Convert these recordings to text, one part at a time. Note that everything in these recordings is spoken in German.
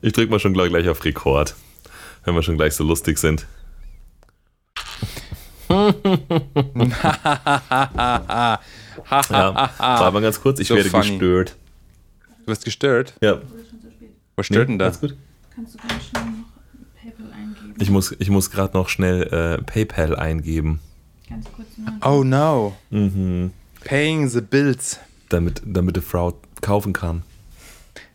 Ich drück mal schon gleich auf Rekord, wenn wir schon gleich so lustig sind. ja, war mal ganz kurz, ich So werde funny. gestört. Du wirst gestört? Ja, Was stört denn da? Alles gut. Kannst du ganz schnell noch PayPal eingeben? Ich muss, ich muss gerade noch schnell äh, PayPal eingeben, Ganz kurz nur. Oh no. mhm. Paying the bills. damit, damit die Frau kaufen kann.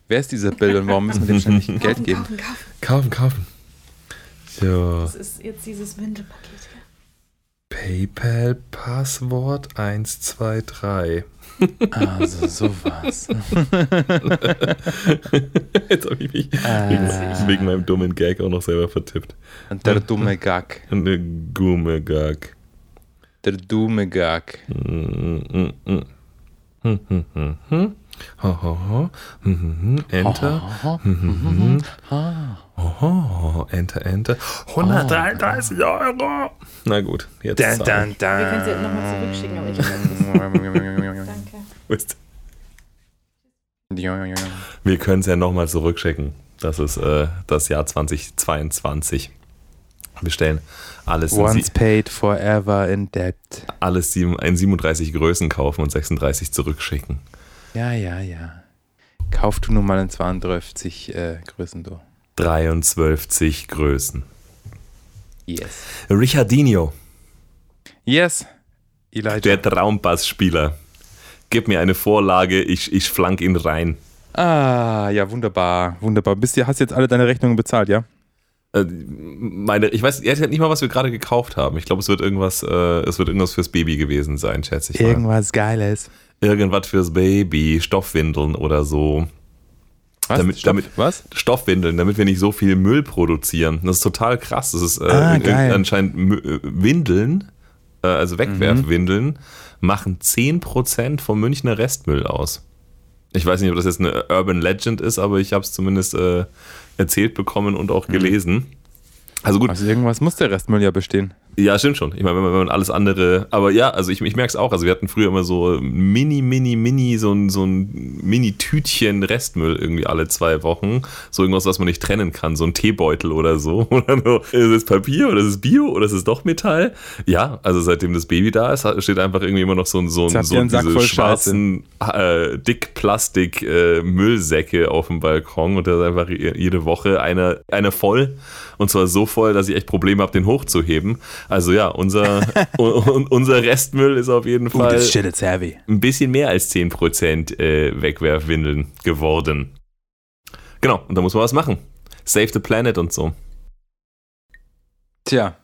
Wer ist dieser Bill und warum müssen wir dem ständig Geld geben? Kaufen, kaufen. Kaufen, kaufen. So, Das ist jetzt dieses Windelpaket. PayPal-Passwort 123. Also sowas. Jetzt habe ich mich Äh. wegen meinem dummen Gag auch noch selber vertippt. Der dumme Gag. Eine Gumme-Gag. Der dumme Gag. Enter. Oh, enter, enter. 133 Euro. Na gut, jetzt. Dun, dun, dun. Wir können sie nochmal zurückschicken, aber ich das Danke. Wir können es ja nochmal zurückschicken. Das ist äh, das Jahr 2022. Wir stellen alles Once paid, forever in debt. alles sieben, in 37 Größen kaufen und 36 zurückschicken. Ja, ja, ja. Kauf du nur mal in 32 äh, Größen, du. 23 Größen. Yes. Richardinho, Yes. Elijah. der Traumpassspieler. Gib mir eine Vorlage, ich, ich flank ihn rein. ah, ja, wunderbar. Wunderbar. Bist du, hast jetzt alle deine Rechnungen bezahlt, ja? Äh, meine, ich weiß ehrlich gesagt nicht mal, was wir gerade gekauft haben. Ich glaube, es wird irgendwas, äh, es wird irgendwas fürs Baby gewesen sein, schätze ich mal. Irgendwas Geiles. Irgendwas fürs Baby, Stoffwindeln oder so. Was? Damit- Stopp. damit- Was? Stoffwindeln, damit wir nicht so viel Müll produzieren. Das ist total krass. Das ist äh, Ah, in- anscheinend äh, Windeln, äh, also Wegwerfwindeln, machen 10% vom Münchner Restmüll aus. Ich weiß nicht, ob das jetzt eine Urban Legend ist, aber ich habe es zumindest äh, erzählt bekommen und auch gelesen. Also gut, Also irgendwas muss der Restmüll ja bestehen. Ja, stimmt schon. Ich meine, wenn man, wenn man alles andere, aber ja, also ich, ich merke es auch. Also wir hatten früher immer so mini, mini, mini, so ein, so ein Mini-Tütchen Restmüll irgendwie alle zwei Wochen. So irgendwas, was man nicht trennen kann. So ein Teebeutel oder so. Oder so, ist es Papier oder ist es Bio oder ist es doch Metall? Ja, also seitdem das Baby da ist, steht einfach irgendwie immer noch so ein, so ein, so diese schwarzen äh, Dick-Plastik-Müllsäcke auf dem Balkon und da ist einfach jede Woche einer, einer voll. Und zwar so voll, dass ich echt Probleme habe, den hochzuheben. Also ja, unser, un, unser Restmüll ist auf jeden Fall shit, it's heavy. ein bisschen mehr als 10% äh, Wegwerfwindeln geworden. Genau, und da muss man was machen. Save the planet und so. Tja,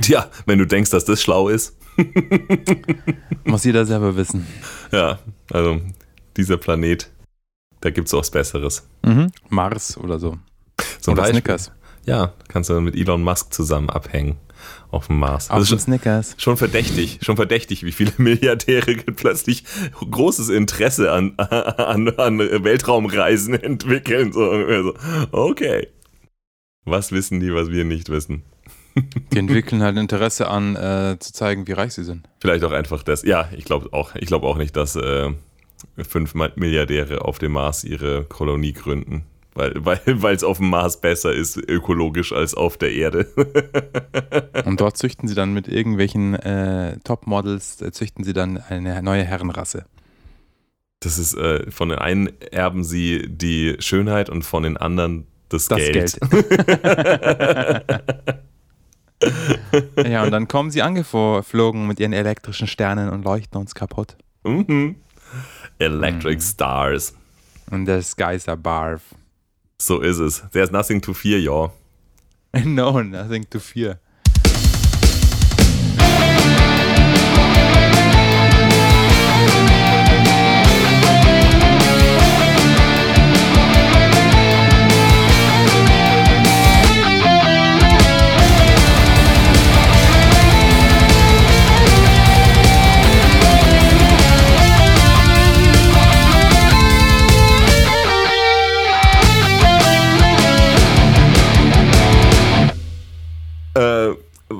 Tja, wenn du denkst, dass das schlau ist. muss jeder selber wissen. Ja, also dieser Planet, da gibt es auch was Besseres. Mhm. Mars oder so. Zum oder Beispiel. Snickers. Ja, kannst du mit Elon Musk zusammen abhängen auf dem Mars. Auf schon, Snickers. schon verdächtig, schon verdächtig, wie viele Milliardäre plötzlich großes Interesse an, an, an Weltraumreisen entwickeln. So, okay. Was wissen die, was wir nicht wissen? Die entwickeln halt Interesse an, äh, zu zeigen, wie reich sie sind. Vielleicht auch einfach das. Ja, ich glaube auch. Ich glaube auch nicht, dass äh, fünf Milliardäre auf dem Mars ihre Kolonie gründen. Weil es auf dem Mars besser ist, ökologisch, als auf der Erde. Und dort züchten sie dann mit irgendwelchen äh, Topmodels, äh, züchten sie dann eine neue Herrenrasse. Das ist, äh, von den einen erben sie die Schönheit und von den anderen das, Das Geld. Ja, und dann kommen sie angeflogen mit ihren elektrischen Sternen und leuchten uns kaputt. mhm. Electric Mhm. Stars. Und skies are barf. So is es. There's nothing to fear, y'all. No, nothing to fear.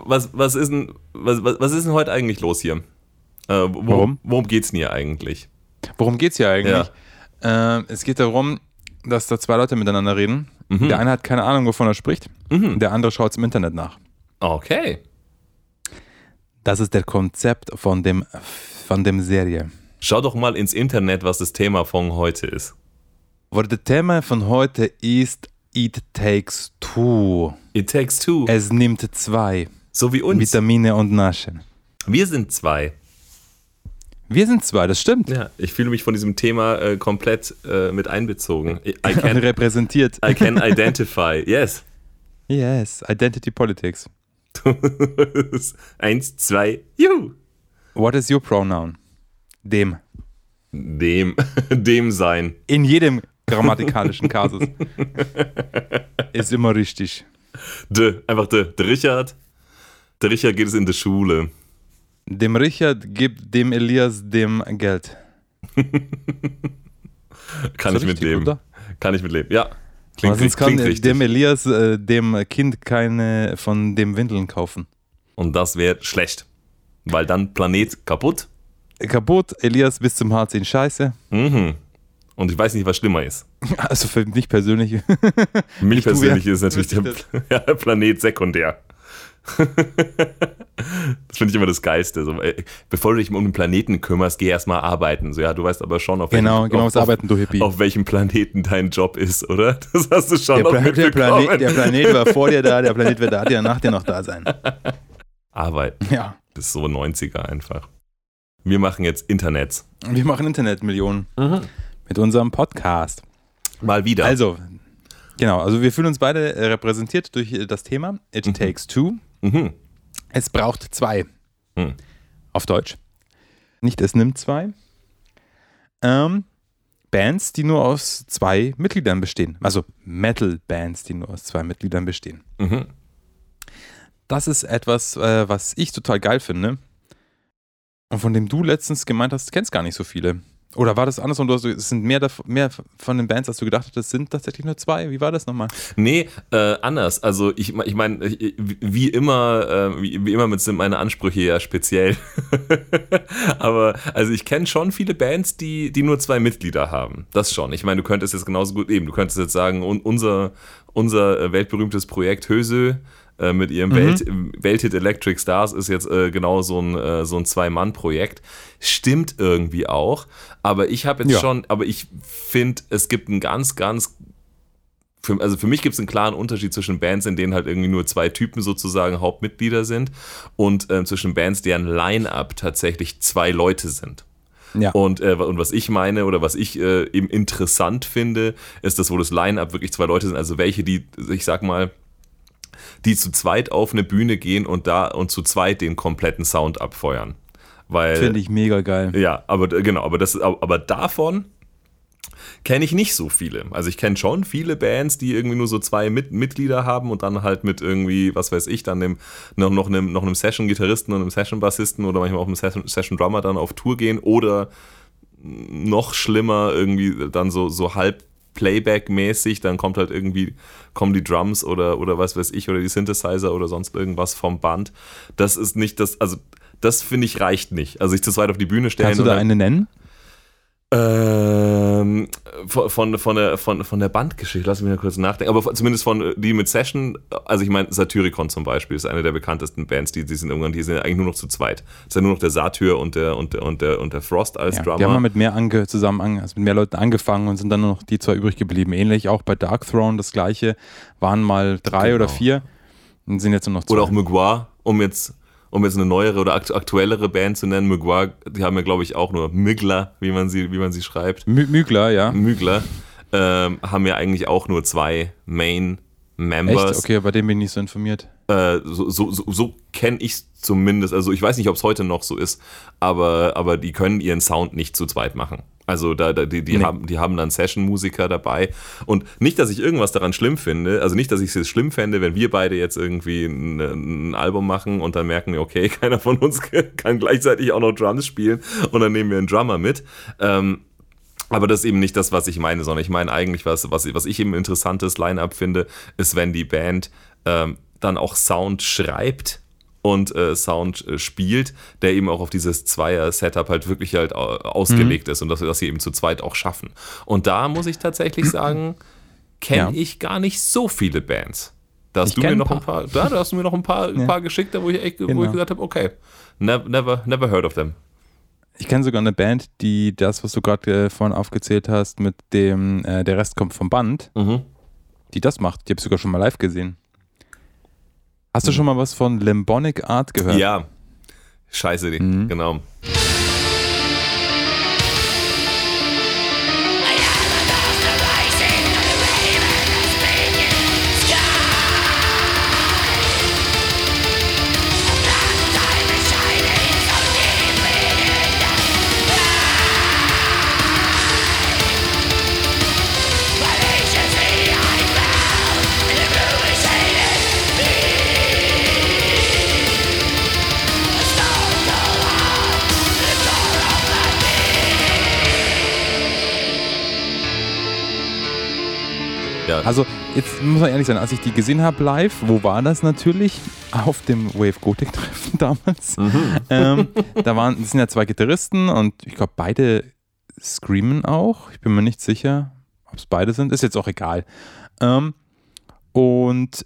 Was, was, ist denn, was, was, ist denn heute eigentlich los hier? Äh, worum, Warum? worum geht's denn hier eigentlich? Worum geht's hier eigentlich? Ähm, es geht darum, dass da zwei Leute miteinander reden. Mhm. Der eine hat keine Ahnung, wovon er spricht. Mhm. Der andere schaut es im Internet nach. Okay. Das ist der Konzept von dem, von dem Serie. Schau doch mal ins Internet, was das Thema von heute ist. Das Thema von heute ist It Takes Two. It takes two. Es nimmt zwei. So wie uns. Vitamine und Naschen. Wir sind zwei. Wir sind zwei, das stimmt. Ja, ich fühle mich von diesem Thema äh, komplett äh, mit einbezogen. I I can, repräsentiert. I can identify. Yes. Yes, Identity Politics. Eins, zwei, juhu. What is your pronoun? Dem. Dem, dem sein. In jedem grammatikalischen Kasus. ist immer richtig. De, einfach de. Der Richard. Der Richard geht es in die Schule. Dem Richard gibt dem Elias dem Geld. Kann ich richtig, mitleben. oder? Kann ich mitleben. Ja. Aber Klingt, sonst klingt, kann klingt richtig. dem Elias äh, dem Kind keine von dem Windeln kaufen. Und das wäre schlecht. Weil dann Planet kaputt. Kaputt, Elias bis zum Harz in Scheiße. Mhm. Und ich weiß nicht, was schlimmer ist. Also für mich persönlich. Für mich persönlich ist natürlich der, ja, der Planet sekundär. das finde ich immer das Geilste. So, äh, bevor du dich um den Planeten kümmerst, geh erstmal arbeiten. So, ja, du weißt aber schon, auf genau, welchem, genau, auf, was arbeiten, du Hippie. auf, auf welchem Planeten dein Job ist, oder? Das hast du schon Der, Pla der. Planet, der Planet war vor dir da, der Planet wird da, der nach dir noch da sein. Arbeiten. Ja. Das ist so 90er einfach. Wir machen jetzt Internets. Wir machen Internetmillionen mit unserem Podcast. Mal wieder. Also, genau, also wir fühlen uns beide äh, repräsentiert durch äh, das Thema It Takes Two. Mhm. Es braucht zwei. Hm. Auf Deutsch. Nicht es nimmt zwei. Ähm, Bands, die nur aus zwei Mitgliedern bestehen. Also Metal-Bands, die nur aus zwei Mitgliedern bestehen. Mhm. Das ist etwas, äh, was ich total geil finde. Und von dem du letztens gemeint hast, du kennst gar nicht so viele. Oder war das andersrum? Du hast, es sind mehr, mehr von den Bands, als du gedacht hattest, es sind tatsächlich nur zwei. Wie war das nochmal? Nee, äh, anders. Also ich, ich meine, wie immer, äh, wie, wie immer mit sind meine Ansprüche ja speziell. Aber also ich kenne schon viele Bands, die, die nur zwei Mitglieder haben. Das schon. Ich meine, du könntest jetzt genauso gut eben, du könntest jetzt sagen, un, unser, unser äh, weltberühmtes Projekt Höse äh, mit ihrem Welt, Welthit Electric Stars ist jetzt äh, genau so ein, äh, so ein Zwei-Mann-Projekt. Stimmt irgendwie auch. Aber ich habe jetzt Ja. schon, aber ich finde, es gibt einen ganz, ganz für, also für mich gibt es einen klaren Unterschied zwischen Bands, in denen halt irgendwie nur zwei Typen sozusagen Hauptmitglieder sind und ähm, zwischen Bands, deren Line-Up tatsächlich zwei Leute sind. Ja. Und, äh, und was ich meine oder was ich äh, eben interessant finde, ist, dass wo das Line-Up wirklich zwei Leute sind, also welche, die, ich sag mal, die zu zweit auf eine Bühne gehen und da und zu zweit den kompletten Sound abfeuern. Weil, Finde ich mega geil. ja, aber genau, aber das aber davon kenne ich nicht so viele. Also ich kenne schon viele Bands, die irgendwie nur so zwei Mit Mitglieder haben und dann halt mit irgendwie, was weiß ich, dann dem, noch, noch einem, noch einem Session-Gitarristen und einem Session-Bassisten oder manchmal auch einem Session- Session-Drummer dann auf Tour gehen oder noch schlimmer irgendwie dann so, so halb Playback-mäßig, dann kommt halt irgendwie, kommen die Drums oder, oder was weiß ich, oder die Synthesizer oder sonst irgendwas vom Band. Das ist nicht das, also das finde ich reicht nicht. Also sich zu zweit auf die Bühne stellen Kannst du da eine nennen? Ähm, von, von, von, der, von, von der Bandgeschichte, lass mich mal kurz nachdenken. Aber zumindest von äh, die mit Session, also ich meine, Satyricon zum Beispiel ist eine der bekanntesten Bands, die, die sind irgendwann, die sind eigentlich nur noch zu zweit. Es ist ja nur noch der Satyr und der, und der, und der, und der Frost als Ja, Drummer. die haben mal mit mehr ange zusammen an, also mit mehr Leuten angefangen und sind dann nur noch die zwei übrig geblieben. Ähnlich auch bei Dark Throne das gleiche. Waren mal drei Genau. oder vier und sind jetzt nur noch zwei. Oder auch Mugwa, um jetzt, um jetzt eine neuere oder akt aktuellere Band zu nennen. Mugwa, die haben ja, glaube ich, auch nur Migler, wie man sie, wie man sie schreibt. Mü Mügler, ja. Mügler, ähm, haben ja eigentlich auch nur zwei Main Members. Echt? Okay, bei dem bin ich nicht so informiert. Äh, so so, so, so kenne ich es zumindest. Also ich weiß nicht, ob es heute noch so ist, aber, aber die können ihren Sound nicht zu zweit machen. Also da, da die, die, Nee. haben, die haben dann Session-Musiker dabei. Und nicht, dass ich irgendwas daran schlimm finde, also nicht, dass ich es schlimm fände, wenn wir beide jetzt irgendwie ein, ein Album machen und dann merken wir, okay, keiner von uns kann gleichzeitig auch noch Drums spielen und dann nehmen wir einen Drummer mit. Ähm, aber das ist eben nicht das, was ich meine, sondern ich meine eigentlich, was, was, was ich eben ein interessantes Line-Up finde, ist, wenn die Band ähm, dann auch Sound schreibt und äh, Sound äh, spielt, der eben auch auf dieses Zweier-Setup halt wirklich halt au- ausgelegt ist und dass wir das hier eben zu zweit auch schaffen. Und da muss ich tatsächlich sagen, kenne Ja. ich gar nicht so viele Bands. Da hast Ich du mir noch ein ein paar, da, da hast du mir noch ein paar, ein Ja. paar geschickt, wo ich echt, wo Genau. ich gesagt habe, okay, never, never, never heard of them. Ich kenne sogar eine Band, die das, was du gerade äh, vorhin aufgezählt hast, mit dem, äh, der Rest kommt vom Band, Mhm. die das macht. Die habe ich sogar schon mal live gesehen. Hast du schon mal was von Lembonic Art gehört? Ja. Scheiße. Mhm. genau. Also, jetzt muss man ehrlich sein, als ich die gesehen habe live, wo war das natürlich? Auf dem Wave Gothic Treffen damals. Mhm. ähm, da waren, das sind ja zwei Gitarristen und ich glaube, beide screamen auch. Ich bin mir nicht sicher, ob es beide sind. Ist jetzt auch egal. Ähm, und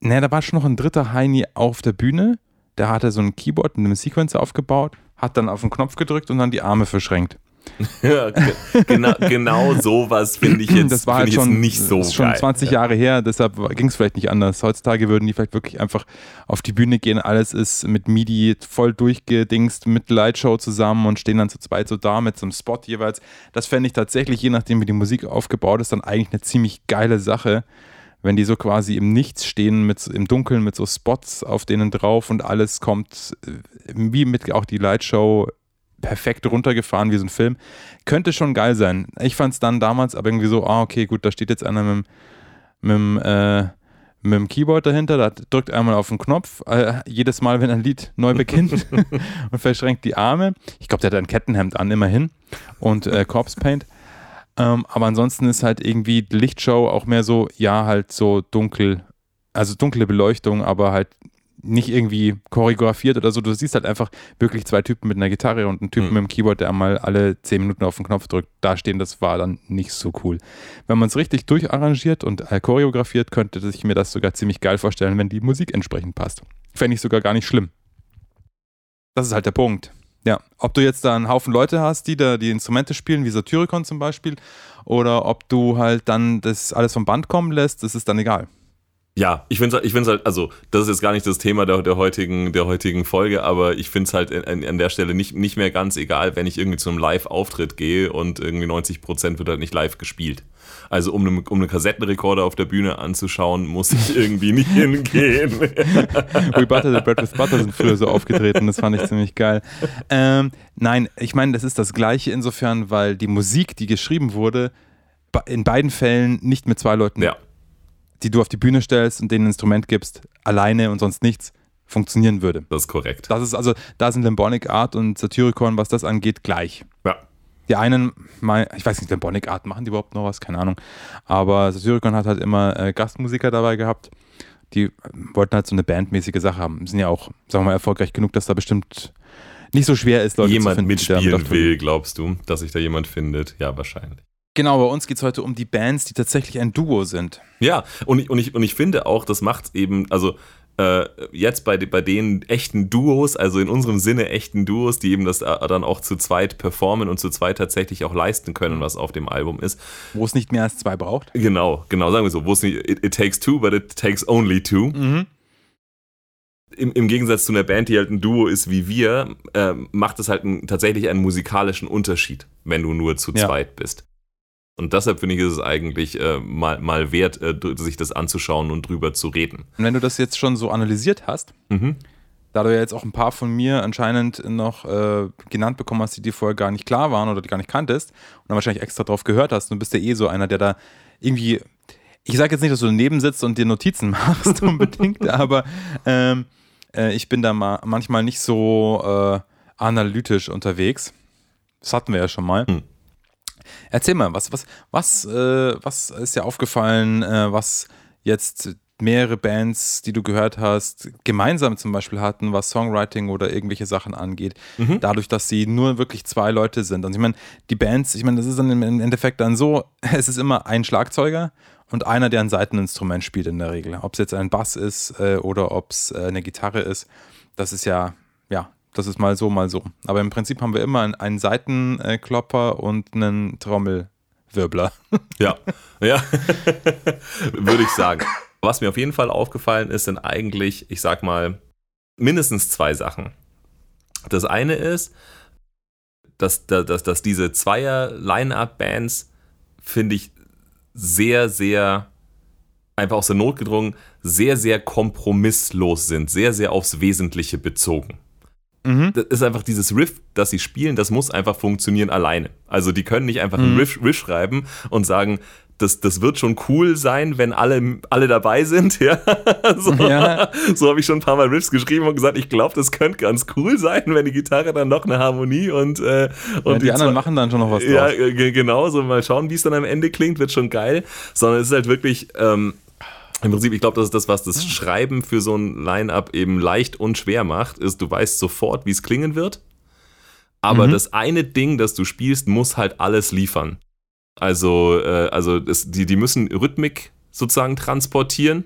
naja, da war schon noch ein dritter Heini auf der Bühne. Der hatte so ein Keyboard mit einem Sequencer aufgebaut, hat dann auf den Knopf gedrückt und dann die Arme verschränkt. Ja, genau, genau sowas finde ich jetzt, das war halt schon, nicht so das ist schon geil. 20 Jahre her, deshalb ging es vielleicht nicht anders. Heutzutage würden die vielleicht wirklich einfach auf die Bühne gehen, alles ist mit MIDI voll durchgedingst, mit Lightshow zusammen und stehen dann zu zweit so da mit so einem Spot jeweils. Das fände ich tatsächlich, je nachdem wie die Musik aufgebaut ist, dann eigentlich eine ziemlich geile Sache, wenn die so quasi im Nichts stehen, mit, im Dunkeln mit so Spots auf denen drauf und alles kommt, äh, wie mit auch die Lightshow perfekt runtergefahren wie so ein Film. Könnte schon geil sein. Ich fand es dann damals aber irgendwie so, ah, okay, gut, da steht jetzt einer mit, dem- äh, mit dem Keyboard dahinter, da drückt einmal auf den Knopf, äh, jedes Mal, wenn ein Lied neu beginnt und verschränkt die Arme. Ich glaube, der hat ein Kettenhemd an, immerhin. Und äh, Corpse Paint. Ähm, aber ansonsten ist halt irgendwie die Lichtshow auch mehr so, ja, halt so dunkel, also dunkle Beleuchtung, aber halt nicht irgendwie choreografiert oder so. Du siehst halt einfach wirklich zwei Typen mit einer Gitarre und einen Typen Mhm. mit einem Keyboard, der einmal alle zehn Minuten auf den Knopf drückt. Da stehen, das war dann nicht so cool. Wenn man es richtig durcharrangiert und äh, choreografiert, könnte ich mir das sogar ziemlich geil vorstellen, wenn die Musik entsprechend passt. Fände ich sogar gar nicht schlimm. Das ist halt der Punkt. Ja, ob du jetzt da einen Haufen Leute hast, die da die Instrumente spielen, wie Satyricon zum Beispiel, oder ob du halt dann das alles vom Band kommen lässt, das ist dann egal. Ja, ich finde es ich find's halt, also das ist jetzt gar nicht das Thema der, der, heutigen, der heutigen Folge, aber ich finde es halt an, an der Stelle nicht, nicht mehr ganz egal, wenn ich irgendwie zu einem Live-Auftritt gehe und irgendwie 90% wird halt nicht live gespielt. Also um, einen- um einen Kassettenrekorder auf der Bühne anzuschauen, muss ich irgendwie nicht hingehen. We Butter the Bread with Butter sind früher so aufgetreten, das fand ich ziemlich geil. Ähm, nein, ich meine, das ist das Gleiche insofern, weil die Musik, die geschrieben wurde, in beiden Fällen nicht mit zwei Leuten, ja, die du auf die Bühne stellst und denen ein Instrument gibst, alleine und sonst nichts, funktionieren würde. das ist korrekt. Das ist also, da sind Lembonic Art und Satyricon, was das angeht, gleich. Ja. Die einen, ich weiß nicht, Lembonic Art, machen die überhaupt noch was? Keine Ahnung. Aber Satyricon hat halt immer äh, Gastmusiker dabei gehabt. Die äh, wollten halt so eine bandmäßige Sache haben. Sind ja auch, sagen wir mal, erfolgreich genug, dass da bestimmt nicht so schwer ist, Leute Jemand zu finden. da mitspielen mit will, glaubst du, dass sich da jemand findet? Ja, wahrscheinlich. Genau, bei uns geht es heute um die Bands, die tatsächlich ein Duo sind. Ja, und ich, und ich, und ich finde auch, das macht eben, also äh, jetzt bei, bei den echten Duos, also in unserem Sinne echten Duos, die eben das äh, dann auch zu zweit performen und zu zweit tatsächlich auch leisten können, was auf dem Album ist. Wo es nicht mehr als zwei braucht. Genau, genau, sagen wir so, wo es nicht, it, it takes two, but it takes only two. Mhm. Im, Im Gegensatz zu einer Band, die halt ein Duo ist wie wir, äh, macht es halt einen, tatsächlich einen musikalischen Unterschied, wenn du nur zu Ja. zweit bist. Und deshalb finde ich, ist es eigentlich äh, mal, mal wert, äh, sich das anzuschauen und drüber zu reden. Und wenn du das jetzt schon so analysiert hast, Mhm. da du ja jetzt auch ein paar von mir anscheinend noch äh, genannt bekommen hast, die dir vorher gar nicht klar waren oder die gar nicht kanntest und dann wahrscheinlich extra drauf gehört hast, du bist ja eh so einer, der da irgendwie, ich sage jetzt nicht, dass du daneben sitzt und dir Notizen machst unbedingt, aber ähm, äh, ich bin da ma manchmal nicht so äh, analytisch unterwegs. Das hatten wir ja schon mal. Hm. Erzähl mal, was, was, was, äh, was ist dir aufgefallen, äh, was jetzt mehrere Bands, die du gehört hast, gemeinsam zum Beispiel hatten, was Songwriting oder irgendwelche Sachen angeht. Mhm. Dadurch, dass sie nur wirklich zwei Leute sind. Und ich meine, die Bands, ich meine, das ist dann im Endeffekt dann so, es ist immer ein Schlagzeuger und einer, der ein Seiteninstrument spielt in der Regel. Ob es jetzt ein Bass ist äh, oder ob es äh, eine Gitarre ist, das ist ja, ja, das ist mal so, mal so. Aber im Prinzip haben wir immer einen, Seitenklopper und einen Trommelwirbler. Ja, ja, würde ich sagen. Was mir auf jeden Fall aufgefallen ist, sind eigentlich, ich sag mal, mindestens zwei Sachen. Das eine ist, dass, dass, dass diese Zweier-Line-Up-Bands, finde ich, sehr, sehr einfach aus der Not gedrungen, sehr, sehr kompromisslos sind, sehr, sehr aufs Wesentliche bezogen. Mhm. Das ist einfach dieses Riff, das sie spielen, das muss einfach funktionieren alleine. Also die können nicht einfach einen Mhm. Riff, Riff schreiben und sagen, das, das wird schon cool sein, wenn alle, alle dabei sind. Ja? So, Ja. so habe ich schon ein paar Mal Riffs geschrieben und gesagt, ich glaube, das könnte ganz cool sein, wenn die Gitarre dann noch eine Harmonie und, äh, und Ja, die anderen zwei- machen dann schon noch was draus. ja, äh, ge- genau, so mal schauen, wie es dann am Ende klingt, wird schon geil. Sondern es ist halt wirklich, ähm, im Prinzip, ich glaube, das ist das, was das Schreiben für so ein Line-Up eben leicht und schwer macht, ist, du weißt sofort, wie es klingen wird. Aber Mhm. das eine Ding, das du spielst, muss halt alles liefern. Also, äh, also das, die, die müssen Rhythmik sozusagen transportieren.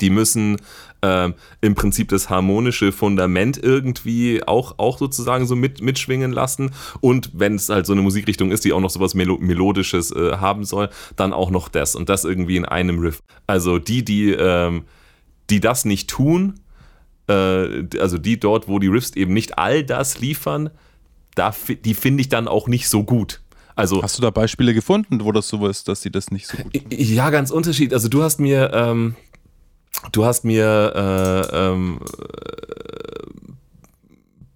Die müssen ähm, im Prinzip das harmonische Fundament irgendwie auch, auch sozusagen so mit, mitschwingen lassen. Und wenn es halt so eine Musikrichtung ist, die auch noch sowas Melo Melodisches äh, haben soll, dann auch noch das. Und das irgendwie in einem Riff. Also die, die, ähm, die das nicht tun, äh, also die dort, wo die Riffs eben nicht all das liefern, da, die finde ich dann auch nicht so gut. Also Hast du da Beispiele gefunden, wo das so ist, dass sie das nicht so gut ja, ganz unterschiedlich. Also du hast mir, ähm, du hast mir äh, ähm, äh,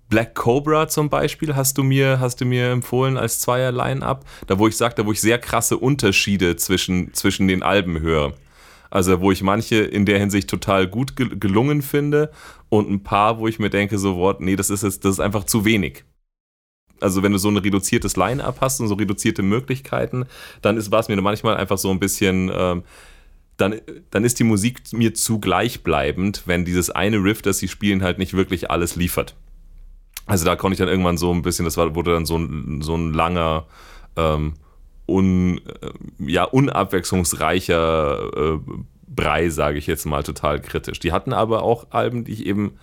Black Cobra zum Beispiel hast du mir, hast du mir empfohlen als Zweier Line-Up, da wo ich sagte, wo ich sehr krasse Unterschiede zwischen, zwischen den Alben höre. Also wo ich manche in der Hinsicht total gut gel- gelungen finde und ein paar, wo ich mir denke, so, what, nee, das ist jetzt, das ist einfach zu wenig. Also wenn du so ein reduziertes Line-Up hast und so reduzierte Möglichkeiten, dann war es mir manchmal einfach so ein bisschen, ähm, dann, dann ist die Musik mir zu gleichbleibend, wenn dieses eine Riff, das sie spielen, halt nicht wirklich alles liefert. Also da konnte ich dann irgendwann so ein bisschen, das war, wurde dann so ein, so ein langer, ähm, un, äh, ja, unabwechslungsreicher äh, Brei, sage ich jetzt mal, total kritisch. Die hatten aber auch Alben, die ich eben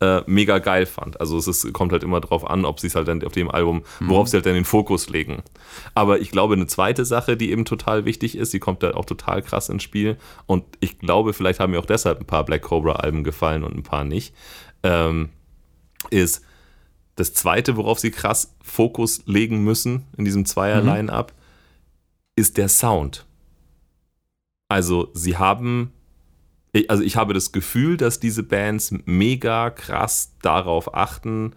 äh, mega geil fand. Also es ist, kommt halt immer drauf an, ob sie es halt dann auf dem Album, worauf sie halt dann den Fokus legen. Aber ich glaube, eine zweite Sache, die eben total wichtig ist, die kommt da auch total krass ins Spiel. Und ich glaube, vielleicht haben mir auch deshalb ein paar Black Cobra-Alben gefallen und ein paar nicht. Ähm, ist das zweite, worauf sie krass Fokus legen müssen in diesem Zweier-Line-Up, ist der Sound. Also, sie haben, also ich habe das Gefühl, dass diese Bands mega krass darauf achten,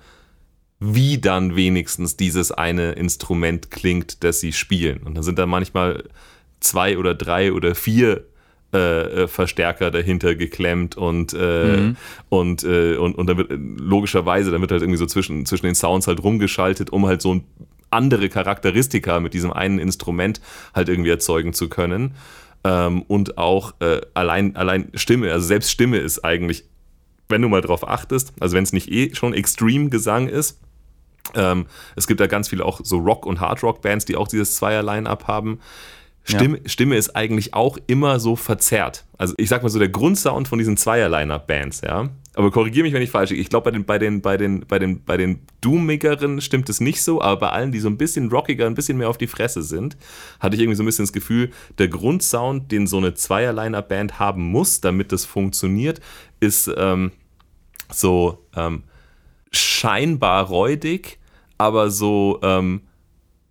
wie dann wenigstens dieses eine Instrument klingt, das sie spielen. Und da sind dann manchmal zwei oder drei oder vier äh, äh, Verstärker dahinter geklemmt und, äh, Mhm. und, äh, und, und dann wird logischerweise, dann wird halt irgendwie so zwischen, zwischen den Sounds halt rumgeschaltet, um halt so ein andere Charakteristika mit diesem einen Instrument halt irgendwie erzeugen zu können. Ähm, und auch äh, allein, allein Stimme, also selbst Stimme ist eigentlich, wenn du mal drauf achtest, also wenn es nicht eh schon Extreme-Gesang ist, ähm, es gibt da ganz viele auch so Rock- und Hard-Rock-Bands, die auch dieses Zweier-Line-Up haben. Stimme, Stimme ist eigentlich auch immer so verzerrt. Also ich sag mal so der Grundsound von diesen Zweier-Line-Up-Bands, ja. Aber korrigiere mich, wenn ich falsch liege. Ich glaube, bei den, bei den, bei den, bei den, bei den Doomigeren stimmt es nicht so, aber bei allen, die so ein bisschen rockiger, ein bisschen mehr auf die Fresse sind, hatte ich irgendwie so ein bisschen das Gefühl, der Grundsound, den so eine Zweier-Line-Up-Band haben muss, damit das funktioniert, ist ähm, so ähm, scheinbar räudig, aber so, ähm,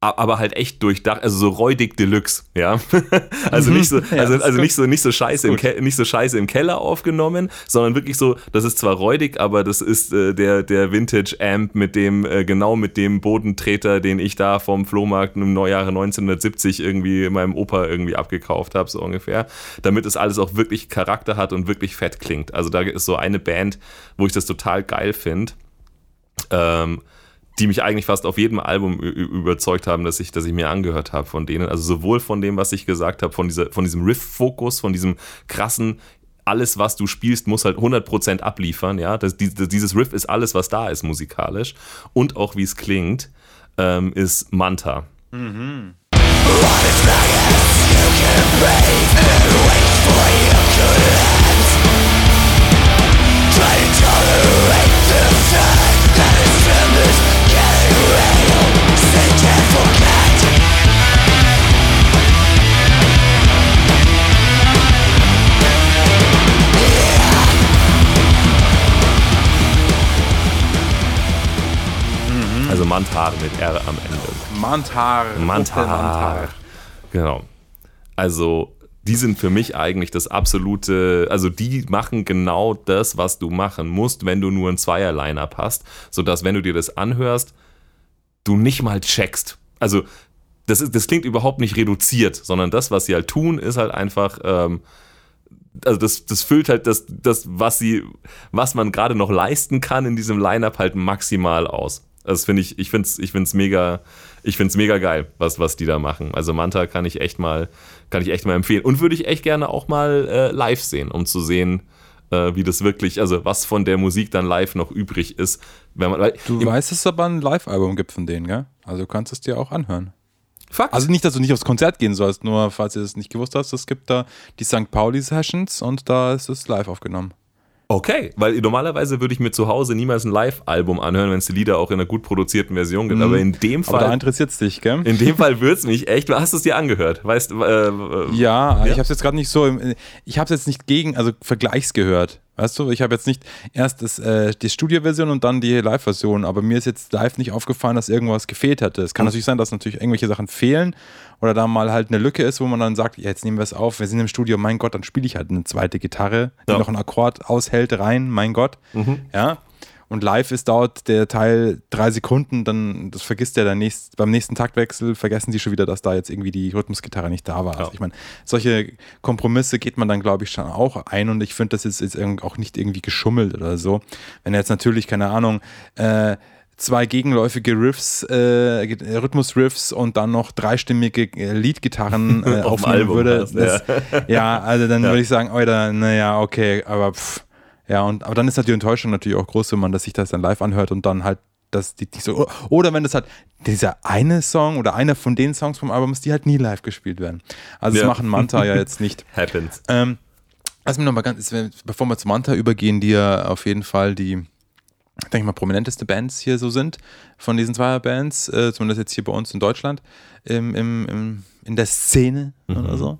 aber halt echt durchdacht, also so räudig Deluxe, ja. also nicht so, Mhm. Ja, also, also nicht so, nicht so scheiße im. Ke nicht so scheiße im Keller aufgenommen, sondern wirklich so, das ist zwar räudig, aber das ist äh, der, der Vintage Amp mit dem, äh, genau mit dem Bodentreter, den ich da vom Flohmarkt im Neujahre 1970 irgendwie meinem Opa irgendwie abgekauft habe, so ungefähr, damit es alles auch wirklich Charakter hat und wirklich fett klingt. Also da ist so eine Band, wo ich das total geil finde. Ähm, die mich eigentlich fast auf jedem Album überzeugt haben, dass ich, dass ich mir angehört habe von denen. Also sowohl von dem, was ich gesagt habe, von, von diesem Riff-Fokus, von diesem krassen, alles, was du spielst, muss halt 100% abliefern, ja. Das, dieses Riff ist alles, was da ist musikalisch und auch wie es klingt, ähm, ist Manta. Mhm. Also Mantar mit R am Ende. Mantar. Mantar. Mantar. Genau. Also die sind für mich eigentlich das absolute, also die machen genau das, was du machen musst, wenn du nur ein Zweier-Line-Up hast, sodass, wenn du dir das anhörst, du nicht mal checkst. Also das, ist, das klingt überhaupt nicht reduziert, sondern das, was sie halt tun, ist halt einfach, ähm, also das, das füllt halt das, das, was sie, was man gerade noch leisten kann in diesem Line-Up halt maximal aus. Das finde ich, ich finde es ich find's mega, ich finde mega geil, was, was die da machen. Also Manta kann ich echt mal, kann ich echt mal empfehlen. Und würde ich echt gerne auch mal äh, live sehen, um zu sehen, äh, wie das wirklich, also was von der Musik dann live noch übrig ist. Wenn man, du weißt, dass es aber ein Live-Album gibt von denen, gell? Also du kannst es dir auch anhören. Fakt. Also nicht, dass du nicht aufs Konzert gehen sollst, nur falls ihr es nicht gewusst hast, es gibt da die St. Pauli Sessions und da ist es live aufgenommen. Okay, weil normalerweise würde ich mir zu Hause niemals ein Live-Album anhören, wenn es die Lieder auch in einer gut produzierten Version gibt. Mhm. Aber in dem Fall. Aber da interessiert es dich, gell? In dem Fall würde es mich echt. Hast du es dir angehört? Weißt äh, ja, ja, ich habe es jetzt gerade nicht so. Im, ich habe es jetzt nicht gegen, also Vergleichs gehört. Weißt du, ich habe jetzt nicht erst das, äh, die Studioversion und dann die Live-Version, aber mir ist jetzt live nicht aufgefallen, dass irgendwas gefehlt hätte. Es kann mhm. natürlich sein, dass natürlich irgendwelche Sachen fehlen oder da mal halt eine Lücke ist, wo man dann sagt, ja, jetzt nehmen wir es auf, wir sind im Studio, mein Gott, dann spiele ich halt eine zweite Gitarre, die ja. noch einen Akkord aushält rein, mein Gott. Mhm. Ja, und live ist dauert der Teil drei Sekunden, dann das vergisst der dann nächst, beim nächsten Taktwechsel, vergessen die schon wieder, dass da jetzt irgendwie die Rhythmusgitarre nicht da war. Ja. Also ich meine, solche Kompromisse geht man dann, glaube ich, schon auch ein und ich finde, das ist jetzt auch nicht irgendwie geschummelt oder so. Wenn er jetzt natürlich, keine Ahnung, äh, zwei gegenläufige Riffs, äh, Rhythmus-Riffs und dann noch dreistimmige äh, Leadgitarren äh, aufnehmen würde. Hast, das, ja. ja. also dann ja. würde ich sagen, Alter, naja, okay, aber pff, ja, und aber dann ist halt die Enttäuschung natürlich auch groß, wenn man das sich das dann live anhört und dann halt dass die, die so, oder wenn das halt dieser eine Song oder einer von den Songs vom Album ist, die halt nie live gespielt werden. Also ja. das machen Manta ja jetzt nicht. Happens. Ähm, also noch mal ganz, bevor wir zu Manta übergehen, die ja auf jeden Fall die, denke ich mal, prominenteste Bands hier so sind, von diesen zwei Bands, äh, zumindest jetzt hier bei uns in Deutschland, im, im, im in der Szene mhm. oder so.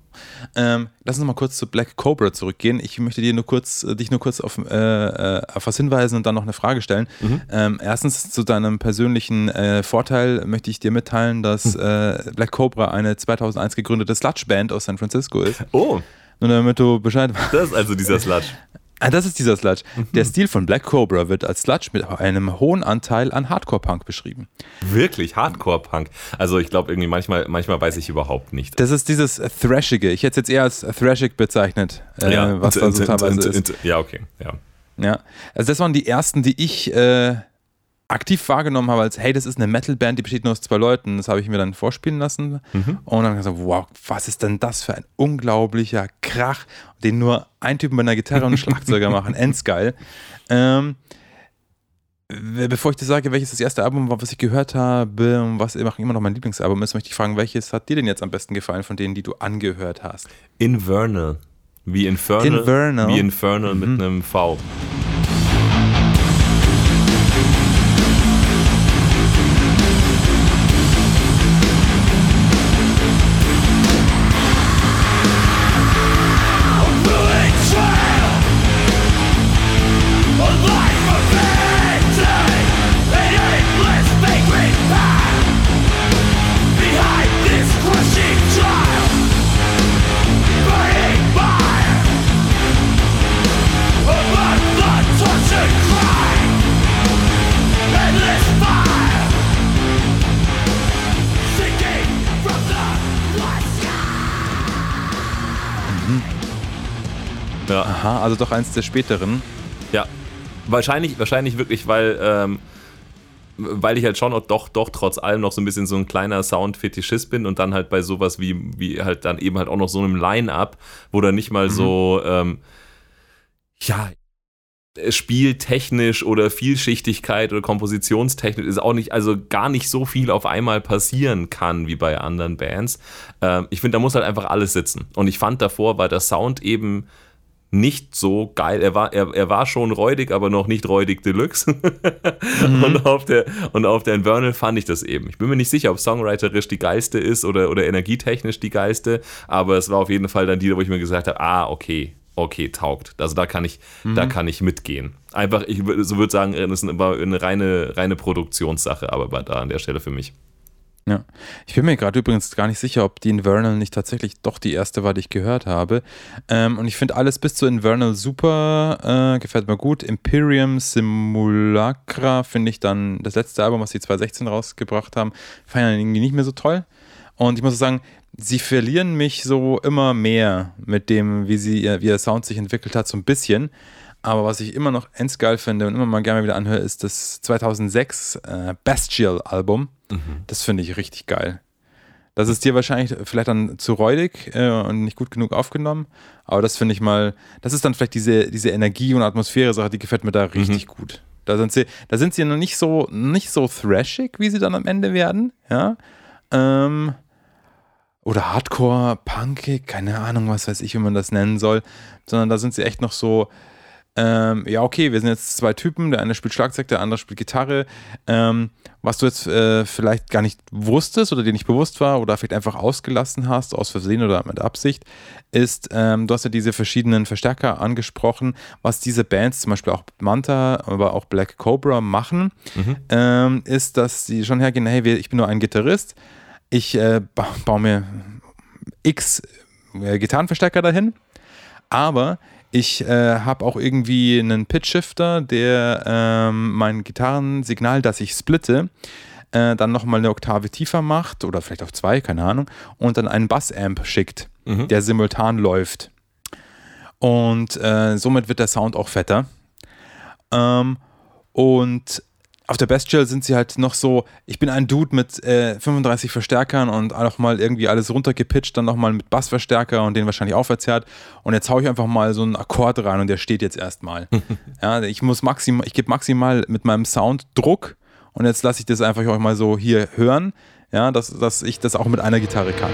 Ähm, lass uns mal kurz zu Black Cobra zurückgehen. Ich möchte dir nur kurz, äh, dich nur kurz auf, äh, äh, auf was hinweisen und dann noch eine Frage stellen. Mhm. Ähm, erstens zu deinem persönlichen äh, Vorteil möchte ich dir mitteilen, dass mhm. Äh, Black Cobra eine 2001 gegründete Sludge-Band aus San Francisco ist. Oh. Nur damit du Bescheid weißt. Das ist also dieser Sludge. Ah, das ist dieser Sludge. Mhm. Der Stil von Black Cobra wird als Sludge mit einem hohen Anteil an Hardcore-Punk beschrieben. Wirklich? Hardcore-Punk? Also ich glaube irgendwie manchmal, manchmal weiß ich überhaupt nicht. Das ist dieses Thrashige. Ich hätte es jetzt eher als Thrashig bezeichnet, äh, ja, was da so teilweise ist. Ja, okay. Ja. ja. Also das waren die ersten, die ich äh, aktiv wahrgenommen habe, als hey, das ist eine Metal-Band, die besteht nur aus zwei Leuten. Das habe ich mir dann vorspielen lassen. Mhm. Und dann gesagt, wow, was ist denn das für ein unglaublicher Krach, den nur ein Typ mit einer Gitarre und Schlagzeuger machen. Endsgeil. Ähm, bevor ich dir sage, welches das erste Album war, was ich gehört habe und was immer noch mein Lieblingsalbum ist, möchte ich fragen, welches hat dir denn jetzt am besten gefallen von denen, die du angehört hast? Infernal. Wie Infernal. Infernal. Wie Infernal mhm. mit einem V. Aha, also doch eins der späteren. Ja, wahrscheinlich, wahrscheinlich wirklich, weil, ähm, weil ich halt schon auch doch, doch trotz allem noch so ein bisschen so ein kleiner Sound-Fetischist bin und dann halt bei sowas wie, wie halt dann eben halt auch noch so einem Line-Up, wo dann nicht mal mhm. so, ähm, ja, spieltechnisch oder Vielschichtigkeit oder Kompositionstechnisch ist auch nicht, also gar nicht so viel auf einmal passieren kann wie bei anderen Bands. Ähm, ich finde, da muss halt einfach alles sitzen. Und ich fand davor war der Sound eben nicht so geil. Er war, er, er war schon räudig, aber noch nicht räudig Deluxe. mhm. und, auf der, und auf der Infernal fand ich das eben. Ich bin mir nicht sicher, ob songwriterisch die geilste ist oder, oder energietechnisch die geilste, aber es war auf jeden Fall dann die, wo ich mir gesagt habe, ah, okay, okay, taugt. Also da kann ich, mhm. da kann ich mitgehen. Einfach, ich so würde sagen, das ist eine reine, reine Produktionssache, aber da an der Stelle für mich. Ja. Ich bin mir gerade übrigens gar nicht sicher, ob die Invernal nicht tatsächlich doch die erste war, die ich gehört habe. Ähm, und ich finde alles bis zu Invernal super, äh, gefällt mir gut. Imperium Simulacra finde ich dann das letzte Album, was die 2016 rausgebracht haben, fand ich irgendwie nicht mehr so toll. Und ich muss sagen, sie verlieren mich so immer mehr mit dem, wie, sie, wie ihr Sound sich entwickelt hat, so ein bisschen. Aber was ich immer noch endgeil finde und immer mal gerne wieder anhöre, ist das 2006 äh, Bestial Album. Mhm. Das finde ich richtig geil. Das ist dir wahrscheinlich vielleicht dann zu räudig äh, und nicht gut genug aufgenommen. Aber das finde ich mal, das ist dann vielleicht diese, diese Energie- und Atmosphäre-Sache, die gefällt mir da richtig mhm. gut. Da sind sie, da sind sie noch nicht so, nicht so thrashig, wie sie dann am Ende werden. Ja. Ähm, oder Hardcore, Punkig, keine Ahnung, was weiß ich, wie man das nennen soll, sondern da sind sie echt noch so, ähm, ja, okay, wir sind jetzt zwei Typen, der eine spielt Schlagzeug, der andere spielt Gitarre. Ähm, was du jetzt äh, vielleicht gar nicht wusstest oder dir nicht bewusst war oder vielleicht einfach ausgelassen hast, aus Versehen oder mit Absicht, ist, ähm, du hast ja diese verschiedenen Verstärker angesprochen, was diese Bands, zum Beispiel auch Manta, aber auch Black Cobra machen, mhm. ähm, ist, dass sie schon hergehen, hey, ich bin nur ein Gitarrist, ich äh, ba baue mir x äh, Gitarrenverstärker dahin, aber ich äh, habe auch irgendwie einen Pitch-Shifter, der ähm, mein Gitarrensignal, das ich splitte, äh, dann nochmal eine Oktave tiefer macht oder vielleicht auf zwei, keine Ahnung, und dann einen Bass-Amp schickt, mhm. der simultan läuft. Und äh, somit wird der Sound auch fetter. Ähm, und auf der Bestial sind sie halt noch so, ich bin ein Dude mit äh, 35 Verstärkern und auch mal irgendwie alles runtergepitcht, dann nochmal mit Bassverstärker und den wahrscheinlich auch verzerrt. Und jetzt haue ich einfach mal so einen Akkord rein und der steht jetzt erstmal. ja, ich muss maximal, ich gebe maximal mit meinem Sound Druck und jetzt lasse ich das einfach euch mal so hier hören, ja, dass, dass ich das auch mit einer Gitarre kann.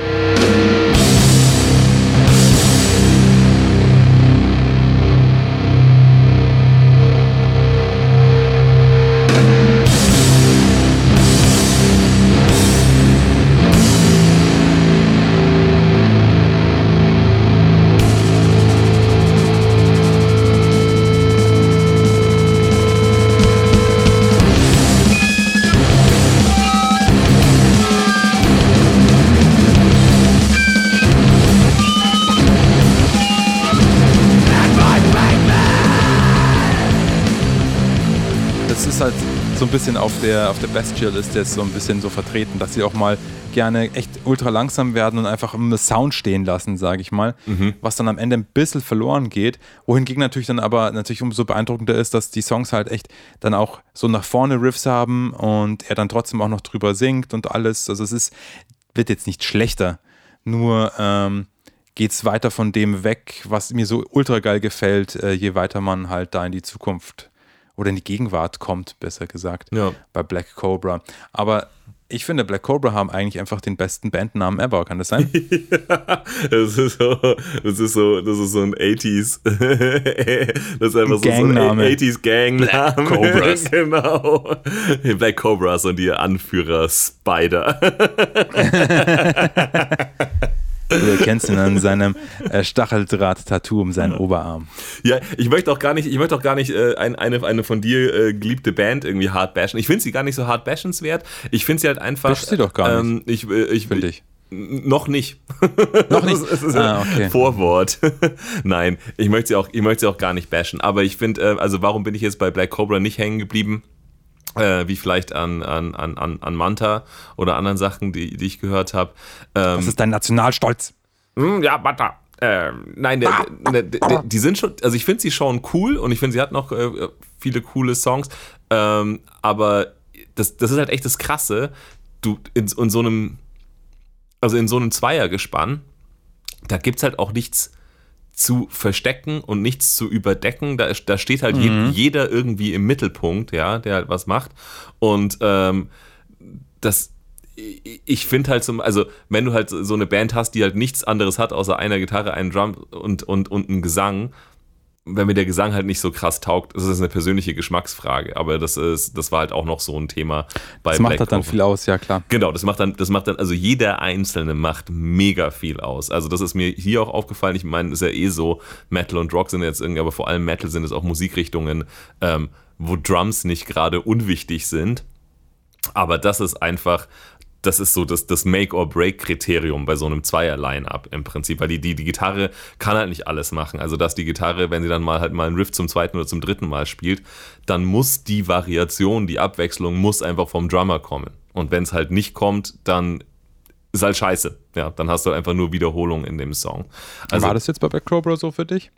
Bisschen auf der, auf der Bestial-Liste ist so ein bisschen so vertreten, dass sie auch mal gerne echt ultra langsam werden und einfach im Sound stehen lassen, sage ich mal, mhm. was dann am Ende ein bisschen verloren geht. Wohingegen natürlich dann aber natürlich umso beeindruckender ist, dass die Songs halt echt dann auch so nach vorne Riffs haben und er dann trotzdem auch noch drüber singt und alles. Also es ist, wird jetzt nicht schlechter, nur ähm, geht es weiter von dem weg, was mir so ultra geil gefällt, äh, je weiter man halt da in die Zukunft oder in die Gegenwart kommt, besser gesagt, ja. bei Black Cobra. Aber ich finde, Black Cobra haben eigentlich einfach den besten Bandnamen ever. Kann das sein? ja, das ist so, das ist so, das ist so ein 80s, das ist einfach so, so ein 80s Gangname. Black Cobras. genau. Black Cobras und ihr Anführer Spider. Du kennst ihn an seinem äh, Stacheldraht-Tattoo um seinen Oberarm. Ja, ich möchte auch gar nicht, ich möchte auch gar nicht äh, ein, eine, eine von dir äh, geliebte Band irgendwie hart bashen. Ich finde sie gar nicht so hart bashenswert. Ich finde sie halt einfach. Bash sie doch gar nicht. Ähm, ich, äh, ich, finde ich. Noch nicht. Noch nicht. das ist ah, okay. Vorwort. Nein, ich möchte sie auch, ich möchte sie auch gar nicht bashen. Aber ich finde, äh, also warum bin ich jetzt bei Black Cobra nicht hängen geblieben? Äh, wie vielleicht an, an, an, an Manta oder anderen Sachen, die, die ich gehört habe. Ähm, das ist dein Nationalstolz. Hm, ja, Manta. Äh, nein, der, der, der, die sind schon, also ich finde sie schon cool und ich finde, sie hat noch äh, viele coole Songs, ähm, aber das, das ist halt echt das Krasse, du in, in so einem, also in so einem Zweiergespann, da gibt es halt auch nichts zu verstecken und nichts zu überdecken. Da, da steht halt mhm. jeder irgendwie im Mittelpunkt, ja, der halt was macht. Und ähm, das, ich finde halt zum, also wenn du halt so eine Band hast, die halt nichts anderes hat, außer einer Gitarre, einen Drum und, und, und einen Gesang, wenn mir der Gesang halt nicht so krass taugt, das ist eine persönliche Geschmacksfrage, aber das ist, das war halt auch noch so ein Thema bei Das macht Black halt dann viel aus, ja klar. Genau, das macht dann, das macht dann, also jeder Einzelne macht mega viel aus. Also das ist mir hier auch aufgefallen, ich meine, ist ja eh so, Metal und Rock sind jetzt irgendwie, aber vor allem Metal sind es auch Musikrichtungen, ähm, wo Drums nicht gerade unwichtig sind. Aber das ist einfach, das ist so das, das Make-or-Break-Kriterium bei so einem Zweier-Line-Up im Prinzip, weil die, die, die Gitarre kann halt nicht alles machen. Also, dass die Gitarre, wenn sie dann mal halt mal einen Riff zum zweiten oder zum dritten Mal spielt, dann muss die Variation, die Abwechslung muss einfach vom Drummer kommen. Und wenn es halt nicht kommt, dann ist halt scheiße. Ja, dann hast du einfach nur Wiederholung in dem Song. Also, war das jetzt bei Black Cobra so für dich?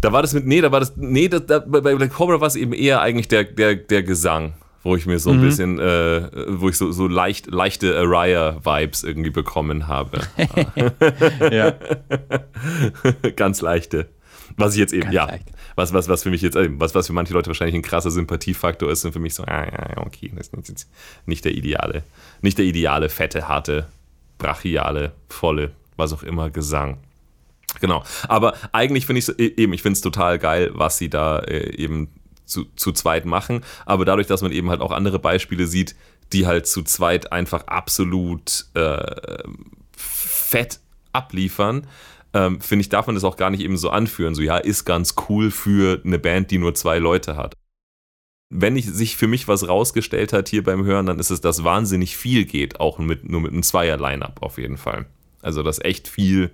Da war das mit, nee, da war das, nee, da, da, bei Black Cobra war es eben eher eigentlich der, der, der Gesang wo ich mir so ein mhm. bisschen, äh, wo ich so, so leicht, leichte Araya-Vibes irgendwie bekommen habe. ja. Ganz leichte. Was ich jetzt eben, Ganz ja, was, was, was für mich jetzt, äh, was, was für manche Leute wahrscheinlich ein krasser Sympathiefaktor ist, und für mich so, ah, ja, okay, das ist nicht, nicht der ideale, nicht der ideale, fette, harte, brachiale, volle, was auch immer, Gesang. Genau. Aber eigentlich finde ich es eben, ich finde es total geil, was sie da äh, eben zu, zu zweit machen. Aber dadurch, dass man eben halt auch andere Beispiele sieht, die halt zu zweit einfach absolut äh, fett abliefern, ähm, finde ich, darf man das auch gar nicht eben so anführen. So, ja, ist ganz cool für eine Band, die nur zwei Leute hat. Wenn ich, sich für mich was rausgestellt hat hier beim Hören, dann ist es, dass wahnsinnig viel geht, auch mit, nur mit einem Zweier-Line-Up auf jeden Fall. Also, dass echt viel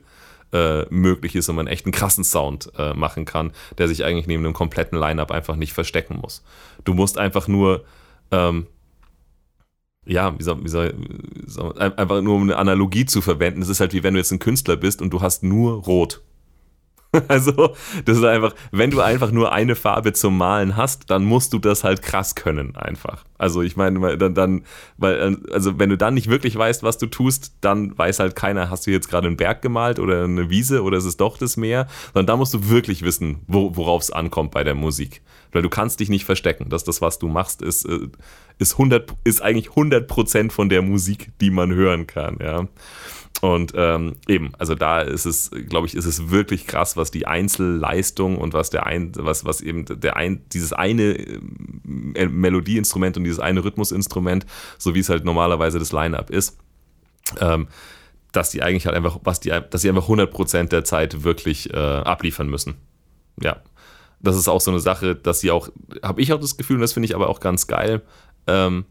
äh, möglich ist und man echt einen krassen Sound äh, machen kann, der sich eigentlich neben einem kompletten Line-Up einfach nicht verstecken muss. Du musst einfach nur, ähm, ja, wie soll, wie soll, wie soll, einfach nur um eine Analogie zu verwenden. Es ist halt wie wenn du jetzt ein Künstler bist und du hast nur Rot. Also, das ist einfach, wenn du einfach nur eine Farbe zum Malen hast, dann musst du das halt krass können, einfach. Also, ich meine, dann, dann, weil, also, wenn du dann nicht wirklich weißt, was du tust, dann weiß halt keiner, hast du jetzt gerade einen Berg gemalt oder eine Wiese oder ist es doch das Meer, sondern da musst du wirklich wissen, wo, worauf es ankommt bei der Musik. Weil du kannst dich nicht verstecken. dass das, was du machst, ist, äh, ist, 100, ist eigentlich 100% von der Musik, die man hören kann, ja. Und ähm, eben, also da ist es, glaube ich, ist es wirklich krass, was die Einzelleistung und was der ein, was, was eben der ein, dieses eine äh, Melodieinstrument und dieses eine Rhythmusinstrument, so wie es halt normalerweise das Line-Up ist, ähm, dass die eigentlich halt einfach, was die, dass sie einfach 100% der Zeit wirklich äh, abliefern müssen. Ja. Das ist auch so eine Sache, dass sie auch, habe ich auch das Gefühl, und das finde ich aber auch ganz geil, ähm,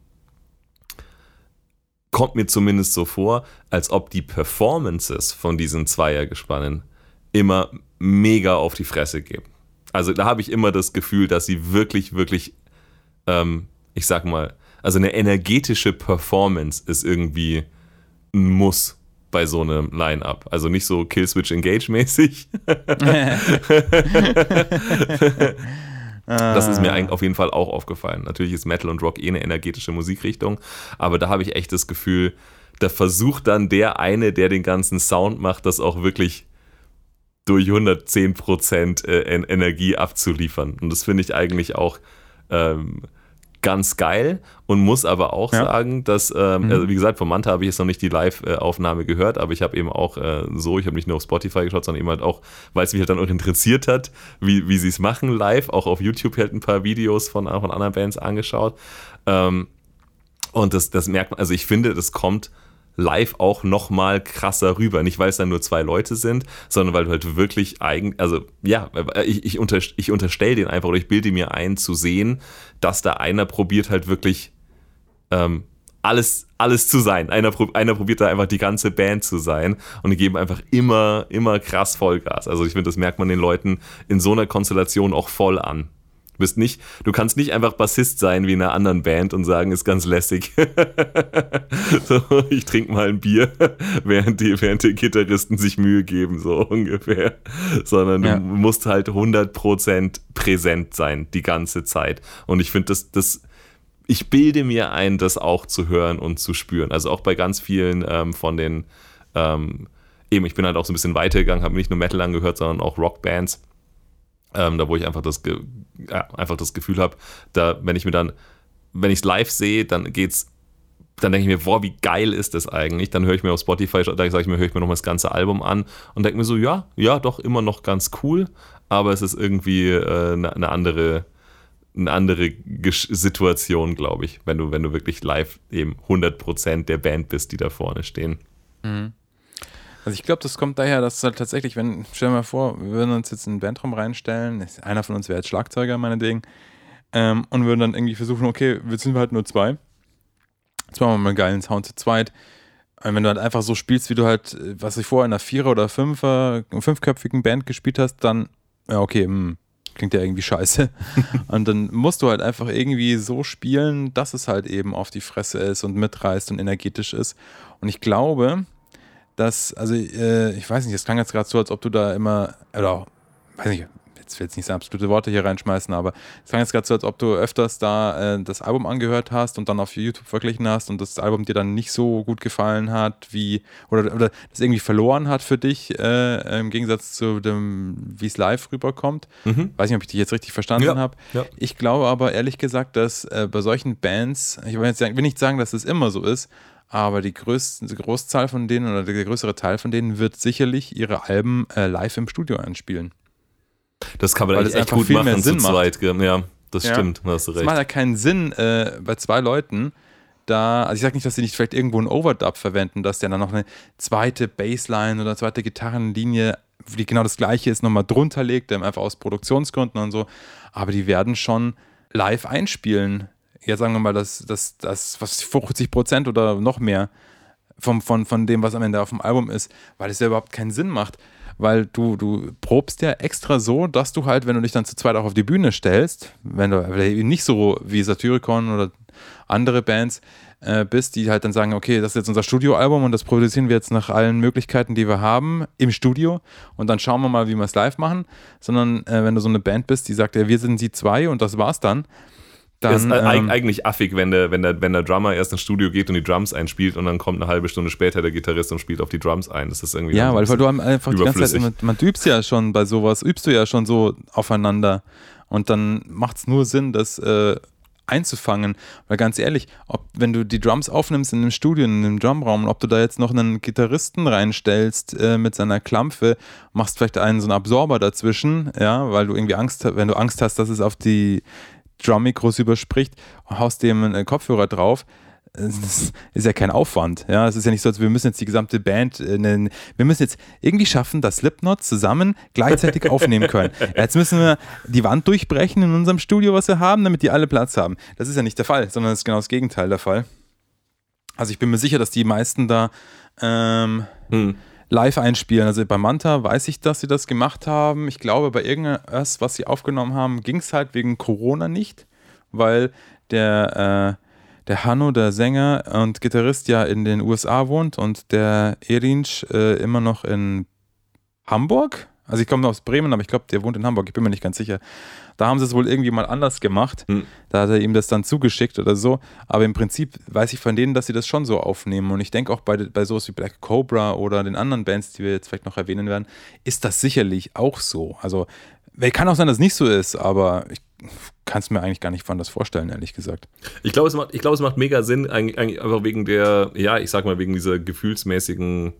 kommt mir zumindest so vor, als ob die Performances von diesen Zweiergespannen immer mega auf die Fresse geben. Also da habe ich immer das Gefühl, dass sie wirklich, wirklich, ähm, ich sag mal, also eine energetische Performance ist irgendwie ein Muss bei so einem Line-Up. Also nicht so Killswitch Engage mäßig. Das ist mir eigentlich auf jeden Fall auch aufgefallen. Natürlich ist Metal und Rock eh eine energetische Musikrichtung, aber da habe ich echt das Gefühl, da versucht dann der eine, der den ganzen Sound macht, das auch wirklich durch 110% äh, Energie abzuliefern. Und das finde ich eigentlich auch ähm, ganz geil und muss aber auch ja. sagen, dass, ähm, mhm. also wie gesagt, von Manta habe ich jetzt noch nicht die Live-Aufnahme gehört, aber ich habe eben auch äh, so, ich habe nicht nur auf Spotify geschaut, sondern eben halt auch, weil es mich halt dann auch interessiert hat, wie, wie sie es machen live, auch auf YouTube halt ein paar Videos von, von anderen Bands angeschaut. Ähm, und das, das merkt man, also ich finde, das kommt live auch noch mal krasser rüber. Nicht, weil es dann nur zwei Leute sind, sondern weil du halt wirklich eigen, also ja, ich, ich, unter, ich unterstelle den einfach oder ich bilde mir ein zu sehen, dass da einer probiert halt wirklich ähm, alles, alles zu sein. Einer, einer probiert da einfach die ganze Band zu sein und die geben einfach immer, immer krass Vollgas. Also ich finde, das merkt man den Leuten in so einer Konstellation auch voll an. Du bist nicht, du kannst nicht einfach Bassist sein wie in einer anderen Band und sagen, ist ganz lässig. so, ich trinke mal ein Bier, während die, während die Gitarristen sich Mühe geben, so ungefähr. Sondern ja. du musst halt 100% präsent sein, die ganze Zeit. Und ich finde, das, das, ich bilde mir ein, das auch zu hören und zu spüren. Also auch bei ganz vielen ähm, von den ähm, eben, ich bin halt auch so ein bisschen weitergegangen, habe nicht nur Metal angehört, sondern auch Rockbands. Ähm, da wo ich einfach das, Ge ja, einfach das Gefühl habe, da, wenn ich mir dann, wenn ich es live sehe, dann geht's, dann denke ich mir, boah, wie geil ist das eigentlich? Dann höre ich mir auf Spotify, da sage ich mir, höre ich mir noch mal das ganze Album an und denke mir so, ja, ja, doch immer noch ganz cool, aber es ist irgendwie äh, eine, eine andere, eine andere Gesch Situation, glaube ich, wenn du, wenn du wirklich live eben 100% der Band bist, die da vorne stehen. Mhm. Also ich glaube, das kommt daher, dass halt tatsächlich, wenn, stell dir mal vor, wir würden uns jetzt in den Bandraum reinstellen, einer von uns wäre jetzt Schlagzeuger, meinetwegen, ähm, und würden dann irgendwie versuchen, okay, jetzt sind wir halt nur zwei. Jetzt machen wir mal einen geilen Sound zu zweit. Und wenn du halt einfach so spielst, wie du halt, was ich vorher in einer Vierer- oder Fünfer, fünfköpfigen Band gespielt hast, dann, ja, okay, mh, hm, klingt ja irgendwie scheiße. und dann musst du halt einfach irgendwie so spielen, dass es halt eben auf die Fresse ist und mitreißt und energetisch ist. Und ich glaube, dass, also äh, ich weiß nicht, es klang jetzt gerade so, als ob du da immer, oder weiß nicht, jetzt will jetzt nicht so absolute Worte hier reinschmeißen, aber es klang jetzt gerade so, als ob du öfters da äh, das Album angehört hast und dann auf YouTube verglichen hast und das Album dir dann nicht so gut gefallen hat, wie, oder, oder das irgendwie verloren hat für dich, äh, im Gegensatz zu dem, wie es live rüberkommt. Mhm. Weiß nicht, ob ich dich jetzt richtig verstanden ja. habe. Ja. Ich glaube aber ehrlich gesagt, dass äh, bei solchen Bands, ich will, jetzt, will nicht sagen, dass es das immer so ist, aber die, größte, die Großzahl von denen oder der größere Teil von denen wird sicherlich ihre Alben äh, live im Studio einspielen. Das kann man Weil echt, echt gut machen mehr Sinn zu zweit. Macht. Ja, das ja. stimmt, hast du recht. Es macht ja keinen Sinn äh, bei zwei Leuten, da, also ich sage nicht, dass sie nicht vielleicht irgendwo einen Overdub verwenden, dass der dann noch eine zweite Bassline oder zweite Gitarrenlinie, die genau das gleiche ist, nochmal drunter legt, einfach aus Produktionsgründen und so. Aber die werden schon live einspielen ja, sagen wir mal, das, das, das was 50 Prozent oder noch mehr vom, von, von dem, was am Ende auf dem Album ist, weil es ja überhaupt keinen Sinn macht. Weil du, du probst ja extra so, dass du halt, wenn du dich dann zu zweit auch auf die Bühne stellst, wenn du nicht so wie Satyricon oder andere Bands äh, bist, die halt dann sagen, okay, das ist jetzt unser Studioalbum und das produzieren wir jetzt nach allen Möglichkeiten, die wir haben, im Studio und dann schauen wir mal, wie wir es live machen, sondern äh, wenn du so eine Band bist, die sagt, ja, wir sind die zwei und das war's dann, dann, ist ähm, eigentlich affig, wenn der, wenn, der, wenn der Drummer erst ins Studio geht und die Drums einspielt und dann kommt eine halbe Stunde später der Gitarrist und spielt auf die Drums ein. Das ist irgendwie. Ja, weil, weil du einfach die ganze Zeit, man, übst ja schon bei sowas, übst du ja schon so aufeinander. Und dann macht es nur Sinn, das äh, einzufangen. Weil ganz ehrlich, ob, wenn du die Drums aufnimmst in einem Studio, in einem Drumraum, ob du da jetzt noch einen Gitarristen reinstellst äh, mit seiner Klampfe, machst vielleicht einen so einen Absorber dazwischen, ja, weil du irgendwie Angst, wenn du Angst hast, dass es auf die Drum-Mikros überspricht, haust dem einen Kopfhörer drauf. Das ist ja kein Aufwand. Ja, es ist ja nicht so, als wir müssen jetzt die gesamte Band, äh, wir müssen jetzt irgendwie schaffen, dass Slipknot zusammen gleichzeitig aufnehmen können. Jetzt müssen wir die Wand durchbrechen in unserem Studio, was wir haben, damit die alle Platz haben. Das ist ja nicht der Fall, sondern das ist genau das Gegenteil der Fall. Also ich bin mir sicher, dass die meisten da ähm, hm live einspielen. Also bei Manta weiß ich, dass sie das gemacht haben. Ich glaube, bei irgendwas, was sie aufgenommen haben, ging es halt wegen Corona nicht, weil der, äh, der Hanno, der Sänger und Gitarrist, ja in den USA wohnt und der Erinsch äh, immer noch in Hamburg. Also ich komme aus Bremen, aber ich glaube, der wohnt in Hamburg. Ich bin mir nicht ganz sicher. Da haben sie es wohl irgendwie mal anders gemacht. Hm. Da hat er ihm das dann zugeschickt oder so. Aber im Prinzip weiß ich von denen, dass sie das schon so aufnehmen. Und ich denke auch bei, bei sowas wie Black Cobra oder den anderen Bands, die wir jetzt vielleicht noch erwähnen werden, ist das sicherlich auch so. Also kann auch sein, dass es nicht so ist, aber ich kann es mir eigentlich gar nicht anders vorstellen, ehrlich gesagt. Ich glaube, es, macht, es macht mega Sinn, einfach wegen der, ja, ich sag mal, wegen dieser gefühlsmäßigen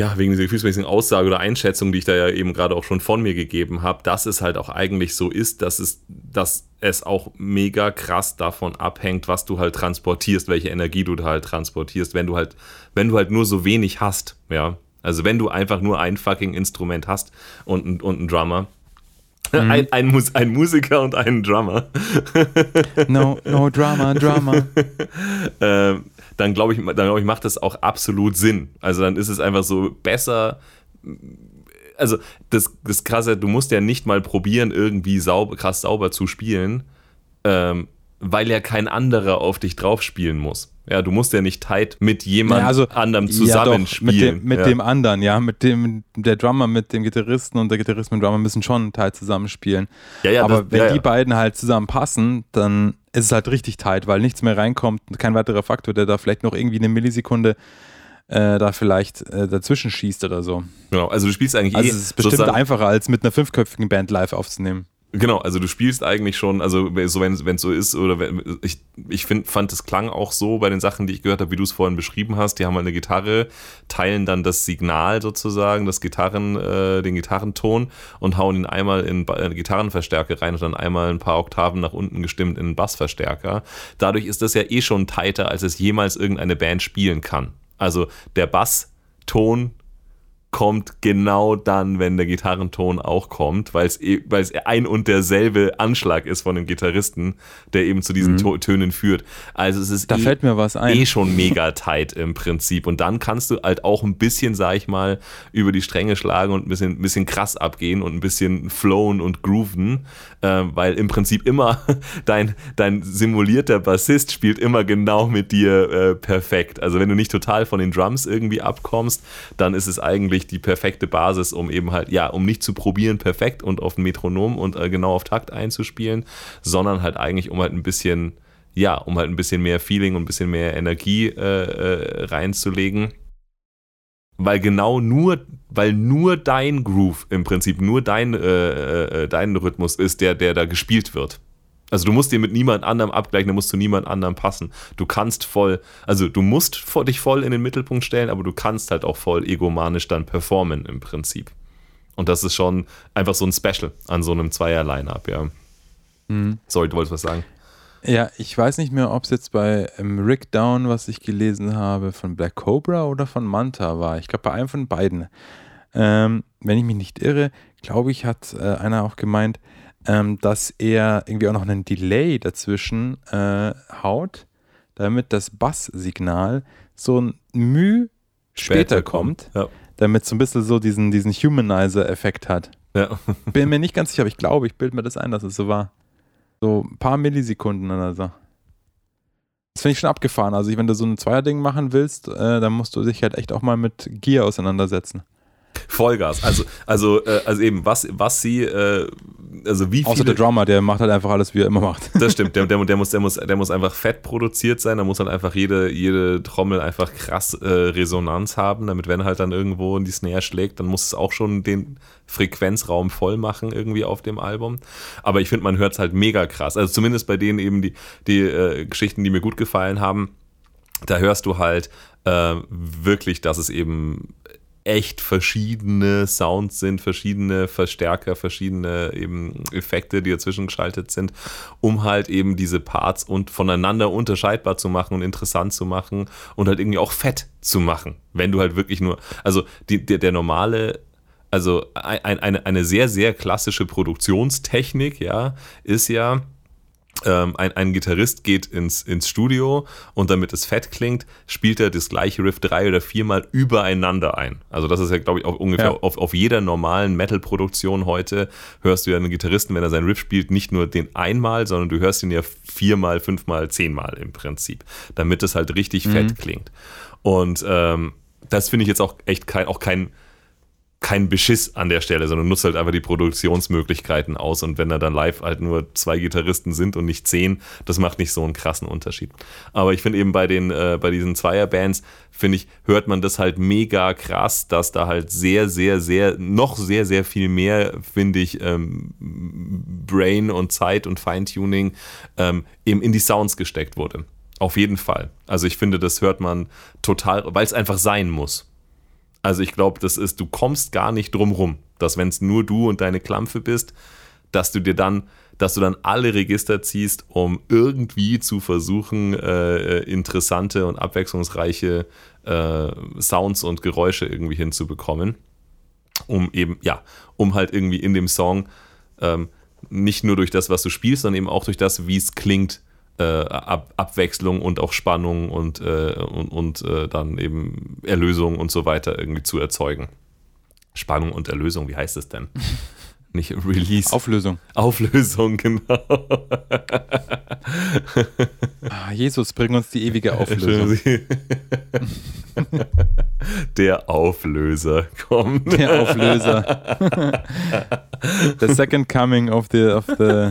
ja, wegen dieser gefühlsmäßigen Aussage oder Einschätzung, die ich da ja eben gerade auch schon von mir gegeben habe, dass es halt auch eigentlich so ist, dass es, dass es auch mega krass davon abhängt, was du halt transportierst, welche Energie du da halt transportierst, wenn du halt, wenn du halt nur so wenig hast, ja. Also wenn du einfach nur ein fucking Instrument hast und, und, und einen Drummer, Mhm. Ein, ein, Mus ein, Musiker und ein Drummer. No, no Drama, Drama. ähm, dann glaube ich, dann glaube ich, macht das auch absolut Sinn. Also dann ist es einfach so besser. Also das, das krasse, du musst ja nicht mal probieren, irgendwie sauber, krass sauber zu spielen, ähm, weil ja kein anderer auf dich drauf spielen muss. Ja, du musst ja nicht tight mit jemand ja, also, anderem zusammenspielen. Ja, mit, dem, mit ja. dem anderen, ja, mit dem der Drummer mit dem Gitarristen und der Gitarrist mit dem Drummer müssen schon tight zusammenspielen. Ja, ja, Aber das, wenn die beiden halt zusammen passen, dann ist es halt richtig tight, weil nichts mehr reinkommt, kein weiterer Faktor, der da vielleicht noch irgendwie eine Millisekunde äh, da vielleicht äh, dazwischen schießt oder so. Genau, also du spielst eigentlich Also eh es ist bestimmt einfacher, als mit einer fünfköpfigen Band live aufzunehmen. Genau, also du spielst eigentlich schon, also so wenn es so ist, oder wenn, ich, ich find, fand, es klang auch so bei den Sachen, die ich gehört habe, wie du es vorhin beschrieben hast. Die haben halt eine Gitarre, teilen dann das Signal sozusagen, das Gitarren, äh, den Gitarrenton und hauen ihn einmal in Ba- äh, Gitarrenverstärker rein und dann einmal ein paar Oktaven nach unten gestimmt in einen Bassverstärker. Dadurch ist das ja eh schon tighter, als es jemals irgendeine Band spielen kann. Also der Basston kommt genau dann, wenn der Gitarrenton auch kommt, weil es weil es ein und derselbe Anschlag ist von dem Gitarristen, der eben zu diesen To- Tönen führt. Also es ist Da eh, fällt mir was ein. eh schon mega tight im Prinzip. Und dann kannst du halt auch ein bisschen, sag ich mal, über die Stränge schlagen und ein bisschen, ein bisschen krass abgehen und ein bisschen flowen und grooven, äh, weil im Prinzip immer dein, dein simulierter Bassist spielt immer genau mit dir äh, perfekt. Also wenn du nicht total von den Drums irgendwie abkommst, dann ist es eigentlich die perfekte Basis, um eben halt, ja, um nicht zu probieren, perfekt und auf ein Metronom und äh, genau auf Takt einzuspielen, sondern halt eigentlich, um halt ein bisschen, ja, um halt ein bisschen mehr Feeling und ein bisschen mehr Energie äh, äh, reinzulegen. Weil genau nur, weil nur dein Groove im Prinzip, nur dein, äh, äh, dein Rhythmus ist, der, der da gespielt wird. Also du musst dir mit niemand anderem abgleichen, du musst zu niemand anderem passen. Du kannst voll, also du musst dich voll in den Mittelpunkt stellen, aber du kannst halt auch voll egomanisch dann performen im Prinzip. Und das ist schon einfach so ein Special an so einem Zweier-Line-Up, ja. Sorry, du wolltest was sagen. Ja, ich weiß nicht mehr, ob es jetzt bei ähm, Rick Down, was ich gelesen habe, von Black Cobra oder von Manta war. Ich glaube, bei einem von beiden. Ähm, wenn ich mich nicht irre, glaube ich, hat äh, einer auch gemeint, ähm, dass er irgendwie auch noch einen Delay dazwischen äh, haut, damit das Basssignal so ein Müh später, kommt, Ja. damit so ein bisschen so diesen, diesen Humanizer-Effekt hat. ja. Bin mir nicht ganz sicher, aber ich glaube, ich bilde mir das ein, dass es so war. So ein paar Millisekunden oder so. Das finde ich schon abgefahren. Also, wenn du so ein Zweierding machen willst, äh, dann musst du dich halt echt auch mal mit Gear auseinandersetzen. Vollgas. Also, also, äh, also eben, was, was sie, äh, also wie Außer viele. der Drummer, der macht halt einfach alles, wie er immer macht. Das stimmt, der, der, der, muss, der, muss, der muss einfach fett produziert sein, da muss halt einfach jede, jede Trommel einfach krass äh, Resonanz haben, damit wenn halt dann irgendwo in die Snare schlägt, dann muss es auch schon den Frequenzraum voll machen irgendwie auf dem Album. Aber ich finde, man hört es halt mega krass. Also zumindest bei denen eben die, die äh, Geschichten, die mir gut gefallen haben, da hörst du halt äh, wirklich, dass es eben echt verschiedene Sounds sind, verschiedene Verstärker, verschiedene eben Effekte, die dazwischen geschaltet sind, um halt eben diese Parts und voneinander unterscheidbar zu machen und interessant zu machen und halt irgendwie auch fett zu machen. Wenn du halt wirklich nur, also die, der, der normale also ein, eine, eine sehr, sehr klassische Produktionstechnik, ja, ist ja, ähm, ein, ein Gitarrist geht ins, ins Studio und damit es fett klingt, spielt er das gleiche Riff drei oder viermal übereinander ein. Also das ist ja, glaube ich, auch ungefähr Ja. auf, auf jeder normalen Metal-Produktion heute hörst du ja einen Gitarristen, wenn er seinen Riff spielt, nicht nur den einmal, sondern du hörst ihn ja viermal, fünfmal, zehnmal im Prinzip, damit es halt richtig fett klingt. Und ähm, das finde ich jetzt auch echt kein, auch kein kein Beschiss an der Stelle, sondern nutzt halt einfach die Produktionsmöglichkeiten aus. Und wenn da dann live halt nur zwei Gitarristen sind und nicht zehn, das macht nicht so einen krassen Unterschied. Aber ich finde eben bei den, äh, bei diesen Zweierbands, finde ich, hört man das halt mega krass, dass da halt sehr, sehr, sehr, noch sehr, sehr viel mehr, finde ich, ähm, Brain und Zeit und Feintuning ähm, eben in die Sounds gesteckt wurde. Auf jeden Fall. Also ich finde, das hört man total, weil es einfach sein muss. Also ich glaube, das ist, du kommst gar nicht drum rum, dass wenn es nur du und deine Klampfe bist, dass du dir dann, dass du dann alle Register ziehst, um irgendwie zu versuchen, äh, interessante und abwechslungsreiche äh, Sounds und Geräusche irgendwie hinzubekommen. Um eben, ja, um halt irgendwie in dem Song ähm, nicht nur durch das, was du spielst, sondern eben auch durch das, wie es klingt, äh, Ab Abwechslung und auch Spannung und, äh, und, und äh, dann eben Erlösung und so weiter irgendwie zu erzeugen. Spannung und Erlösung, wie heißt es denn? Nicht Release. Auflösung. Auflösung, genau. Ah, Jesus, bring uns die ewige Auflösung. Der Auflöser kommt. Der Auflöser. the second coming of the, of the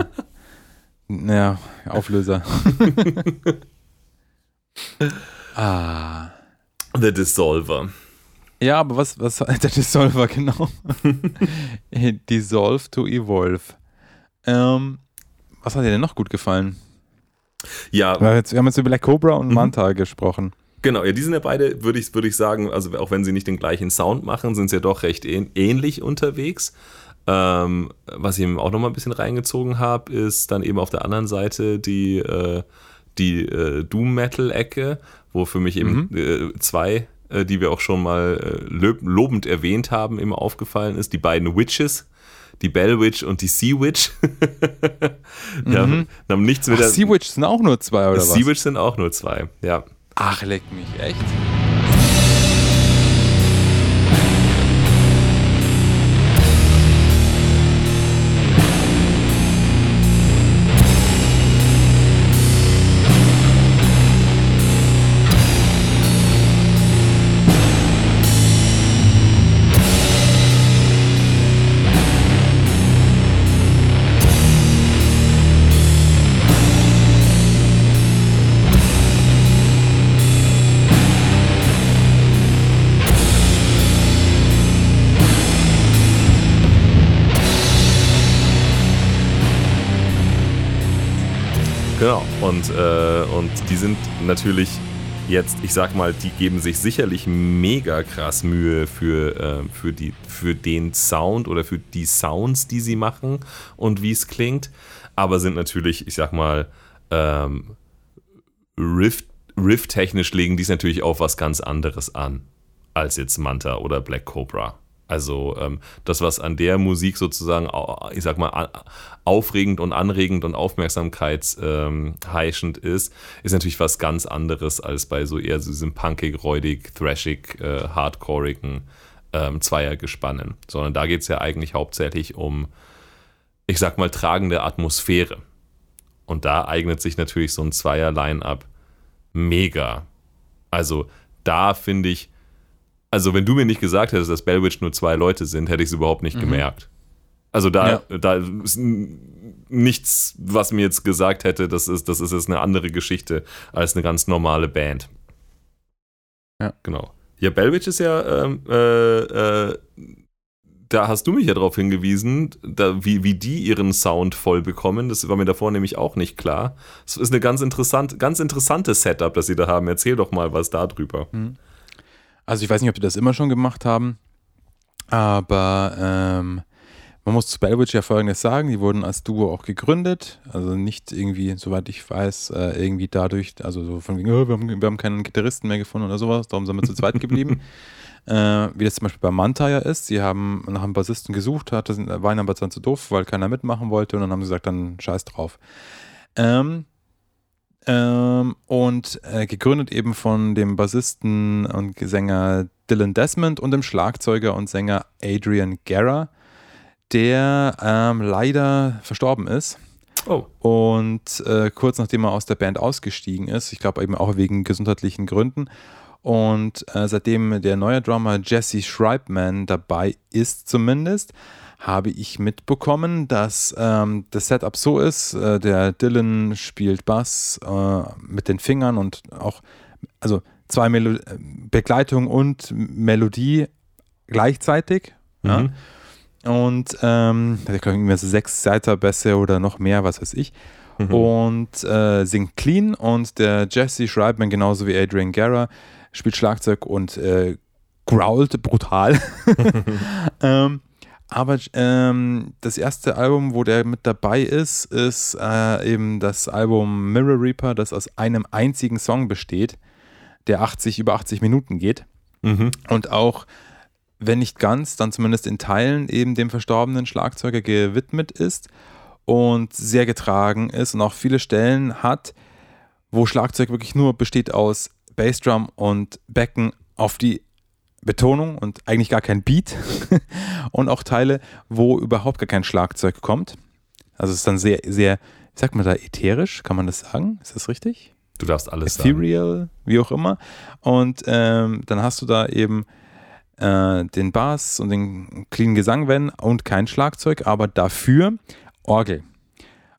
ja, Auflöser. ah. The Dissolver. Ja, aber was, was, der Dissolver, genau. Dissolve to Evolve. Ähm, was hat dir denn noch gut gefallen? Ja, Wir haben jetzt, wir haben jetzt über Black Cobra und Mhm. Manta gesprochen. Genau, ja, die sind ja beide, würde ich, würde ich sagen, also auch wenn sie nicht den gleichen Sound machen, sind sie ja doch recht ähn ähnlich unterwegs. Ähm, was ich eben auch nochmal ein bisschen reingezogen habe, ist dann eben auf der anderen Seite die, äh, die äh, Doom-Metal-Ecke, wo für mich eben äh, zwei, äh, die wir auch schon mal äh, lob lobend erwähnt haben, immer aufgefallen ist, die beiden Witches. Die Bell Witch und die Sea Witch. die haben, haben nichts mit Ach, der. Sea Witch sind auch nur zwei, oder was? Sea Witch sind auch nur zwei, ja. Ach, leck mich, echt? Und, äh, und die sind natürlich jetzt, ich sag mal, die geben sich sicherlich mega krass Mühe für, äh, für, die, für den Sound oder für die Sounds, die sie machen und wie es klingt. Aber sind natürlich, ich sag mal, ähm, Riff, Riff-technisch legen die es natürlich auf was ganz anderes an als jetzt Manta oder Black Cobra. Also ähm, das, was an der Musik sozusagen, ich sag mal, aufregend und anregend und aufmerksamkeitsheischend ist, ist natürlich was ganz anderes als bei so eher so diesem punkig, räudig, thrashig, äh, hardcoreigen ähm, Zweiergespannen. Sondern da geht es ja eigentlich hauptsächlich um, ich sag mal, tragende Atmosphäre. Und da eignet sich natürlich so ein Zweier-Line-Up mega. Also da finde ich, also wenn du mir nicht gesagt hättest, dass Bellwitch nur zwei Leute sind, hätte ich es überhaupt nicht gemerkt. Also da, da ist nichts, was mir jetzt gesagt hätte, das ist, das ist jetzt eine andere Geschichte als eine ganz normale Band. Ja. Genau. Ja, Bellwitch ist ja, ähm, äh, äh, da hast du mich ja darauf hingewiesen, da, wie, wie die ihren Sound voll bekommen. Das war mir davor nämlich auch nicht klar. Es ist eine ganz, interessant, ganz interessantes Setup, das sie da haben. Erzähl doch mal was darüber. Also ich weiß nicht, ob die das immer schon gemacht haben, aber ähm, man muss zu Bellwitch ja folgendes sagen, die wurden als Duo auch gegründet, also nicht irgendwie, soweit ich weiß, äh, irgendwie dadurch, also so von wegen, oh, wir, haben, wir haben keinen Gitarristen mehr gefunden oder sowas, darum sind wir zu zweit geblieben. äh, wie das zum Beispiel bei Manta ja ist, sie haben nach einem Bassisten gesucht, hat, das, waren aber dann zu doof, weil keiner mitmachen wollte und dann haben sie gesagt, dann scheiß drauf. Ähm, ähm, und äh, gegründet eben von dem Bassisten und Sänger Dylan Desmond und dem Schlagzeuger und Sänger Adrian Guerra, der ähm, leider verstorben ist. Oh. Und äh, kurz nachdem er aus der Band ausgestiegen ist, ich glaube eben auch wegen gesundheitlichen Gründen. Und äh, seitdem der neue Drummer Jesse Schreibman dabei ist, zumindest, habe ich mitbekommen, dass ähm, das Setup so ist: äh, der Dylan spielt Bass äh, mit den Fingern und auch, also zwei Melo äh, Begleitung und Melodie gleichzeitig. Ja. Und ähm, da können irgendwie so sechs Seiterbässe oder noch mehr, was weiß ich. Mhm. Und äh, singt clean. Und der Jesse Schreibman, genauso wie Adrian Guerra, spielt Schlagzeug und äh, growlt brutal. ähm, aber ähm, das erste Album, wo der mit dabei ist, ist äh, eben das Album Mirror Reaper, das aus einem einzigen Song besteht, der 80 über 80 Minuten geht Mhm. und auch, wenn nicht ganz, dann zumindest in Teilen eben dem verstorbenen Schlagzeuger gewidmet ist und sehr getragen ist und auch viele Stellen hat, wo Schlagzeug wirklich nur besteht aus Bassdrum und Becken auf die Betonung und eigentlich gar kein Beat und auch Teile, wo überhaupt gar kein Schlagzeug kommt. Also es ist dann sehr, sehr, wie sagt man da, ätherisch, kann man das sagen? Ist das richtig? Du darfst alles sagen. Ethereal, wie auch immer. Und ähm, dann hast du da eben äh, den Bass und den clean Gesang, wenn, und kein Schlagzeug, aber dafür Orgel.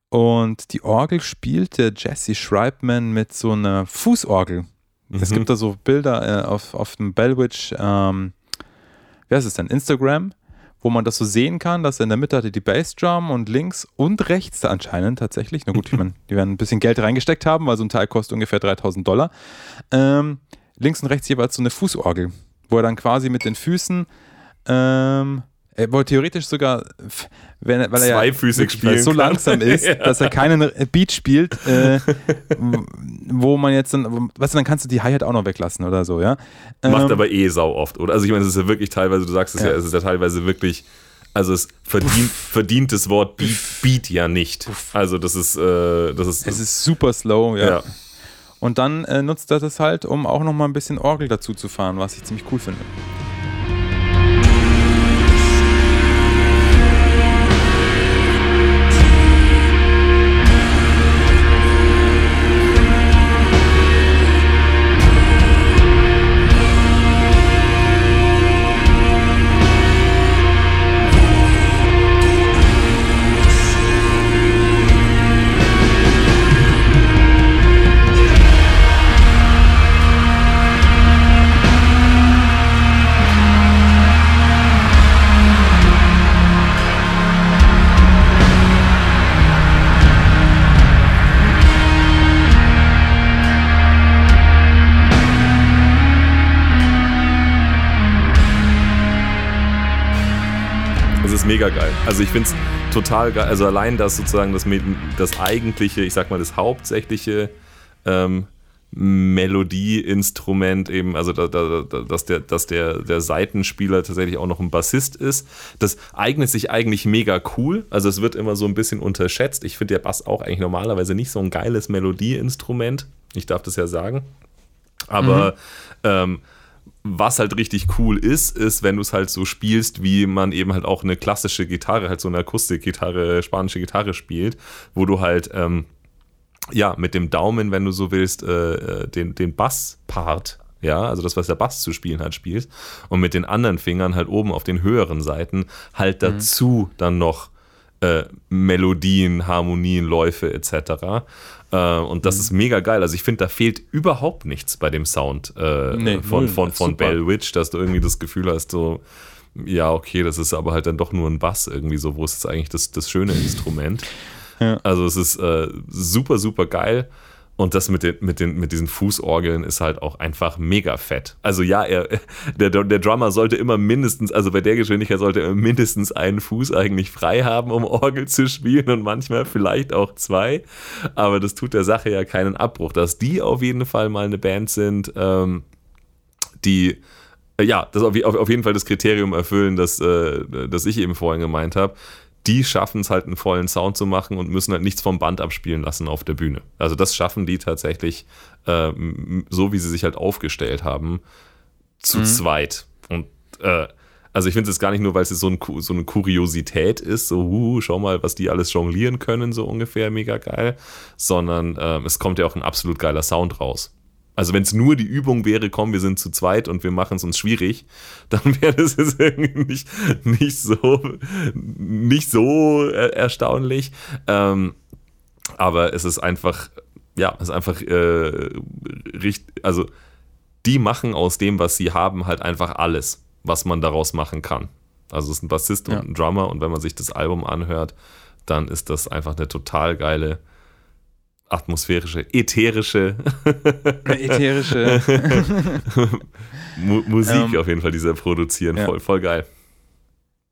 Und die Orgel spielt der Jesse Schreibman mit so einer Fußorgel. Es gibt da so Bilder äh, auf, auf dem Bellwitch, ähm, wie heißt es denn, Instagram, wo man das so sehen kann, dass er in der Mitte hatte die Bassdrum und links und rechts da anscheinend tatsächlich, na gut, ich meine, die werden ein bisschen Geld reingesteckt haben, weil so ein Teil kostet ungefähr 3000 Dollar, ähm, links und rechts jeweils so eine Fußorgel, wo er dann quasi mit den Füßen ähm, er wollte theoretisch sogar, wenn, weil er ja so langsam ist, Ja. dass er keinen Beat spielt, äh, wo man jetzt dann, weißt du, dann kannst du die Hi-Hat auch noch weglassen oder so, ja. Macht Ähm, aber eh sau oft, oder? Also ich meine, es ist ja wirklich teilweise, du sagst es ja, Ja. es ist ja teilweise wirklich, also es verdient, verdient das Wort Beat, Beat ja nicht. Also das ist, äh, das ist, Es ist super slow, ja. ja. Und dann äh, nutzt er das halt, um auch noch mal ein bisschen Orgel dazu zu fahren, was ich ziemlich cool finde. Mega geil. Also ich finde es total geil. Also allein das sozusagen das, das eigentliche, ich sag mal das hauptsächliche ähm, Melodieinstrument eben, also da, da, da, dass, der, dass der, der Seitenspieler tatsächlich auch noch ein Bassist ist. Das eignet sich eigentlich mega cool. Also es wird immer so ein bisschen unterschätzt. Ich finde der Bass auch eigentlich normalerweise nicht so ein geiles Melodieinstrument. Ich darf das ja sagen. Aber ähm, was halt richtig cool ist, ist, wenn du es halt so spielst, wie man eben halt auch eine klassische Gitarre, halt so eine Akustikgitarre, spanische Gitarre spielt, wo du halt, ähm, ja, mit dem Daumen, wenn du so willst, äh, äh, den, den Basspart, ja, also das, was der Bass zu spielen hat, spielst, und mit den anderen Fingern halt oben auf den höheren Seiten halt dazu dann noch äh, Melodien, Harmonien, Läufe etc. Äh, und das ist mega geil. Also ich finde, da fehlt überhaupt nichts bei dem Sound äh, Nee, von, von, von Super. Bell Witch, dass du irgendwie das Gefühl hast, so, ja, okay, das ist aber halt dann doch nur ein Bass irgendwie so, wo ist jetzt eigentlich das, das schöne Instrument? Ja. Also es ist äh, super, super geil. Und das mit den, mit, den, mit diesen Fußorgeln ist halt auch einfach mega fett. Also ja, er, der, der Drummer sollte immer mindestens, also bei der Geschwindigkeit sollte er mindestens einen Fuß eigentlich frei haben, um Orgel zu spielen und manchmal vielleicht auch zwei. Aber das tut der Sache ja keinen Abbruch. Dass die auf jeden Fall mal eine Band sind, ähm, die äh, ja, das auf, auf, jeden Fall das Kriterium erfüllen, das, äh, das ich eben vorhin gemeint habe. Die schaffen es halt einen vollen Sound zu machen und müssen halt nichts vom Band abspielen lassen auf der Bühne. Also das schaffen die tatsächlich, ähm, so wie sie sich halt aufgestellt haben, zu zweit. Und äh, also ich finde es jetzt gar nicht nur, weil es so, ein, so eine Kuriosität ist, so, uh, schau mal, was die alles jonglieren können, so ungefähr, mega geil, sondern ähm, es kommt ja auch ein absolut geiler Sound raus. Also wenn es nur die Übung wäre, komm, wir sind zu zweit und wir machen es uns schwierig, dann wäre das jetzt irgendwie nicht, nicht so, nicht so erstaunlich. Ähm, aber es ist einfach, ja, es ist einfach äh, richtig, also die machen aus dem, was sie haben, halt einfach alles, was man daraus machen kann. Also es ist ein Bassist Ja. und ein Drummer und wenn man sich das Album anhört, dann ist das einfach eine total geile atmosphärische, ätherische Ätherische. Mu Musik Ähm, auf jeden Fall, die sie produzieren. ja. Voll, voll geil.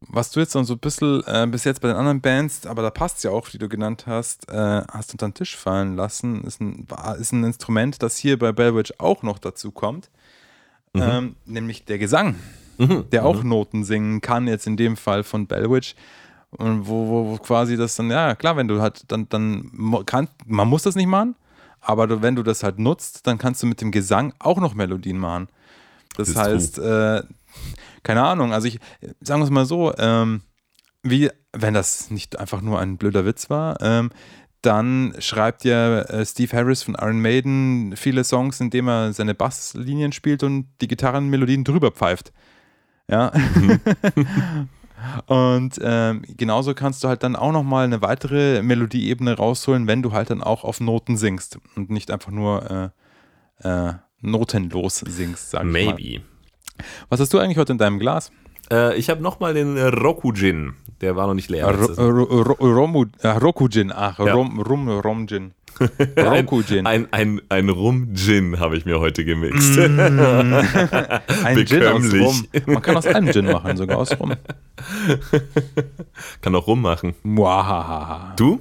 Was du jetzt noch so ein bisschen äh, bis jetzt bei den anderen Bands, aber da passt ja auch, die du genannt hast, äh, hast unter den Tisch fallen lassen, ist ein, ist ein Instrument, das hier bei Bellwitch auch noch dazu kommt, ähm, nämlich der Gesang, Mhm. der auch Noten singen kann, jetzt in dem Fall von Bellwitch. Und wo, wo, wo quasi das dann, ja klar, wenn du halt dann, dann kann, man muss das nicht machen, aber du, wenn du das halt nutzt, dann kannst du mit dem Gesang auch noch Melodien machen. Das Ist heißt, äh, keine Ahnung, also ich, sagen wir es mal so, ähm, wie, wenn das nicht einfach nur ein blöder Witz war, ähm, dann schreibt ja äh, Steve Harris von Iron Maiden viele Songs, indem er seine Basslinien spielt und die Gitarrenmelodien drüber pfeift. Ja. und ähm, genauso kannst du halt dann auch nochmal eine weitere Melodieebene rausholen, wenn du halt dann auch auf Noten singst und nicht einfach nur äh, äh, notenlos singst, sag ich mal. Maybe. Was hast du eigentlich heute in deinem Glas? Äh, ich habe nochmal den äh, Roku Gin. Der war noch nicht leer. Ro letztes- Ro Ro Romu, äh, Roku-Gin, ach, Ja. Rum, Rum, Rum-Gin. Ein, Roku-Gin. ein, ein, ein Rum-Gin habe ich mir heute gemixt. Ein Gin aus. Rum. Man kann aus einem Gin machen, sogar aus Rum. Kann auch Rum machen. Muahaha. Du?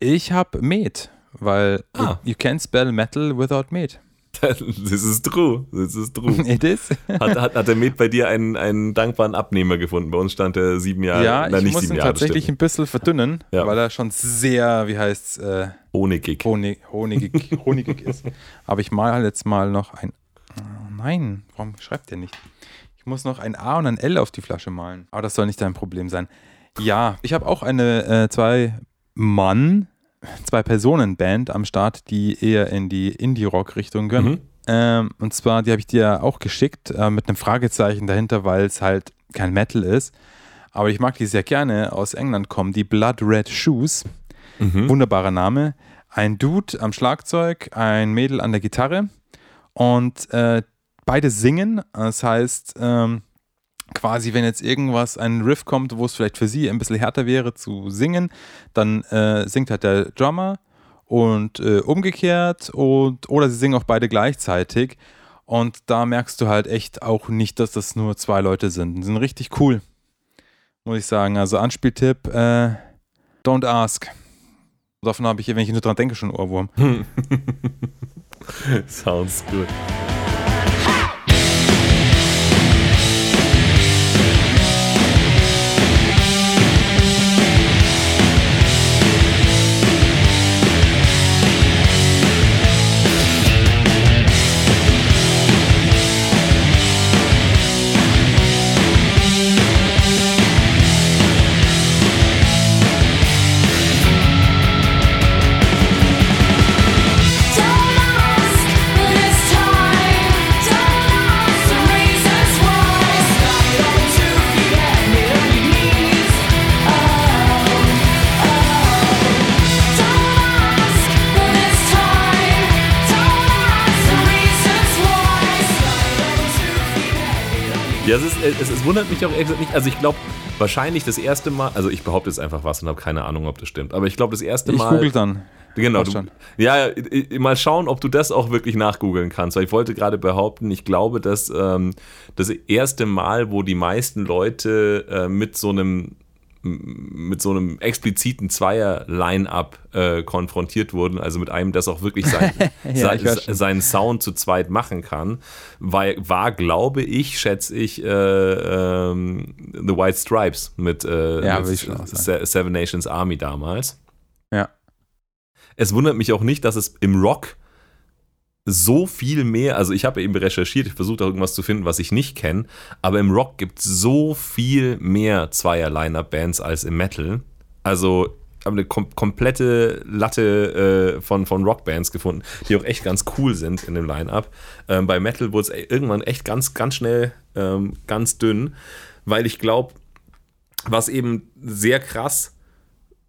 Ich habe Met, weil Ah. you, you can't spell metal without Met. Das ist true. Das ist true. It is. Hat, hat, hat der Med bei dir einen, einen dankbaren Abnehmer gefunden? Bei uns stand er sieben Jahre. ja, nein, ich nicht muss ihn Jahre, tatsächlich ein bisschen verdünnen, Ja. weil er schon sehr, wie heißt's, äh, nicht. Ohne Gig. Honig, honigig, honigig ist. Aber ich mal jetzt mal noch ein. Oh nein, warum schreibt der nicht? Ich muss noch ein A und ein L auf die Flasche malen. Aber das soll nicht dein Problem sein. Ja, ich habe auch eine äh, zwei Mann, zwei Personen Band am Start, die eher in die Indie-Rock-Richtung gehen. Mhm. Ähm, und zwar, die habe ich dir auch geschickt äh, mit einem Fragezeichen dahinter, weil es halt kein Metal ist. Aber ich mag die sehr gerne. Aus England kommen die Blood Red Shoes. Mhm. Wunderbarer Name. Ein Dude am Schlagzeug, ein Mädel an der Gitarre und äh, beide singen. Das heißt, ähm, quasi, wenn jetzt irgendwas, ein Riff kommt, wo es vielleicht für sie ein bisschen härter wäre zu singen, dann äh, singt halt der Drummer und äh, umgekehrt und oder sie singen auch beide gleichzeitig. Und da merkst du halt echt auch nicht, dass das nur zwei Leute sind. Die sind richtig cool, muss ich sagen. Also Anspieltipp, äh, don't ask. Davon habe ich, wenn ich nur dran denke, schon Ohrwurm. Sounds good. Ja, es, ist, es, es wundert mich auch ehrlich gesagt nicht. Also ich glaube, wahrscheinlich das erste Mal, also ich behaupte jetzt einfach was und habe keine Ahnung, ob das stimmt. Aber ich glaube, das erste Ich Mal. google dann. Genau, du, ja, mal schauen, ob du das auch wirklich nachgoogeln kannst. Weil ich wollte gerade behaupten, ich glaube, dass ähm, das erste Mal, wo die meisten Leute äh, mit so einem mit so einem expliziten Zweier-Line-Up äh, konfrontiert wurden, also mit einem, das auch wirklich sein, Ja, schon. seinen Sound zu zweit machen kann, war, war glaube ich, schätze ich, äh, ähm, The White Stripes mit, äh, Ja, mit. Se- Seven Nations Army damals. Ja. Es wundert mich auch nicht, dass es im Rock so viel mehr, also ich habe eben recherchiert, ich versuche auch irgendwas zu finden, was ich nicht kenne, aber im Rock gibt es so viel mehr Zweier-Line-Up-Bands als im Metal. Also ich habe eine kom komplette Latte äh, von, von Rockbands gefunden, die auch echt ganz cool sind in dem Line-Up. Ähm, bei Metal wurde es irgendwann echt ganz, ganz schnell ähm, ganz dünn, weil ich glaube, was eben sehr krass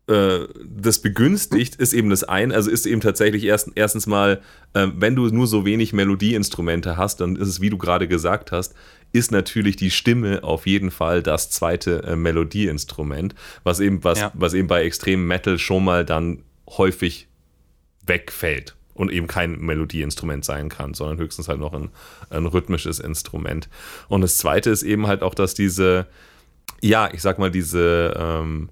das begünstigt, ist eben das ein, also ist eben tatsächlich erst, erstens mal, äh, wenn du nur so wenig Melodieinstrumente hast, dann ist es, wie du gerade gesagt hast, ist natürlich die Stimme auf jeden Fall das zweite äh, Melodieinstrument, was eben, was, Ja. was eben bei extremem Metal schon mal dann häufig wegfällt und eben kein Melodieinstrument sein kann, sondern höchstens halt noch ein, ein rhythmisches Instrument. Und das zweite ist eben halt auch, dass diese, ja, ich sag mal, diese ähm,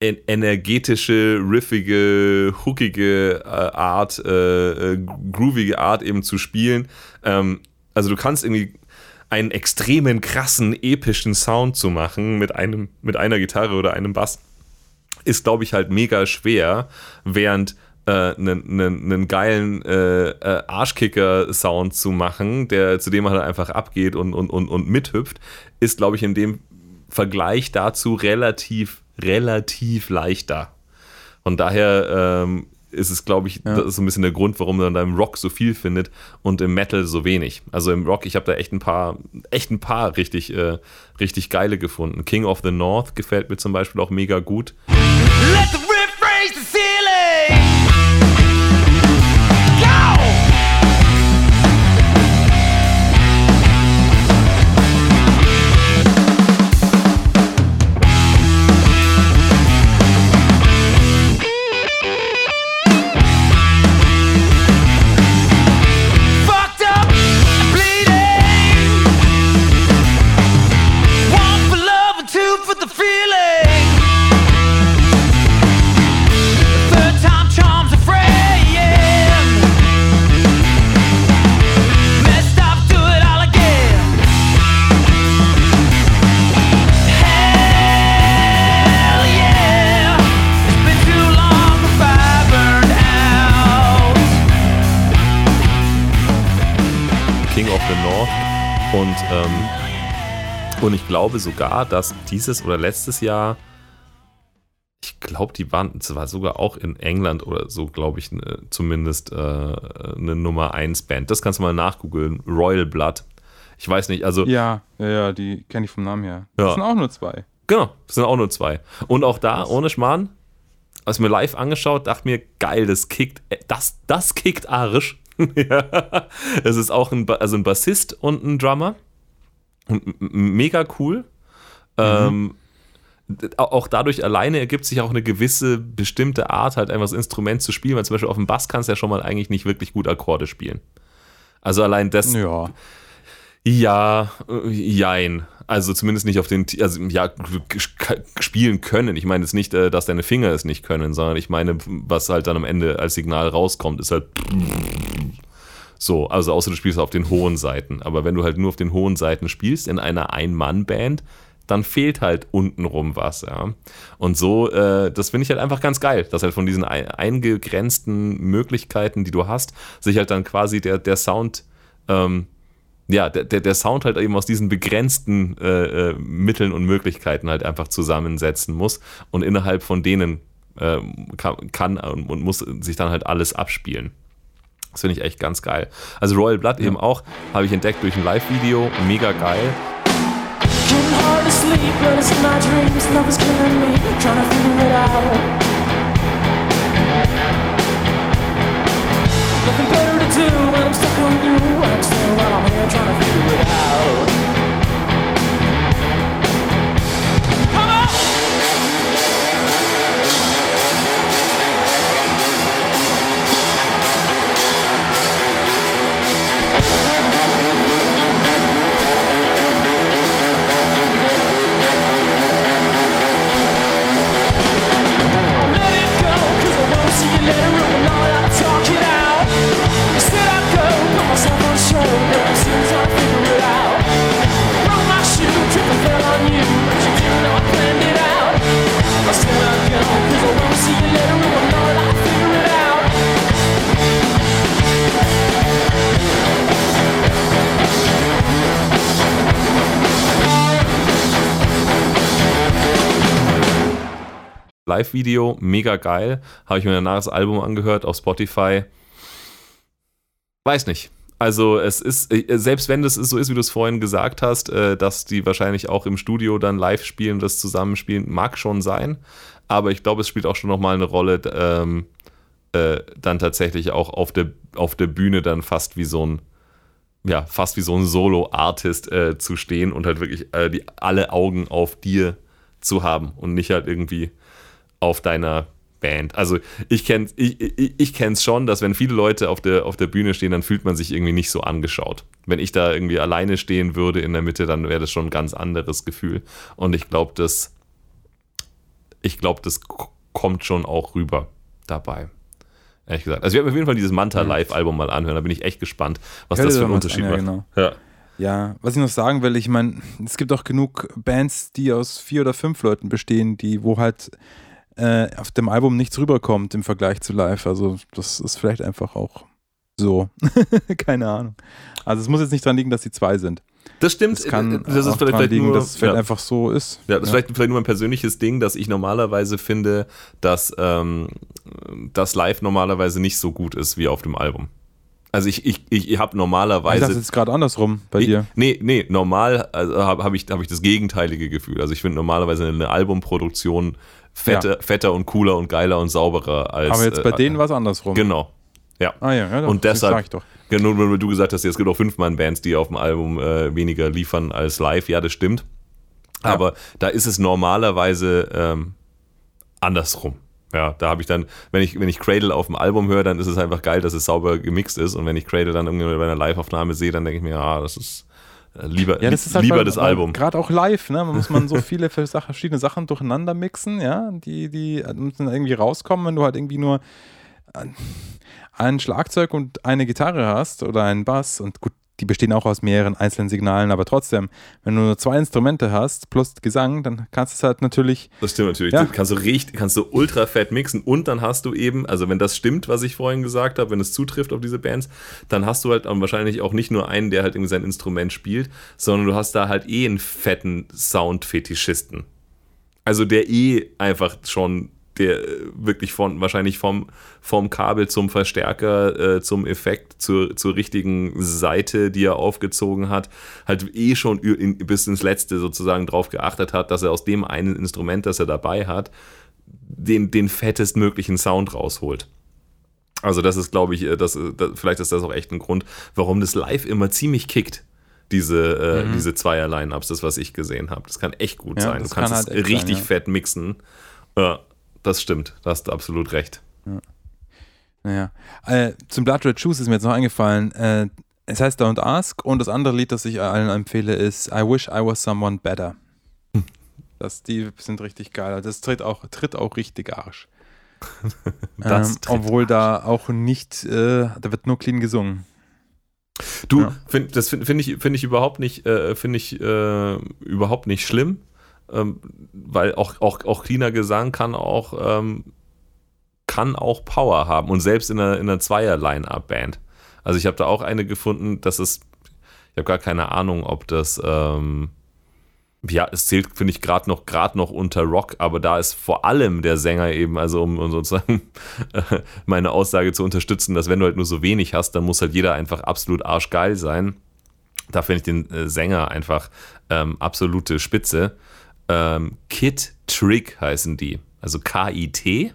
energetische, riffige, hookige äh, Art, äh, äh, groovige Art eben zu spielen. Ähm, also du kannst irgendwie einen extremen, krassen, epischen Sound zu machen mit einem, mit einer Gitarre oder einem Bass, ist, glaube ich, halt mega schwer, während einen einen- einen geilen äh, äh, Arschkicker-Sound zu machen, der, zu dem man halt einfach abgeht und, und, und, und mithüpft, ist, glaube ich, in dem Vergleich dazu relativ, relativ leichter. Von daher ähm, ist es, glaube ich, Ja. das ist so ein bisschen der Grund, warum man da im Rock so viel findet und im Metal so wenig. Also im Rock, ich habe da echt ein paar, echt ein paar richtig, äh, richtig geile gefunden. King of the North gefällt mir zum Beispiel auch mega gut. Let the und ich glaube sogar, dass dieses oder letztes Jahr, ich glaube, die waren es war sogar auch in England oder so, glaube ich, ne, zumindest äh, eine Nummer 1 Band. Das kannst du mal nachgoogeln. Royal Blood. Ich weiß nicht, also Ja, ja, ja, die kenne ich vom Namen her. Ja. Das sind auch nur zwei. Genau, das sind auch nur zwei. Und auch da, ohne Schmarrn, als mir live angeschaut, dachte mir, geil, das kickt, äh, das, das kickt arisch. ja. Es ist auch ein, also ein Bassist und ein Drummer. Und mega cool. Ähm, d- au- auch dadurch alleine ergibt sich auch eine gewisse bestimmte Art, halt einfach das Instrument zu spielen, weil zum Beispiel auf dem Bass kannst du ja schon mal eigentlich nicht wirklich gut Akkorde spielen. Also allein das, Ja. ja, äh, jein. Also zumindest nicht auf den, also ja, spielen können. Ich meine jetzt nicht, äh, dass deine Finger es nicht können, sondern ich meine, was halt dann am Ende als Signal rauskommt, ist halt so. Also außer du spielst auf den hohen Seiten. Aber wenn du halt nur auf den hohen Seiten spielst in einer Ein-Mann-Band, dann fehlt halt untenrum was, ja. Und so, äh, das finde ich halt einfach ganz geil, dass halt von diesen ein- eingegrenzten Möglichkeiten, die du hast, sich halt dann quasi der, der Sound ähm, ja, der, der, der Sound halt eben aus diesen begrenzten äh, äh, Mitteln und Möglichkeiten halt einfach zusammensetzen muss und innerhalb von denen äh, kann, kann und muss sich dann halt alles abspielen. Das finde ich echt ganz geil. Also Royal Blood eben auch, habe ich entdeckt durch ein Live-Video, mega geil. Out. Nothing better to do when I'm stuck on you. I'm still while I'm here trying to figure it out. Live-Video, mega geil. Habe ich mir danach das Album angehört auf Spotify. Weiß nicht. Also es ist, äh, selbst wenn das so ist, wie du es vorhin gesagt hast, äh, dass die wahrscheinlich auch im Studio dann live spielen, das zusammenspielen, mag schon sein. Aber ich glaube, es spielt auch schon nochmal eine Rolle, ähm, äh, dann tatsächlich auch auf der, auf der Bühne dann fast wie so ein, ja, fast wie so ein Solo-Artist äh, zu stehen und halt wirklich äh, die, alle Augen auf dir zu haben und nicht halt irgendwie auf deiner Band. Also ich kenne ich, ich, ich kenn's schon, dass wenn viele Leute auf der, auf der Bühne stehen, dann fühlt man sich irgendwie nicht so angeschaut. Wenn ich da irgendwie alleine stehen würde in der Mitte, dann wäre das schon ein ganz anderes Gefühl. Und ich glaube, das, ich glaube, das kommt schon auch rüber dabei. Ehrlich gesagt. Also ich werde mir auf jeden Fall dieses Manta Live-Album mal anhören. Da bin ich echt gespannt, was Hör das für einen was Unterschied an, ja, macht. genau. Ja. Ja, was ich noch sagen will, ich meine, es gibt auch genug Bands, die aus vier oder fünf Leuten bestehen, die, wo halt äh, auf dem Album nichts rüberkommt im Vergleich zu live. Also das ist vielleicht einfach auch so. Keine Ahnung. Also es muss jetzt nicht dran liegen, dass die zwei sind. Das stimmt. Es kann das ist auch vielleicht, dran liegen, nur, dass es vielleicht ja. einfach so ist. Ja, das ist vielleicht, vielleicht nur ein persönliches Ding, dass ich normalerweise finde, dass ähm, das Live normalerweise nicht so gut ist wie auf dem Album. Also ich, ich, ich, ich habe Ich normalerweise. dachte jetzt gerade andersrum bei dir. Nee, nee, normal also habe hab ich, hab ich das gegenteilige Gefühl. Also ich finde normalerweise eine Albumproduktion fetter, fetter und cooler und geiler und sauberer als. Aber jetzt bei äh, denen war es andersrum. Genau. Ja. Ah ja, ja Und deshalb- sag ich doch. Genau, weil du gesagt hast, es gibt auch Fünf-Mann-Bands, die auf dem Album äh, weniger liefern als live. Ja, das stimmt. Ja. Aber da ist es normalerweise ähm, andersrum. Ja, da habe ich dann, wenn ich, wenn ich Cradle auf dem Album höre, dann ist es einfach geil, dass es sauber gemixt ist. Und wenn ich Cradle dann irgendwie bei einer Live-Aufnahme sehe, dann denke ich mir, ah, das ist lieber, Ja, das ist halt lieber weil- das Album. Gerade auch live, ne? Man muss man so viele verschiedene Sachen durcheinander mixen, ja, die, die müssen dann irgendwie rauskommen, wenn du halt irgendwie nur ein- ein Schlagzeug und eine Gitarre hast oder einen Bass und gut, die bestehen auch aus mehreren einzelnen Signalen, aber trotzdem, wenn du nur zwei Instrumente hast plus Gesang, dann kannst du es halt natürlich, Das stimmt natürlich. Ja. Kannst du richtig, kannst du ultra fett mixen und dann hast du eben, also wenn das stimmt, was ich vorhin gesagt habe, wenn es zutrifft auf diese Bands, dann hast du halt wahrscheinlich auch nicht nur einen, der halt irgendwie sein Instrument spielt, sondern du hast da halt eh einen fetten Sound-Fetischisten. Also der eh einfach schon der äh, wirklich von wahrscheinlich vom, vom Kabel zum Verstärker, äh, zum Effekt, zur, zur richtigen Seite, die er aufgezogen hat, halt eh schon in, bis ins Letzte sozusagen drauf geachtet hat, dass er aus dem einen Instrument, das er dabei hat, den, den fettestmöglichen Sound rausholt. Also das ist, glaube ich, äh, das, äh, das, vielleicht ist das auch echt ein Grund, warum das live immer ziemlich kickt. Diese, äh, diese Zweier-Line-Ups, das, was ich gesehen habe. Das kann echt gut Ja, sein. Du kannst kann es halt echt richtig sein, ja. fett mixen. Ja, das stimmt. Da hast du absolut recht. naja. Äh, zum Blood Red Shoes ist mir jetzt noch eingefallen, äh, es heißt Don't Ask und das andere Lied, das ich allen empfehle, ist I Wish I Was Someone Better. Das, die sind richtig geil. Das tritt auch, tritt auch richtig Arsch. Ähm, obwohl da auch nicht, äh, da wird nur clean gesungen. Du, Ja. find, das finde find ich, find ich überhaupt nicht, äh, finde ich äh, überhaupt nicht schlimm, ähm, weil auch, auch, auch cleaner Gesang kann auch, ähm, kann auch Power haben und selbst in einer, in einer Zweier-Line-Up-Band. Also ich habe da auch eine gefunden, das ist, ich habe gar keine Ahnung, ob das, ähm, ja, es zählt, finde ich, gerade noch, noch unter Rock, aber da ist vor allem der Sänger eben, also um, um sozusagen meine Aussage zu unterstützen, dass wenn du halt nur so wenig hast, dann muss halt jeder einfach absolut arschgeil sein. Da finde ich den äh, Sänger einfach ähm, absolute Spitze. Ähm, Kid Trick heißen die, also K-I-T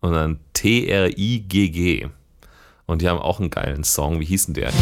und dann T-R-I-G-G. Und die haben auch einen geilen Song. Wie hieß denn der?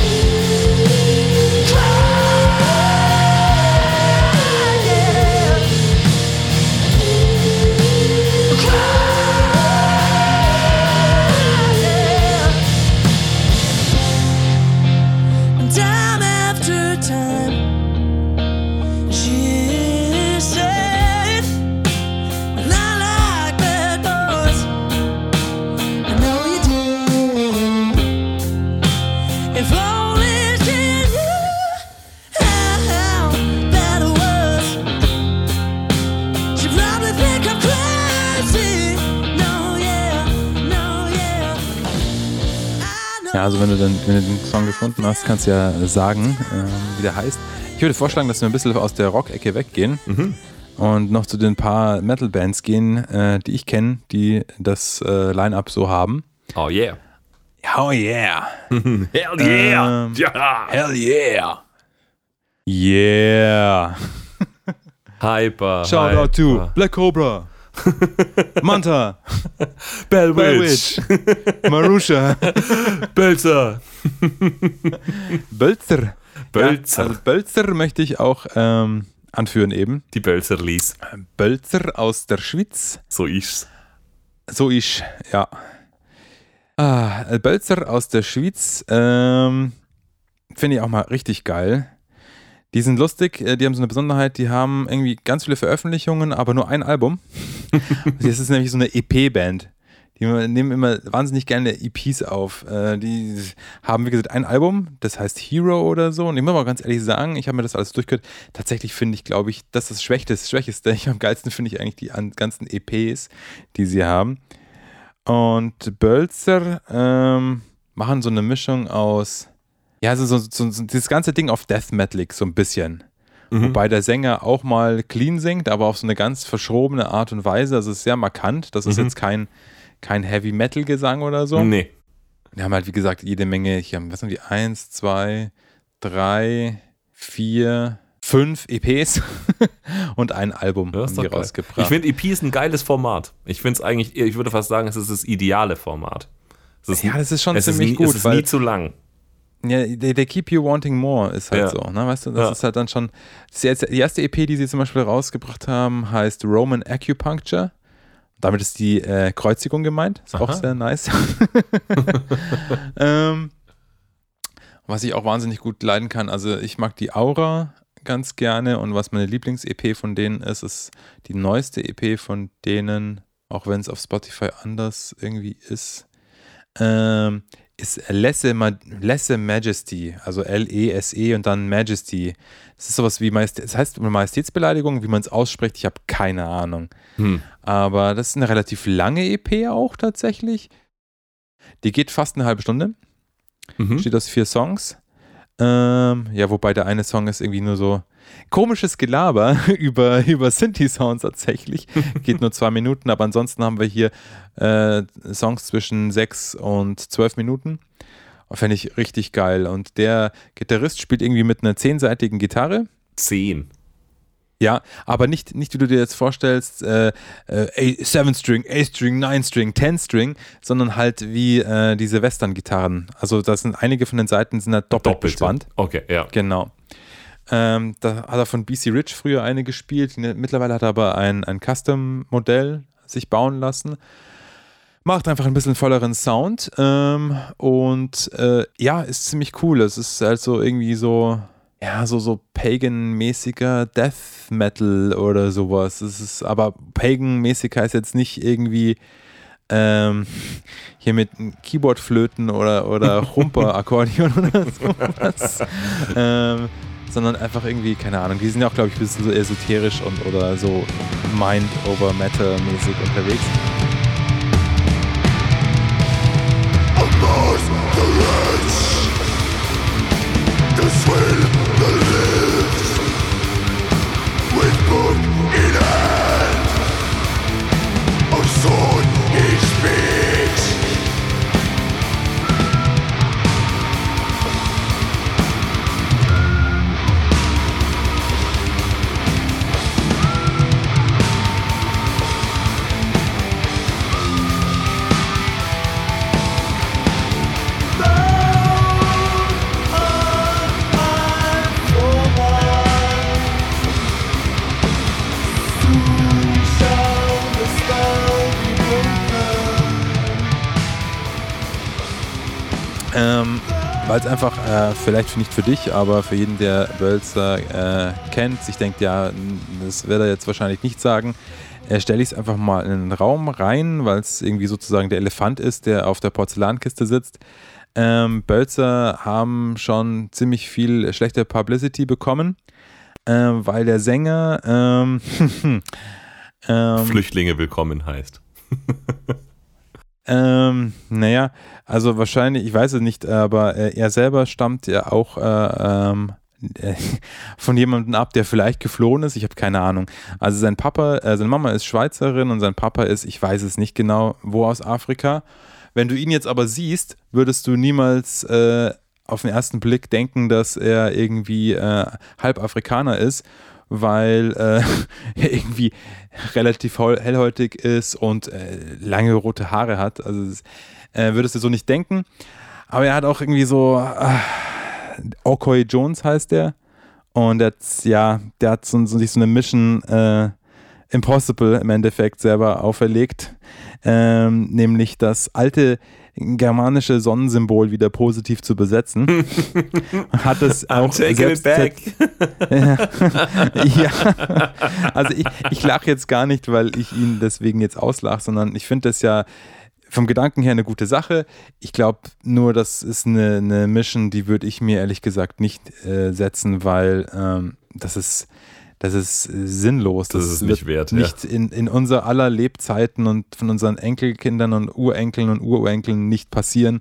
Also wenn du, dann, wenn du den Song gefunden hast, kannst du ja sagen, ähm, wie der heißt. Ich würde vorschlagen, dass wir ein bisschen aus der Rock-Ecke weggehen und noch zu den paar Metal-Bands gehen, äh, die ich kenne, die das äh, Line-Up so haben. Oh yeah. Oh yeah! Hell yeah! Ähm, ja! Hell yeah! Yeah! Hyper. Shout hyper. out to Black Cobra, Manta, Bell Bell. Marusha, Bölzer. Bölzer. Bölzer. Ja, also Bölzer möchte ich auch ähm, anführen eben. Die Bölzerlis. Bölzer aus der Schweiz. So ist's. So ist, ja. Ah, Bölzer aus der Schweiz, ähm, finde ich auch mal richtig geil. Die sind lustig, äh, die haben so eine Besonderheit, die haben irgendwie ganz viele Veröffentlichungen, aber nur ein Album. das ist nämlich so eine EP-Band. Die nehmen immer wahnsinnig gerne EPs auf. Äh, Die haben, wie gesagt, ein Album, das heißt Hero oder so. Und ich muss mal ganz ehrlich sagen, ich habe mir das alles durchgehört. Tatsächlich finde ich, glaube ich, das ist das Schwächste. Schwächste. Ich, am geilsten finde ich eigentlich die an- ganzen EPs, die sie haben. Und Bölzer ähm, machen so eine Mischung aus, ja, also so, so, so dieses ganze Ding auf Death Metalik so ein bisschen. Wobei der Sänger auch mal clean singt, aber auf so eine ganz verschrobene Art und Weise. Also es ist sehr markant. Das ist Mhm. jetzt kein, kein Heavy Metal Gesang oder so. Nee. Die haben halt, wie gesagt, jede Menge, hier haben, was sind die? Eins, zwei, drei, vier, fünf EPs und ein Album Ja, haben ist die geil. rausgebracht. Ich finde, EP ist ein geiles Format. Ich finde es eigentlich, ich würde fast sagen, es ist das ideale Format. Ist, ja, das ist schon ist ziemlich nie, gut, Es ist nie zu lang. Ja, they, they keep you wanting more ist halt Ja. so, ne? Weißt du, das Ja. ist halt dann schon. Die erste EP, die sie zum Beispiel rausgebracht haben, heißt Roman Acupuncture. Damit ist die äh, Kreuzigung gemeint. Ist auch Aha. sehr nice. ähm, was ich auch wahnsinnig gut leiden kann, also ich mag die Aura ganz gerne und was meine Lieblings-EP von denen ist, ist die neueste EP von denen, auch wenn es auf Spotify anders irgendwie ist, ähm, ist Lesse, Lesse Majesty, also L-E-S-E und dann Majesty. Das ist sowas wie Majestät, das heißt Majestätsbeleidigung, wie man es ausspricht, ich habe keine Ahnung. Hm. Aber das ist eine relativ lange EP auch tatsächlich. Die geht fast eine halbe Stunde. Mhm. Besteht aus vier Songs. Ähm, ja, wobei der eine Song ist irgendwie nur so komisches Gelaber über, über Synthi-Sounds tatsächlich. Geht nur zwei Minuten, aber ansonsten haben wir hier äh, Songs zwischen sechs und zwölf Minuten. Fände ich richtig geil. Und der Gitarrist spielt irgendwie mit einer zehnseitigen Gitarre. Zehn. Ja, aber nicht, nicht wie du dir jetzt vorstellst, äh, äh, 7-String, 8-String, 9-String, 10-String, sondern halt wie äh, diese Western-Gitarren. Also da sind einige von den Seiten sind halt doppelt Doppelte. bespannt. Okay, ja. Genau. Ähm, da hat er von BC Rich früher eine gespielt. Ne, Mittlerweile hat er aber ein, ein Custom-Modell sich bauen lassen. Macht einfach ein bisschen volleren Sound. Ähm, und äh, ja, ist ziemlich cool. Es ist halt so irgendwie so, ja, so, so Pagan-mäßiger Death Metal oder sowas. Es ist, aber Pagan-mäßig heißt jetzt nicht irgendwie ähm, hier mit Keyboardflöten oder, oder Humper-Akkordeon oder sowas. ähm, sondern einfach irgendwie, keine Ahnung, die sind ja auch, glaube ich, ein bisschen so esoterisch und oder so Mind-over-Matter-mäßig unterwegs. Ähm, Weil es einfach, äh, vielleicht nicht für dich, aber für jeden, der Wölzer äh, kennt, sich denkt, ja, das wird er jetzt wahrscheinlich nicht sagen, äh, stelle ich es einfach mal in den Raum rein, weil es irgendwie sozusagen der Elefant ist, der auf der Porzellankiste sitzt. Ähm, Bölzer haben schon ziemlich viel schlechte Publicity bekommen, ähm, weil der Sänger ähm, ähm, Flüchtlinge willkommen heißt. Ähm, naja, also wahrscheinlich, ich weiß es nicht, aber äh, er selber stammt ja auch äh, ähm, äh, von jemandem ab, der vielleicht geflohen ist. Ich habe keine Ahnung. Also sein Papa, äh, seine Mama ist Schweizerin und sein Papa ist, ich weiß es nicht genau, wo aus Afrika. Wenn du ihn jetzt aber siehst, würdest du niemals äh, auf den ersten Blick denken, dass er irgendwie äh, halb Afrikaner ist, weil äh, irgendwie relativ hell- hellhäutig ist und äh, lange rote Haare hat. Also das, äh, würdest du so nicht denken. Aber er hat auch irgendwie so äh, Okoye Jones heißt der. Und der hat, ja, der hat so, so, sich so eine Mission äh, Impossible im Endeffekt selber auferlegt. Ähm, nämlich das alte germanische Sonnensymbol wieder positiv zu besetzen. hat es auch selbst ja, also ich, ich lache jetzt gar nicht, weil ich ihn deswegen jetzt auslache, sondern ich finde das ja vom Gedanken her eine gute Sache. Ich glaube nur, das ist eine, eine Mission, die würde ich mir ehrlich gesagt nicht äh, setzen, weil ähm, das ist das ist sinnlos. Das ist nicht wert, ja. Nicht in, in unser aller Lebzeiten und von unseren Enkelkindern und Urenkeln und Ururenkeln nicht passieren.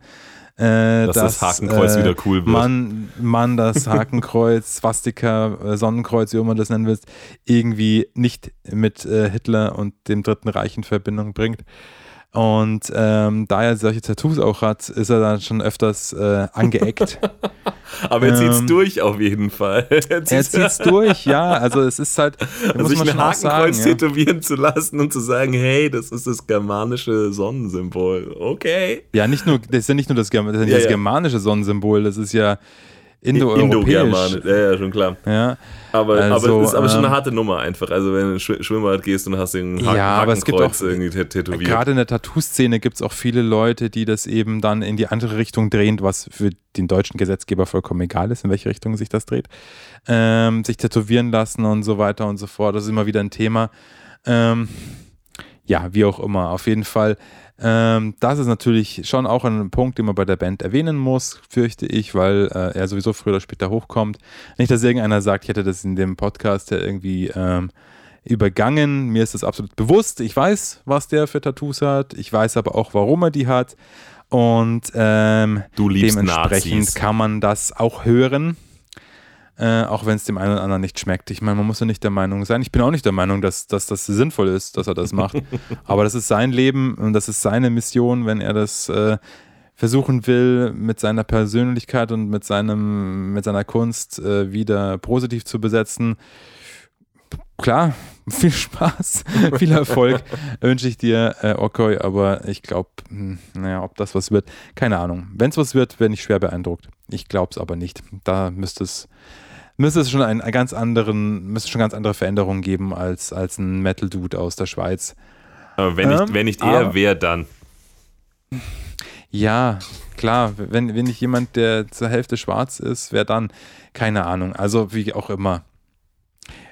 Äh, Dass das Hakenkreuz wieder cool wird. Man, man das Hakenkreuz, Swastika, äh, Sonnenkreuz, wie immer das nennen willst, irgendwie nicht mit äh, Hitler und dem Dritten Reich in Verbindung bringt. Und ähm, da er solche Tattoos auch hat, ist er dann schon öfters äh, angeeckt. Aber er zieht's Ähm, durch auf jeden Fall. Er zieht's- zieht's durch, ja. Also es ist halt, Also sich ein auch sagen, Hakenkreuz ja. tätowieren zu lassen und zu sagen, hey, das ist das germanische Sonnensymbol. Okay. Ja, nicht nur, das ist ja nicht nur das, das, ist ja Ja, das germanische Sonnensymbol, das ist ja indoeuropäisch. Indo-Germanisch. Ja, ja, schon klar. Ja, Aber, Also, aber ist aber schon ähm, eine harte Nummer einfach. Also wenn du in Schw- Schwimmbad gehst und hast den Haken, Ja, aber es gibt auch- irgendwie tät- tätowiert. Gerade in der Tattoo-Szene gibt es auch viele Leute, die das eben dann in die andere Richtung drehen, was für den deutschen Gesetzgeber vollkommen egal ist, in welche Richtung sich das dreht. Ähm, sich tätowieren lassen und so weiter und so fort. Das ist immer wieder ein Thema. Ähm, ja, wie auch immer, auf jeden Fall. Ähm, das ist natürlich schon auch ein Punkt, den man bei der Band erwähnen muss, fürchte ich, weil äh, er sowieso früher oder später hochkommt. Nicht, dass irgendeiner sagt, ich hätte das in dem Podcast ja irgendwie ähm, übergangen. Mir ist das absolut bewusst. Ich weiß, was der für Tattoos hat. Ich weiß aber auch, warum er die hat. Und ähm, dementsprechend Nazis. kann man das auch hören. Äh, auch wenn es dem einen oder anderen nicht schmeckt. Ich meine, man muss ja nicht der Meinung sein. Ich bin auch nicht der Meinung, dass, dass das sinnvoll ist, dass er das macht. Aber das ist sein Leben und das ist seine Mission, wenn er das äh, versuchen will, mit seiner Persönlichkeit und mit, seinem, mit seiner Kunst äh, wieder positiv zu besetzen. Klar, viel Spaß, viel Erfolg wünsche ich dir, äh, Okoi, aber ich glaube, naja, ob das was wird, keine Ahnung. Wenn es was wird, bin ich schwer beeindruckt. Ich glaube es aber nicht. Da müsste es, müsste es schon einen, einen ganz anderen, müsste schon ganz andere Veränderungen geben als, als ein Metal-Dude aus der Schweiz. Aber wenn, nicht, Ähm, wenn nicht er, wer dann? Ja, klar, wenn, wenn nicht jemand, der zur Hälfte schwarz ist, wer dann? Keine Ahnung. Also wie auch immer.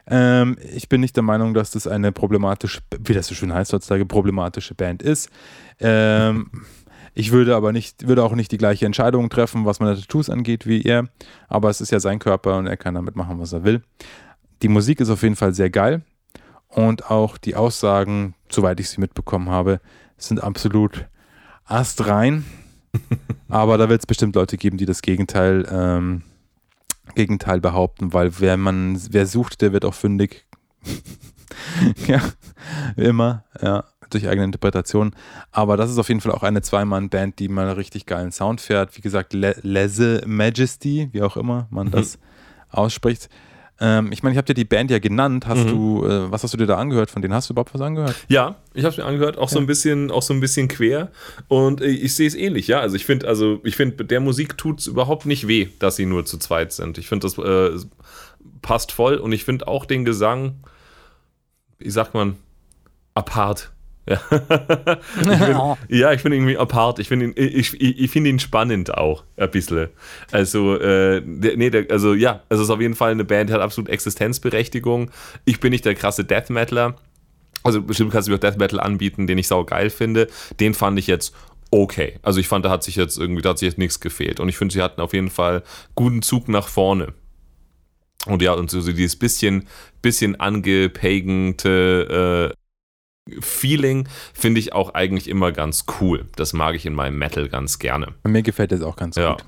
Ähm, ich bin nicht der Meinung, dass das eine problematische, wie das so schön heißt heutzutage, problematische Band ist. Ähm, ich würde aber nicht, würde auch nicht die gleiche Entscheidung treffen, was meine Tattoos angeht, wie er. Aber es ist ja sein Körper und er kann damit machen, was er will. Die Musik ist auf jeden Fall sehr geil. Und auch die Aussagen, soweit ich sie mitbekommen habe, sind absolut astrein. Aber da wird es bestimmt Leute geben, die das Gegenteil, ähm, Gegenteil behaupten, weil wer man, wer sucht, der wird auch fündig. ja, wie immer, ja, durch eigene Interpretation. Aber das ist auf jeden Fall auch eine Zweimann-Band, die mal richtig geilen Sound fährt. Wie gesagt, Le Lese Majesty, wie auch immer man das ausspricht. Ähm, ich meine, ich habe dir die Band ja genannt. Hast du, äh, was hast du dir da angehört? Von denen hast du überhaupt was angehört? Ja, ich habe es mir angehört, auch so ein bisschen, auch so ein bisschen quer. Und äh, ich sehe es ähnlich, ja. Also ich finde, also ich finde, der Musik tut es überhaupt nicht weh, dass sie nur zu zweit sind. Ich finde, das äh, passt voll und ich finde auch den Gesang, wie sagt man, apart. Ja, ich find, ja, ich finde ihn irgendwie apart. Ich finde ihn, ich, ich, ich finde ihn spannend auch ein bisschen. Also, äh, nee, der, also ja, es ist auf jeden Fall eine Band, die hat absolut Existenzberechtigung. Ich bin nicht der krasse Death Metaler. Also bestimmt kannst du mir auch Death Metal anbieten, den ich sau geil finde. Den fand ich jetzt okay. Also ich fand, da hat sich jetzt irgendwie, da hat sich jetzt nichts gefehlt. Und ich finde, sie hatten auf jeden Fall guten Zug nach vorne. Und ja, und so, so dieses bisschen, bisschen angepagente äh, Feeling finde ich auch eigentlich immer ganz cool. Das mag ich in meinem Metal ganz gerne. Mir gefällt das auch ganz Ja. gut.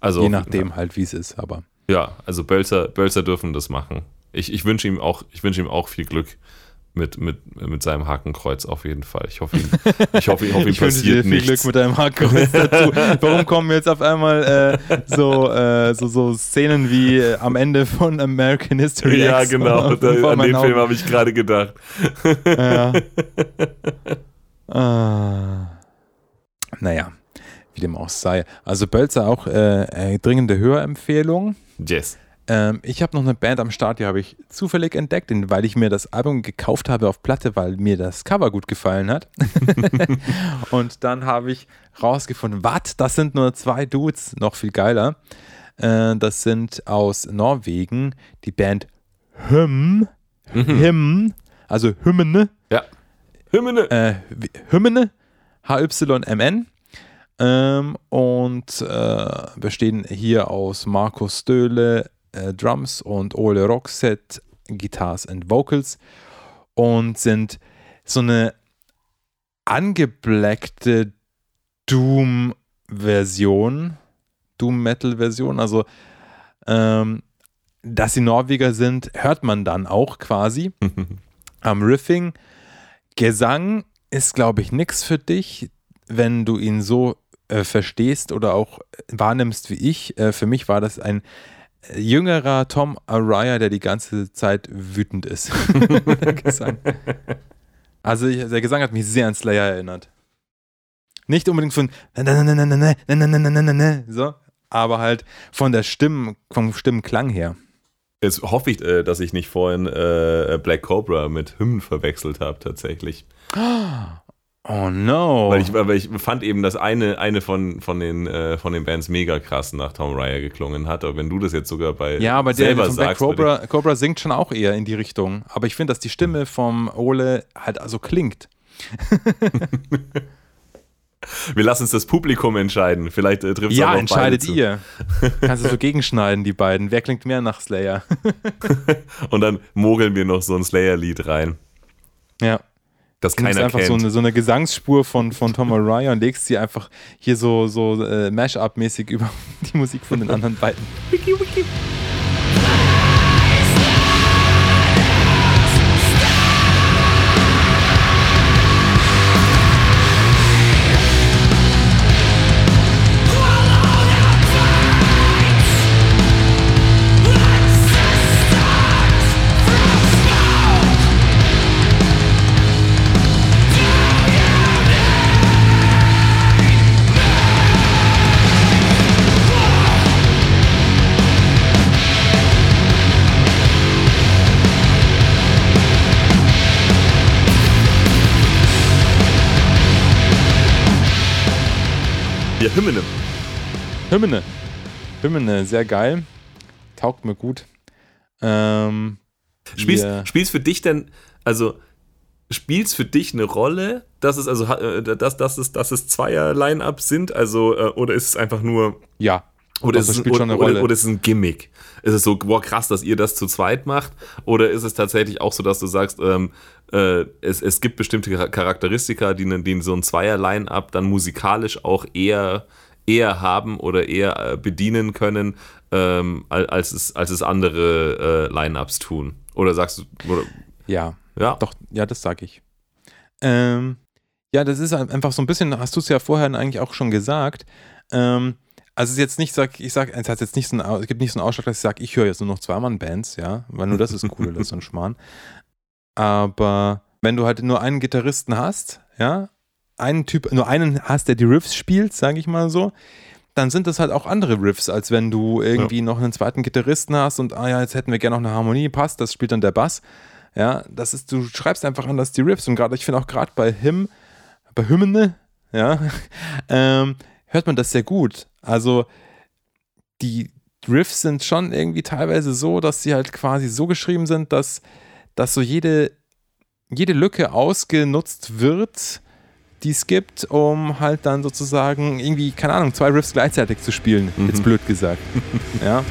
Also Je nachdem halt, wie es ist, aber. Ja, also Bölzer, Bölzer dürfen das machen. Ich, ich wünsche ihm auch, ich wünsche ihm auch viel Glück mit, mit, mit seinem Hakenkreuz auf jeden Fall. Ich hoffe, ihm, ich hoffe, ich hoffe ihm Ich passiert viel nichts. Glück mit deinem Hakenkreuz dazu. Warum kommen jetzt auf einmal äh, so, äh, so, so Szenen wie äh, am Ende von American History ja, X genau. Da, an den Film Augen? habe ich gerade gedacht. Ja. ah. Naja, wie dem auch sei. Also Bölzer auch äh, äh, dringende Hörempfehlung. Yes. Ähm, ich habe noch eine Band am Start, die habe ich zufällig entdeckt, weil ich mir das Album gekauft habe auf Platte, weil mir das Cover gut gefallen hat. und dann habe ich rausgefunden, was, das sind nur zwei Dudes, noch viel geiler. Äh, das sind aus Norwegen die Band Hymn, Hymn, also Hymne, Ja. Hymne. äh, Hymne, H-Y-M-N. Ähm, und äh, bestehen hier aus Markus Stöhle, äh, Drums und Ole Rockset, Guitars and Vocals und sind so eine angeblackte Doom-Version, Doom-Metal-Version, also ähm, dass sie Norweger sind, hört man dann auch quasi am Riffing. Gesang ist, glaube ich, nichts für dich, wenn du ihn so äh, verstehst oder auch wahrnimmst wie ich. Äh, für mich war das ein äh, jüngerer Tom Araya, der die ganze Zeit wütend ist. der Gesang. Also ich, der Gesang hat mich sehr an Slayer erinnert. Nicht unbedingt von so, aber halt von der Stimmen, vom Stimmenklang her. Jetzt hoffe ich, äh, dass ich nicht vorhin äh, Black Cobra mit Hymn verwechselt habe, tatsächlich. Oh no. Weil, ich, weil ich fand eben, dass eine, eine von, von, den, äh, von den Bands mega krass nach Tom Ryer geklungen hat. Aber wenn du das jetzt sogar bei Ja, aber der selber von Black Cobra, Cobra singt schon auch eher in die Richtung. Aber ich finde, dass die Stimme vom Ole halt also klingt. Wir lassen uns das Publikum entscheiden. Vielleicht äh, trifft es Ja, auch entscheidet ihr. Kannst du so gegenschneiden, die beiden. Wer klingt mehr nach Slayer? Und dann mogeln wir noch so ein Slayer-Lied rein, ja. Das Du nimmst keiner einfach kennt. so eine, so eine Gesangsspur von, von Tom Araya und legst sie einfach hier so, so äh, Mash-up-mäßig über die Musik von den anderen beiden. Ja, Hymne. Hymne. Hymne, sehr geil. Taugt mir gut. Ähm, Spielst, wir- spielst für dich denn, also spielt's für dich eine Rolle, dass es also äh, dass, dass es, dass es zweier Line-Ups sind, also äh, oder ist es einfach nur ja. Oder ist, es, spielt schon oder, eine Rolle. oder, ist es ein Gimmick? Ist es so, boah, krass, dass ihr das zu zweit macht? Oder ist es tatsächlich auch so, dass du sagst, ähm, äh, es, es gibt bestimmte Char- Charakteristika, die, ne- die so ein Zweier-Line-Up dann musikalisch auch eher, eher haben oder eher äh, bedienen können, ähm, al- als, es, als es andere äh, Line-Ups tun? Oder sagst du, oder, Ja. ja, Doch, ja, das sage ich. Ähm, ja, das ist ein- einfach so ein bisschen, hast du es ja vorher eigentlich auch schon gesagt. Ähm, also es ist jetzt nicht, sag, ich sag, es hat jetzt nicht so einen, es gibt nicht so einen Ausschlag, dass ich sage, ich höre jetzt nur noch Zwei-Mann-Bands, ja, weil nur das ist cool, das ist ein Schmarrn. Aber wenn du halt nur einen Gitarristen hast, ja, einen Typ, nur einen hast, der die Riffs spielt, sage ich mal so, dann sind das halt auch andere Riffs, als wenn du irgendwie noch einen zweiten Gitarristen hast und, ah ja, jetzt hätten wir gerne noch eine Harmonie, passt, das spielt dann der Bass. Ja, das ist, du schreibst einfach anders die Riffs und gerade, ich finde auch gerade bei Him, bei Hymne, ja, ähm, hört man das sehr gut. Also die Riffs sind schon irgendwie teilweise so, dass sie halt quasi so geschrieben sind, dass, dass so jede, jede Lücke ausgenutzt wird, die es gibt, um halt dann sozusagen irgendwie, keine Ahnung, zwei Riffs gleichzeitig zu spielen, jetzt blöd gesagt. ja.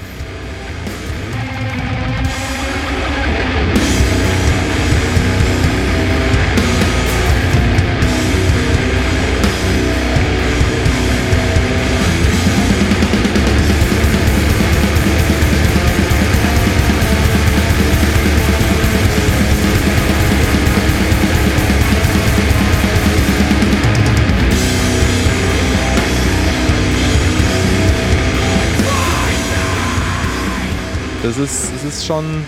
Das ist, das ist schon,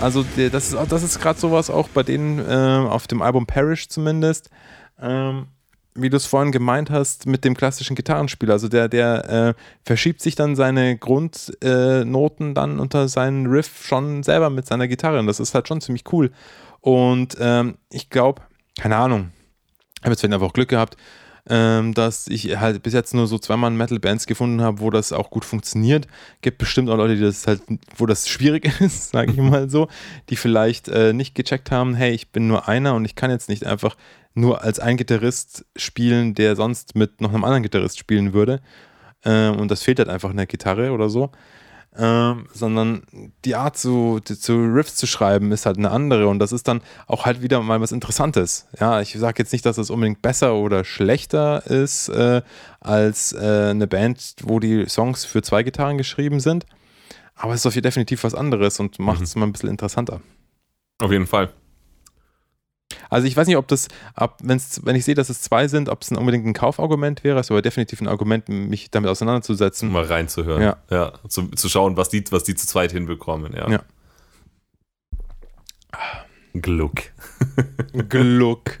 also das ist, das ist gerade sowas auch bei denen ähm, auf dem Album Parish zumindest, ähm, wie du es vorhin gemeint hast, mit dem klassischen Gitarrenspieler. Also der, der äh, verschiebt sich dann seine Grundnoten äh, dann unter seinen Riff schon selber mit seiner Gitarre. Und das ist halt schon ziemlich cool. Und ähm, ich glaube, keine Ahnung, ich habe jetzt vielleicht einfach auch Glück gehabt, ähm, dass ich halt bis jetzt nur so zweimal Metal-Bands gefunden habe, wo das auch gut funktioniert. Gibt bestimmt auch Leute, die das halt, wo das schwierig ist, sage ich mal so, die vielleicht äh, nicht gecheckt haben, hey, ich bin nur einer und ich kann jetzt nicht einfach nur als ein Gitarrist spielen, der sonst mit noch einem anderen Gitarrist spielen würde. Ähm, und das fehlt halt einfach in der Gitarre oder so. Ähm, sondern die Art zu, zu Riffs zu schreiben ist halt eine andere und das ist dann auch halt wieder mal was Interessantes. Ja, ich sage jetzt nicht, dass es unbedingt besser oder schlechter ist äh, als äh, eine Band, wo die Songs für zwei Gitarren geschrieben sind, aber es ist auf jeden Fall definitiv was anderes und macht es mal ein bisschen interessanter. auf jeden Fall. Also ich weiß nicht, ob das, ab, wenn's, wenn ich sehe, dass es zwei sind, ob es unbedingt ein Kaufargument wäre, es ist aber definitiv ein Argument, mich damit auseinanderzusetzen. Mal reinzuhören. Ja. ja zu, zu schauen, was die, was die zu zweit hinbekommen. Ja. Ja. Gluck. Gluck.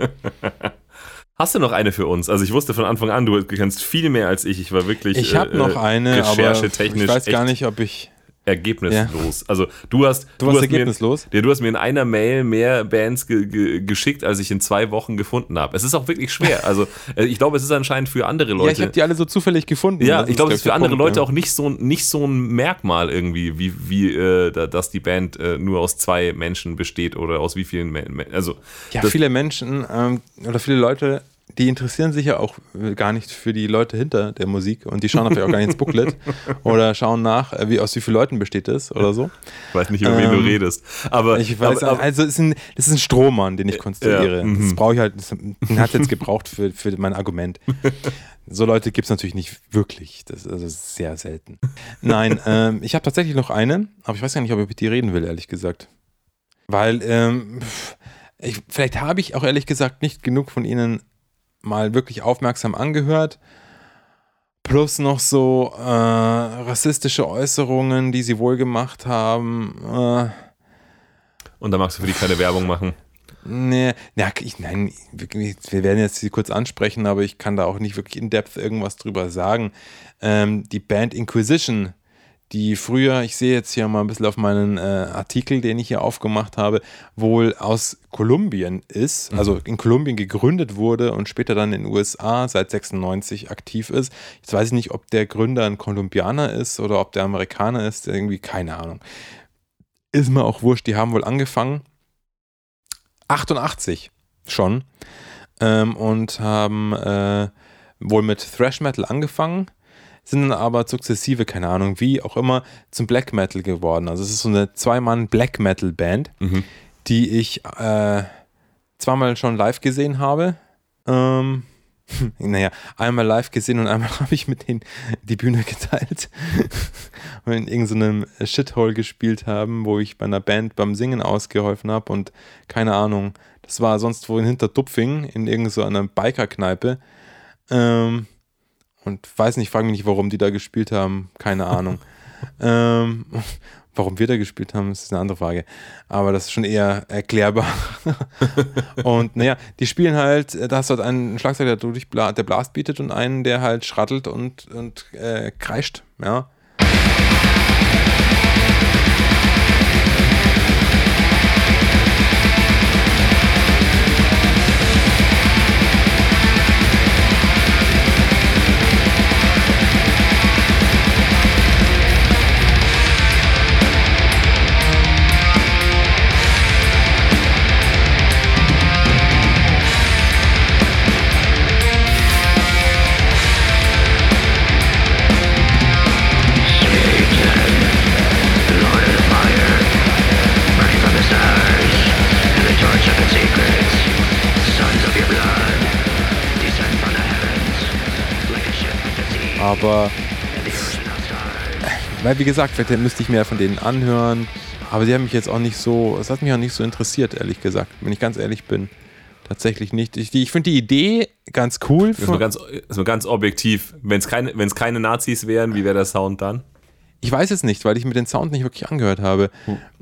Hast du noch eine für uns? Also ich wusste von Anfang an, du kennst viel mehr als ich. Ich war wirklich Ich habe äh, noch eine, aber ich weiß gar nicht, ob ich ergebnislos. Also du hast, Du warst hast ergebnislos? Mir, ja, du hast mir in einer Mail mehr Bands ge ge geschickt, als ich in zwei Wochen gefunden habe. Es ist auch wirklich schwer. Also äh, ich glaube, es ist anscheinend für andere Ja, Leute. ich habe die alle so zufällig gefunden. Ja, Das ich glaube, es ist für der andere Punkt, Leute ja. auch nicht so, nicht so ein Merkmal irgendwie, wie, wie äh, da- dass die Band äh, nur aus zwei Menschen besteht oder aus wie vielen Men Also, Ja, viele Menschen ähm, oder viele Leute, die interessieren sich ja auch äh, gar nicht für die Leute hinter der Musik und die schauen natürlich auch gar nicht ins Booklet oder schauen nach, äh, wie aus wie vielen Leuten besteht es oder so. ich weiß nicht, über wen du Ähm, redest. Aber, Ich weiß, aber, also es ist ein, das ist ein Strohmann, den ich konstruiere. ja, mhm. das brauche ich halt, das, den hat jetzt gebraucht für, für mein Argument. So Leute gibt es natürlich nicht wirklich. Das ist also sehr selten. Nein, ähm, ich habe tatsächlich noch eine, aber ich weiß gar nicht, ob ich mit die reden will, ehrlich gesagt. Weil, ähm, ich, vielleicht habe ich auch ehrlich gesagt nicht genug von ihnen mal wirklich aufmerksam angehört. Plus noch so äh, rassistische Äußerungen, die sie wohl gemacht haben. Äh, und da magst du für die keine Werbung machen. Nee, ja, ich, nein, wir werden jetzt sie kurz ansprechen, aber ich kann da auch nicht wirklich in depth irgendwas drüber sagen. Ähm, die Band Inquisition, die früher, ich sehe jetzt hier mal ein bisschen auf meinen äh, Artikel, den ich hier aufgemacht habe, wohl aus Kolumbien ist, also in Kolumbien gegründet wurde und später dann in den USA seit 96 aktiv ist. Jetzt weiß ich nicht, ob der Gründer ein Kolumbianer ist oder ob der Amerikaner ist, irgendwie keine Ahnung. Ist mir auch wurscht, die haben wohl angefangen 88 schon ähm, und haben äh, wohl mit Thrash Metal angefangen, sind dann aber sukzessive, keine Ahnung wie, auch immer zum Black Metal geworden. Also es ist so eine Zwei-Mann Black Metal Band, Mhm. die ich äh, zweimal schon live gesehen habe. Ähm, naja, einmal live gesehen und einmal habe ich mit denen die Bühne geteilt und in irgendeinem Shithole gespielt haben, wo ich bei einer Band beim Singen ausgeholfen habe und keine Ahnung, das war sonst wo in Hinterdupfing in irgendeiner Biker-Kneipe ähm, und weiß nicht, frage mich nicht, warum die da gespielt haben, keine Ahnung. ähm, warum wir da gespielt haben, ist eine andere Frage. Aber das ist schon eher erklärbar. und naja, die spielen halt, da hast du halt einen Schlagzeuger, der, durch der Blast bietet und einen, der halt schrattelt und, und äh, kreischt. Ja. Aber weil wie gesagt, vielleicht müsste ich mir von denen anhören. Aber sie haben mich jetzt auch nicht so, es hat mich auch nicht so interessiert, ehrlich gesagt, wenn ich ganz ehrlich bin. Tatsächlich nicht. Ich, ich finde die Idee ganz cool. Das ist mal ganz, ist mal ganz objektiv. Wenn es keine, wenn's keine Nazis wären, wie wäre der Sound dann? Ich weiß es nicht, weil ich mir den Sound nicht wirklich angehört habe.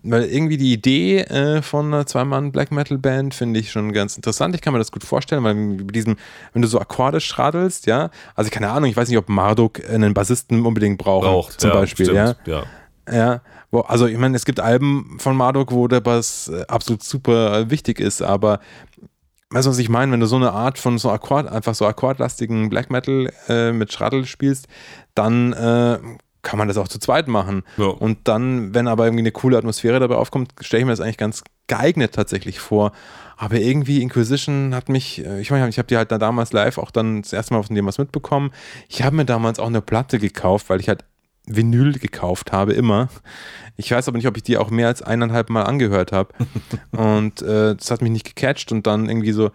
Weil irgendwie die Idee äh, von einer Zwei-Mann-Black Metal-Band finde ich schon ganz interessant. Ich kann mir das gut vorstellen, weil mit diesem, wenn du so Akkorde schradelst, ja, also keine Ahnung, ich weiß nicht, ob Marduk einen Bassisten unbedingt braucht, Braucht. zum ja, Beispiel, stimmt, ja. ja. Ja, also ich meine, es gibt Alben von Marduk, wo der Bass äh, absolut super wichtig ist, aber weißt du, was ich meine? Wenn du so eine Art von so Akkord, einfach so akkordlastigen Black Metal äh, mit Schrattel spielst, dann äh, kann man das auch zu zweit machen. Ja. Und dann, wenn aber irgendwie eine coole Atmosphäre dabei aufkommt, stelle ich mir das eigentlich ganz geeignet tatsächlich vor. Aber irgendwie Inquisition hat mich, äh, ich meine, ich habe die halt da damals live auch dann das erste Mal von dem was mitbekommen. Ich habe mir damals auch eine Platte gekauft, weil ich halt Vinyl gekauft habe, immer. Ich weiß aber nicht, ob ich die auch mehr als eineinhalb Mal angehört habe. und äh, das hat mich nicht gecatcht und dann irgendwie so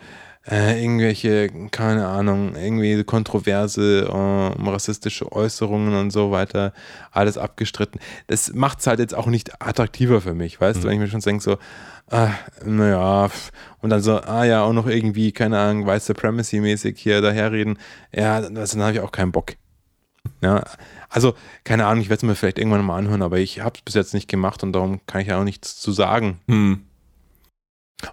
äh, irgendwelche, keine Ahnung, irgendwie kontroverse, äh, rassistische Äußerungen und so weiter, alles abgestritten. Das macht es halt jetzt auch nicht attraktiver für mich, weißt du, wenn ich mir schon denke, so, ah, naja, pf. und dann so, ah ja, auch noch irgendwie, keine Ahnung, White Supremacy-mäßig hier daherreden, ja, dann, dann habe ich auch keinen Bock. Ja, also, keine Ahnung, ich werde es mir vielleicht irgendwann mal anhören, aber ich habe es bis jetzt nicht gemacht und darum kann ich ja auch nichts zu sagen. Hm.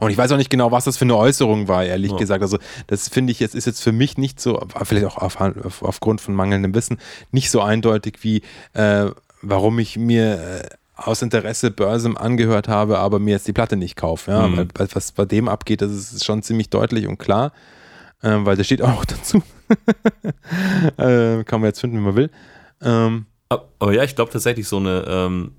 Und ich weiß auch nicht genau, was das für eine Äußerung war, ehrlich Ja. gesagt. Also, das finde ich jetzt, ist jetzt für mich nicht so, vielleicht auch auf, auf, aufgrund von mangelndem Wissen, nicht so eindeutig wie, äh, warum ich mir äh, aus Interesse Börsem angehört habe, aber mir jetzt die Platte nicht kaufe. Ja? Mhm. Weil, was bei dem abgeht, das ist schon ziemlich deutlich und klar, äh, weil der steht auch dazu. äh, kann man jetzt finden, wie man will. Ähm, Aber aber ja, ich glaube tatsächlich so eine. Ähm,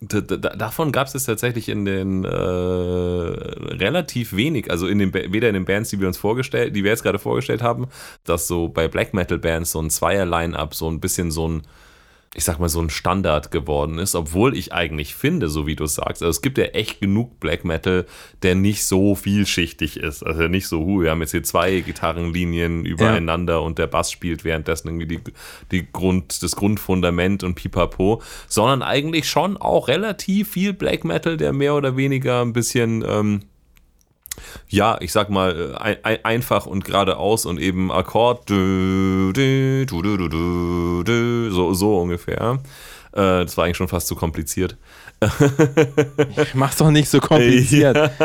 davon gab es tatsächlich in den äh, relativ wenig, also in den weder in den Bands, die wir uns vorgestellt, die wir jetzt gerade vorgestellt haben, dass so bei Black Metal Bands so ein Zweier-Line-Up so ein bisschen so ein, ich sag mal, so ein Standard geworden ist, obwohl ich eigentlich finde, so wie du sagst, also es gibt ja echt genug Black Metal, der nicht so vielschichtig ist. Also nicht so, hu, wir haben jetzt hier zwei Gitarrenlinien übereinander und der Bass spielt währenddessen irgendwie die, die Grund, das Grundfundament und pipapo, sondern eigentlich schon auch relativ viel Black Metal, der mehr oder weniger ein bisschen, ähm, ja, ich sag mal, äh, ein, ein, einfach und geradeaus und eben Akkord, dü, dü, dü, so, so ungefähr. Äh, das war eigentlich schon fast zu kompliziert. mach's doch nicht so kompliziert.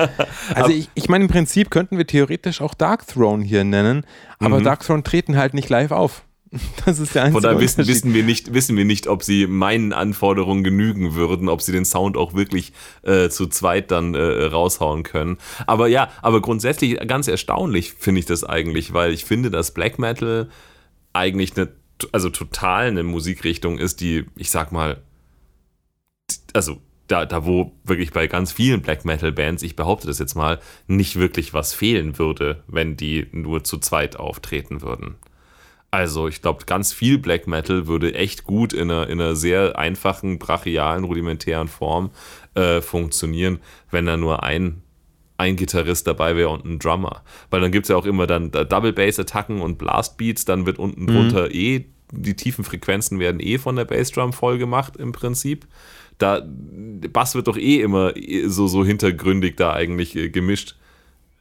Also ich, ich meine, im Prinzip könnten wir theoretisch auch Dark Throne hier nennen, aber Dark Throne treten halt nicht live auf. Das ist der einzige Von daher wissen, wissen, wir nicht, wissen wir nicht, ob sie meinen Anforderungen genügen würden, ob sie den Sound auch wirklich äh, zu zweit dann äh, raushauen können. Aber ja, aber grundsätzlich ganz erstaunlich finde ich das eigentlich, weil ich finde, dass Black Metal eigentlich eine, also total eine Musikrichtung ist, die, ich sag mal, also da, da wo wirklich bei ganz vielen Black Metal Bands, ich behaupte das jetzt mal, nicht wirklich was fehlen würde, wenn die nur zu zweit auftreten würden. Also ich glaube, ganz viel Black Metal würde echt gut in einer, in einer sehr einfachen, brachialen, rudimentären Form äh, funktionieren, wenn da nur ein, ein Gitarrist dabei wäre und ein Drummer. Weil dann gibt es ja auch immer dann Double Bass Attacken und Blast Beats, dann wird unten drunter eh, die tiefen Frequenzen werden eh von der Bassdrum voll gemacht im Prinzip. Da, Bass wird doch eh immer so, so hintergründig da eigentlich äh, gemischt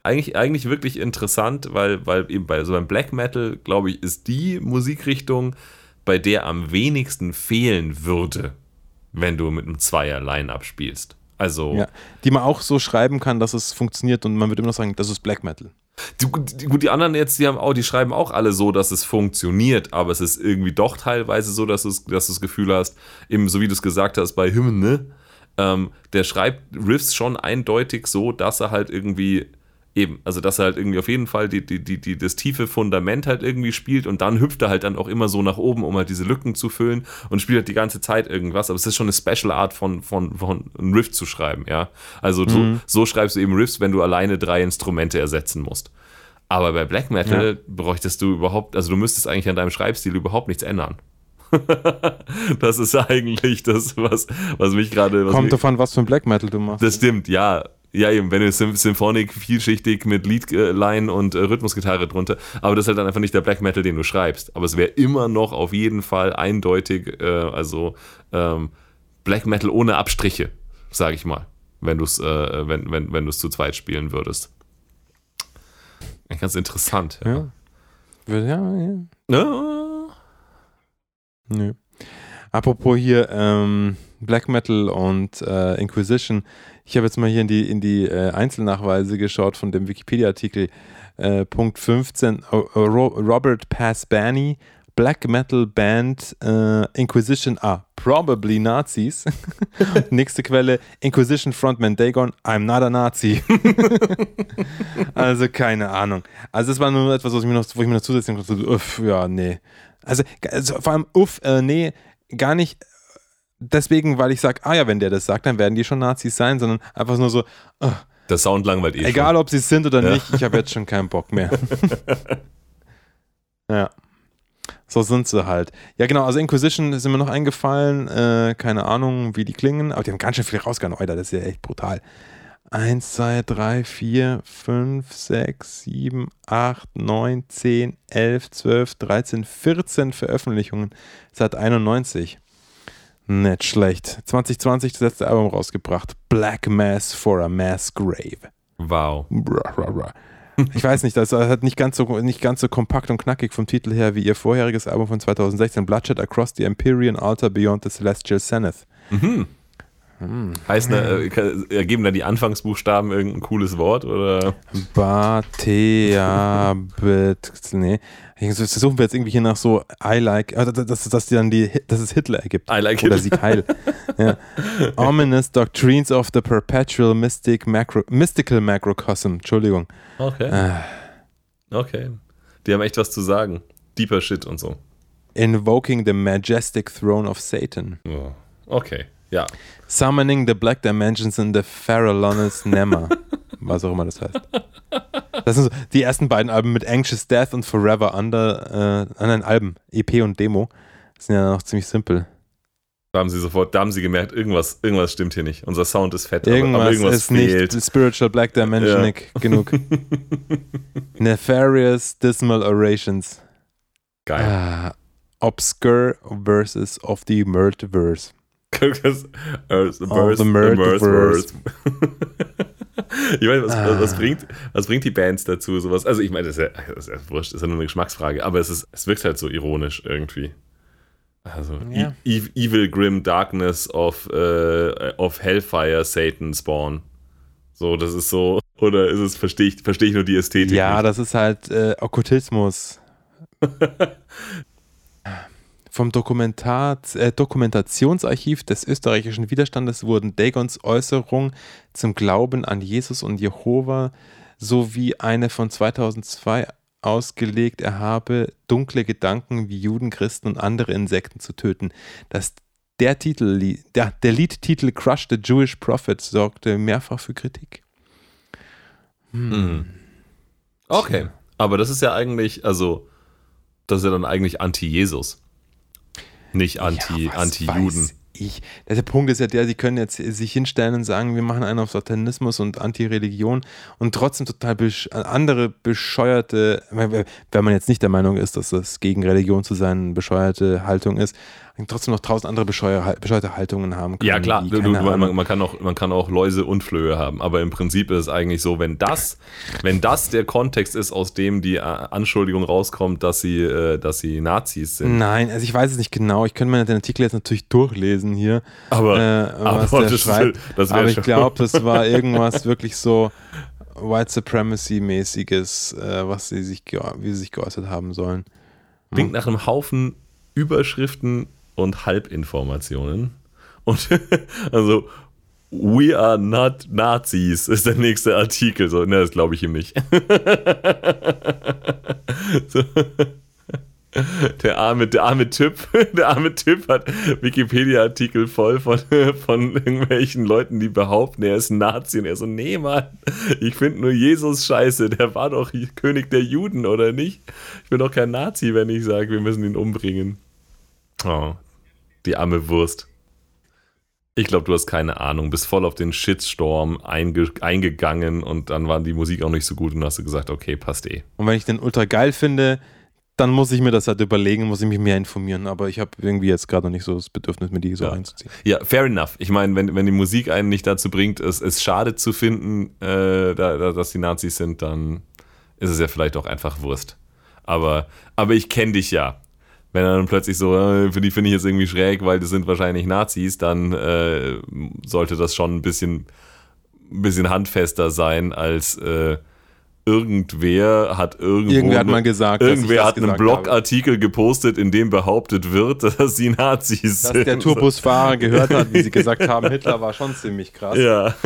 eigentlich, eigentlich wirklich interessant, weil, weil eben bei so beim Black Metal, glaube ich, ist die Musikrichtung, bei der am wenigsten fehlen würde, wenn du mit einem Zweier-Line-Up spielst. Also, Ja, die man auch so schreiben kann, dass es funktioniert und man würde immer noch sagen, das ist Black Metal. die, die, gut, die anderen jetzt, die haben auch, die schreiben auch alle so, dass es funktioniert, aber es ist irgendwie doch teilweise so, dass, es, dass du das Gefühl hast, eben so wie du es gesagt hast bei Hymn, ne? Ähm, der schreibt Riffs schon eindeutig so, dass er halt irgendwie eben, also dass er halt irgendwie auf jeden Fall die, die, die, die, das tiefe Fundament halt irgendwie spielt und dann hüpft er halt dann auch immer so nach oben, um halt diese Lücken zu füllen und spielt halt die ganze Zeit irgendwas, aber es ist schon eine Special Art von, von, von einem Riff zu schreiben, ja. Also so, so schreibst du eben Riffs, wenn du alleine drei Instrumente ersetzen musst. Aber bei Black Metal bräuchtest du überhaupt, also du müsstest eigentlich an deinem Schreibstil überhaupt nichts ändern. das ist eigentlich das, was, was mich gerade. Kommt mich- davon, was für ein Black Metal du machst. das stimmt, ja. Ja, eben, wenn du Sym Symphonic vielschichtig mit Leadline und äh, Rhythmusgitarre drunter, aber das ist halt dann einfach nicht der Black Metal, den du schreibst. Aber es wäre immer noch auf jeden Fall eindeutig, äh, also ähm, Black Metal ohne Abstriche, sage ich mal, wenn du es äh, wenn, wenn, wenn du's zu zweit spielen würdest. Ganz interessant. ja. Ja, ja. Ja. Nö. Apropos hier ähm, Black Metal und äh, Inquisition. Ich habe jetzt mal hier in die, in die äh, Einzelnachweise geschaut von dem Wikipedia-Artikel. Äh, Punkt 15, O- O- Ro Robert Passbani, Black Metal Band äh, Inquisition, ah, probably Nazis. Nächste Quelle, Inquisition Frontman Dagon, I'm not a Nazi. also keine Ahnung. Also das war nur etwas, was ich mir noch, wo ich mir noch zusätzlich dachte, uff, ja, nee. Also, also vor allem, uff, äh, nee, gar nicht deswegen, weil ich sage, ah ja, wenn der das sagt, dann werden die schon Nazis sein, sondern einfach nur so, uh, Der Sound langweilt eh egal ob sie es sind oder Ja. nicht, ich habe jetzt schon keinen Bock mehr. ja. So sind sie halt. Ja, genau, also Inquisition ist mir noch eingefallen, äh, keine Ahnung, wie die klingen, aber die haben ganz schön viel rausgehauen. Alter, das ist ja echt brutal. 1, 2, 3, 4, 5, 6, 7, 8, 9, 10, 11, 12, 13, 14 Veröffentlichungen seit 91. Nicht schlecht. 2020 das letzte Album rausgebracht. Black Mass for a Mass Grave. Wow. Ich weiß nicht, das hat nicht ganz, so, nicht ganz so kompakt und knackig vom Titel her wie ihr vorheriges Album von 2016, Bloodshed Across the Empyrean Altar Beyond the Celestial Zenith. Mhm. Heißt, ne, äh, ergeben da die Anfangsbuchstaben irgendein cooles Wort oder? Batea, nee. Das suchen wir jetzt irgendwie hier nach so I like, äh, dass, dass die dann die, dass es Hitler ergibt. I like Oder it. Sieg Heil. ja. Ominous Doctrines of the Perpetual Mystic Macro, Mystical Macrocosm. Entschuldigung. Okay. Äh, Okay. Die haben echt was zu sagen. Deeper Shit und so. invoking the Majestic Throne of Satan. Ja. Okay. Ja. Summoning the Black Dimensions in the Farallonis Nemma. Was auch immer das heißt. Das sind so die ersten beiden Alben mit Anxious Death und Forever Under, äh, anderen Alben, EP und Demo. Sind ja noch ziemlich simpel. Da haben sie sofort, da haben sie gemerkt, irgendwas, irgendwas stimmt hier nicht. Unser Sound ist fett, aber- Irgendwas, aber irgendwas ist fehlt. nicht Spiritual Black Dimensionic genug. Nefarious Dismal Orations. Geil. Ah, obscure Verses of the Multiverse. The Of Birth- the. Birth- ich meine, was, Ah. was, bringt, was bringt die Bands dazu, sowas? Also, ich meine, das ist, ja, das ist ja wurscht, das ist ja nur eine Geschmacksfrage, aber es, ist, es wirkt halt so ironisch irgendwie. Also, Ja. e Evil Grim Darkness of, äh, of Hellfire Satan Spawn. So, das ist so. Oder ist es, verstehe ich, verstehe ich nur die Ästhetik? Ja, nicht? das ist halt äh, Okkultismus. Vom äh, Dokumentationsarchiv des österreichischen Widerstandes wurden Dagons Äußerung zum Glauben an Jesus und Jehova sowie eine von 2002 ausgelegt, er habe dunkle Gedanken wie Juden, Christen und andere Insekten zu töten. Das, der, Titel, der, der Liedtitel Crush the Jewish Prophet sorgte mehrfach für Kritik. Mhm. Okay. Aber das ist ja eigentlich, also, das ist ja dann eigentlich Anti-Jesus. Nicht Anti- Ja, was Anti-Juden. weiß Ich. Der Punkt ist ja der, sie können jetzt sich hinstellen und sagen, wir machen einen auf Satanismus und Anti-Religion und trotzdem total besch andere bescheuerte, wenn man jetzt nicht der Meinung ist, dass das gegen Religion zu sein bescheuerte Haltung ist, trotzdem noch tausend andere bescheuer, bescheuerte Haltungen haben können. Ja, klar, du, du, man, man, kann auch, man kann auch Läuse und Flöhe haben, aber im Prinzip ist es eigentlich so, wenn das, wenn das der Kontext ist, aus dem die äh, Anschuldigung rauskommt, dass sie, äh, dass sie Nazis sind. Nein, also ich weiß es nicht genau. Ich könnte mir den Artikel jetzt natürlich durchlesen hier, Aber, äh, aber das, schreibt. das Aber ich glaube, das war irgendwas wirklich so White Supremacy-mäßiges, äh, was sie sich, wie sie sich geäußert haben sollen. klingt nach einem Haufen Überschriften und Halbinformationen. Und also, we are not Nazis ist der nächste Artikel. So, ne, das glaube ich ihm nicht. so. Der arme, der arme Typ, der arme Typ hat Wikipedia-Artikel voll von, von irgendwelchen Leuten, die behaupten, er ist ein Nazi und er so, nee, Mann, ich finde nur Jesus scheiße, der war doch König der Juden, oder nicht? Ich bin doch kein Nazi, wenn ich sage, wir müssen ihn umbringen. Oh, die arme Wurst. Ich glaube, du hast keine Ahnung, bist voll auf den Shitstorm einge eingegangen und dann war die Musik auch nicht so gut und dann hast du gesagt, okay, passt eh. Und wenn ich den ultra geil finde, dann muss ich mir das halt überlegen, muss ich mich mehr informieren. Aber ich habe irgendwie jetzt gerade noch nicht so das Bedürfnis, mir die so Ja. reinzuziehen. Ja, fair enough. Ich meine, wenn, wenn die Musik einen nicht dazu bringt, es, es schade zu finden, äh, da, da, dass die Nazis sind, dann ist es ja vielleicht auch einfach Wurst. Aber, aber ich kenne dich ja. Wenn er dann plötzlich so, äh, finde ich, finde ich jetzt irgendwie schräg, weil das sind wahrscheinlich Nazis, dann äh, sollte das schon ein bisschen, ein bisschen handfester sein als äh, irgendwer hat irgendwo Irgendwer hat mal gesagt, dass irgendwer hat einen. Blogartikel gepostet, in dem behauptet wird, dass sie Nazis Dass sind. der Tourbusfahrer gehört hat, wie sie gesagt haben, Hitler war schon ziemlich krass. Ja,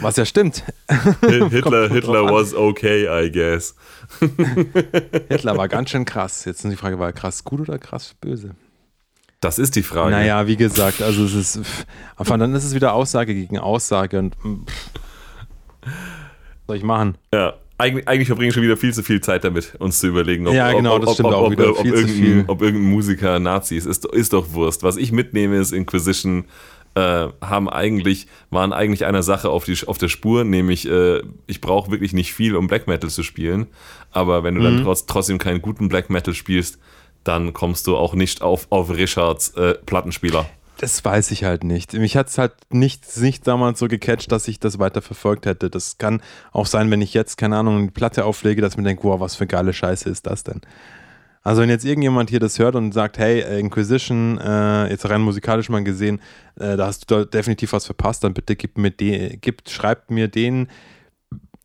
Was ja stimmt. Hitler, Hitler was okay, I guess. Hitler war ganz schön krass. Jetzt ist die Frage, war er krass gut oder krass böse? Das ist die Frage. Naja, wie gesagt, also es ist, pff, aber dann ist es wieder Aussage gegen Aussage und pff, was soll ich machen? Ja. Eigentlich, eigentlich verbringen wir schon wieder viel zu viel Zeit damit, uns zu überlegen, ob, Ja, genau, das ob, stimmt ob, auch ob, wieder. ob, irgendein, irgendein Musiker Nazi ist. Ist, ist doch Wurst. Was ich mitnehme, ist Inquisition äh, haben eigentlich, waren eigentlich einer Sache auf, die, auf der Spur, nämlich äh, ich brauche wirklich nicht viel, um Black Metal zu spielen, aber wenn du Mhm. dann trotz, trotzdem keinen guten Black Metal spielst, dann kommst du auch nicht auf, auf Richards äh, Plattenspieler. Das weiß ich halt nicht. Mich hat es halt nicht, nicht damals so gecatcht, dass ich das weiter verfolgt hätte. Das kann auch sein, wenn ich jetzt, keine Ahnung, eine Platte auflege, dass ich mir denke, wow, was für geile Scheiße ist das denn? Also wenn jetzt irgendjemand hier das hört und sagt, hey, äh, Inquisition, äh, jetzt rein musikalisch mal gesehen, äh, da hast du da definitiv was verpasst, dann bitte gib mir den, gibt, schreibt mir den,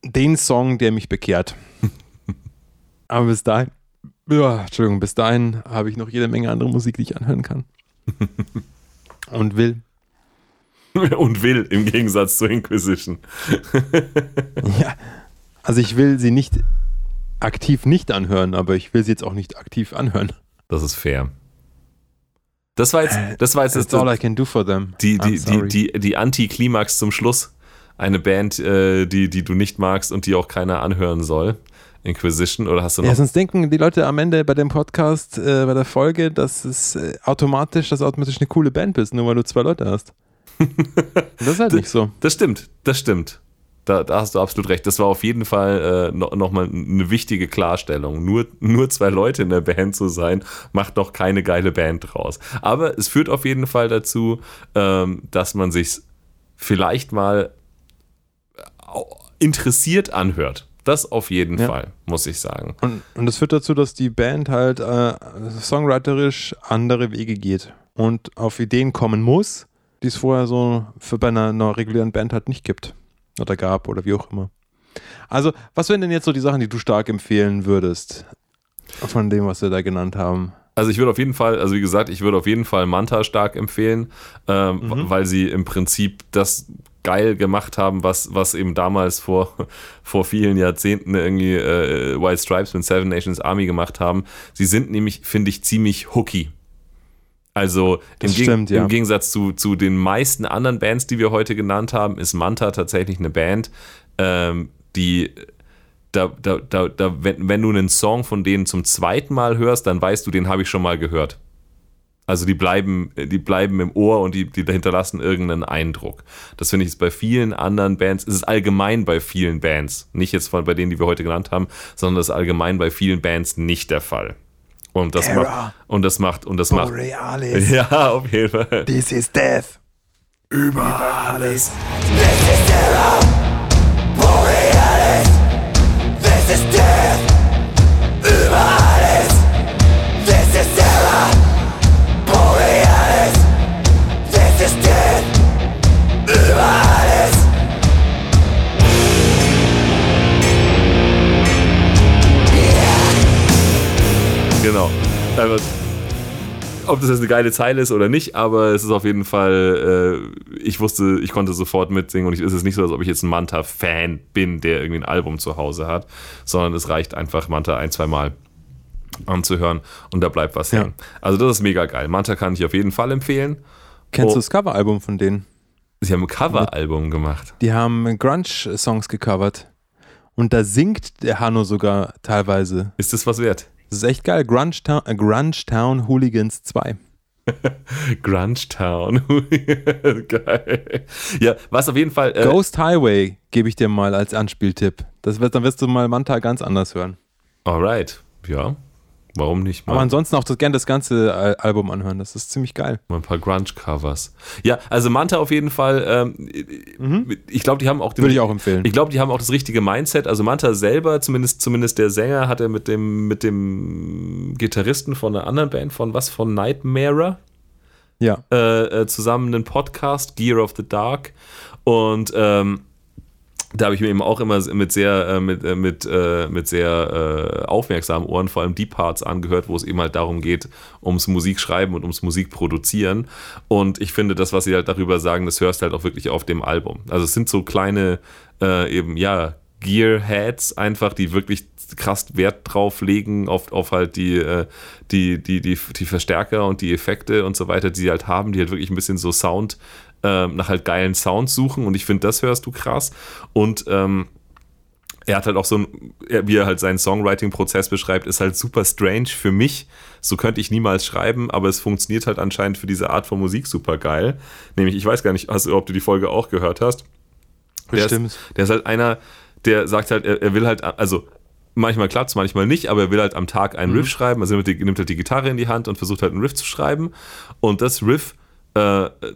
den Song, der mich bekehrt. Aber bis dahin, ja, Entschuldigung, bis dahin habe ich noch jede Menge andere Musik, die ich anhören kann. und will. Und will, im Gegensatz zur Inquisition. Ja, also ich will sie nicht aktiv nicht anhören, aber ich will sie jetzt auch nicht aktiv anhören. Das ist fair. Das war jetzt, das war jetzt That's all I can do for them. die, die, die, die, die Anti-Klimax zum Schluss. Eine Band, äh, die, die du nicht magst und die auch keiner anhören soll. Inquisition, oder hast du noch? Ja, sonst denken die Leute am Ende bei dem Podcast, äh, bei der Folge, dass es äh, automatisch, dass du automatisch eine coole Band bist, nur weil du zwei Leute hast. Das ist halt nicht so. Das stimmt, das stimmt. Da, da hast du absolut recht. Das war auf jeden Fall äh, no, nochmal eine wichtige Klarstellung. Nur, nur zwei Leute in der Band zu sein, macht doch keine geile Band draus. Aber es führt auf jeden Fall dazu, ähm, dass man sich vielleicht mal interessiert anhört. Das auf jeden Ja. Fall, muss ich sagen. Und, und das führt dazu, dass die Band halt äh, songwriterisch andere Wege geht und auf Ideen kommen muss, die es vorher so für bei einer, einer regulären Band halt nicht gibt oder gab oder wie auch immer. Also, was wären denn jetzt so die Sachen, die du stark empfehlen würdest von dem, was wir da genannt haben? Also ich würde auf jeden Fall, also wie gesagt, ich würde auf jeden Fall Manta stark empfehlen, ähm, Mhm. weil sie im Prinzip das geil gemacht haben, was, was eben damals vor, vor vielen Jahrzehnten irgendwie äh, White Stripes mit Seven Nations Army gemacht haben. Sie sind nämlich, finde ich, ziemlich hooky. Also im, Geg- stimmt, ja. im Gegensatz zu, zu den meisten anderen Bands, die wir heute genannt haben, ist Manta tatsächlich eine Band, ähm, die da, da, da, da wenn, wenn du einen Song von denen zum zweiten Mal hörst, dann weißt du, den habe ich schon mal gehört. Also die bleiben, die bleiben im Ohr und die, die hinterlassen irgendeinen Eindruck. Das finde ich ist bei vielen anderen Bands, es ist allgemein bei vielen Bands, nicht jetzt von, bei denen, die wir heute genannt haben, sondern das ist allgemein bei vielen Bands nicht der Fall. Und das Terror. macht, und das macht, und das macht, Borealis, ja, auf jeden Fall. this is death. This is death Genau. Also, ob das jetzt eine geile Zeile ist oder nicht, aber es ist auf jeden Fall, äh, ich wusste, ich konnte sofort mitsingen und ich, es ist nicht so, als ob ich jetzt ein Manta-Fan bin, der irgendwie ein Album zu Hause hat, sondern es reicht einfach, Manta ein, zwei Mal anzuhören und da bleibt was Ja. hängen. Also das ist mega geil. Manta kann ich auf jeden Fall empfehlen. Kennst Oh. du das Coveralbum von denen? Sie haben ein Coveralbum gemacht. Die haben Grunge-Songs gecovert. Und da singt der Hanno sogar teilweise. Ist das was wert? Das ist echt geil. Grunge Town, äh, Grunge Town Hooligans 2. Grunge Town. geil. Ja, was auf jeden Fall. Äh, Ghost Highway gebe ich dir mal als Anspieltipp. Das wird, dann wirst du mal Manta ganz anders hören. alright. Ja. Warum nicht mal? Aber ansonsten auch das, gerne das ganze Al- Album anhören. Das ist ziemlich geil. Mal ein paar Grunge-Covers. Ja, also Manta auf jeden Fall. Ähm, Ich glaube, die haben auch den, Mhm. Würde ich auch empfehlen. Ich glaube, die haben auch das richtige Mindset. Also Manta selber, zumindest, zumindest der Sänger, hat er mit dem, mit dem Gitarristen von einer anderen Band, von was? Von Nightmare, Ja. äh, äh, zusammen einen Podcast, Gear of the Dark. Und ähm, da habe ich mir eben auch immer mit sehr, äh, mit, äh, mit, äh, mit sehr aufmerksamen Ohren vor allem die Parts angehört, wo es eben halt darum geht, ums Musikschreiben und ums Musikproduzieren. Und ich finde, das, was sie halt darüber sagen, das hörst du halt auch wirklich auf dem Album. Also es sind so kleine, äh, eben, ja, Gearheads einfach, die wirklich krass Wert drauf legen, auf, auf halt die, die, die, die, die Verstärker und die Effekte und so weiter, die sie halt haben, die halt wirklich ein bisschen so Sound, ähm, nach halt geilen Sounds suchen und ich finde, das hörst du krass. Und ähm, er hat halt auch so ein, wie er halt seinen Songwriting-Prozess beschreibt, ist halt super strange für mich. So könnte ich niemals schreiben, aber es funktioniert halt anscheinend für diese Art von Musik super geil. Nämlich, ich weiß gar nicht, hast, ob du die Folge auch gehört hast. Der Bestimmt. ist, der ist halt einer, der sagt halt, er, er will halt, also manchmal klappt manchmal nicht, aber er will halt am Tag einen Riff schreiben. Also nimmt, nimmt halt die Gitarre in die Hand und versucht halt einen Riff zu schreiben. Und das Riff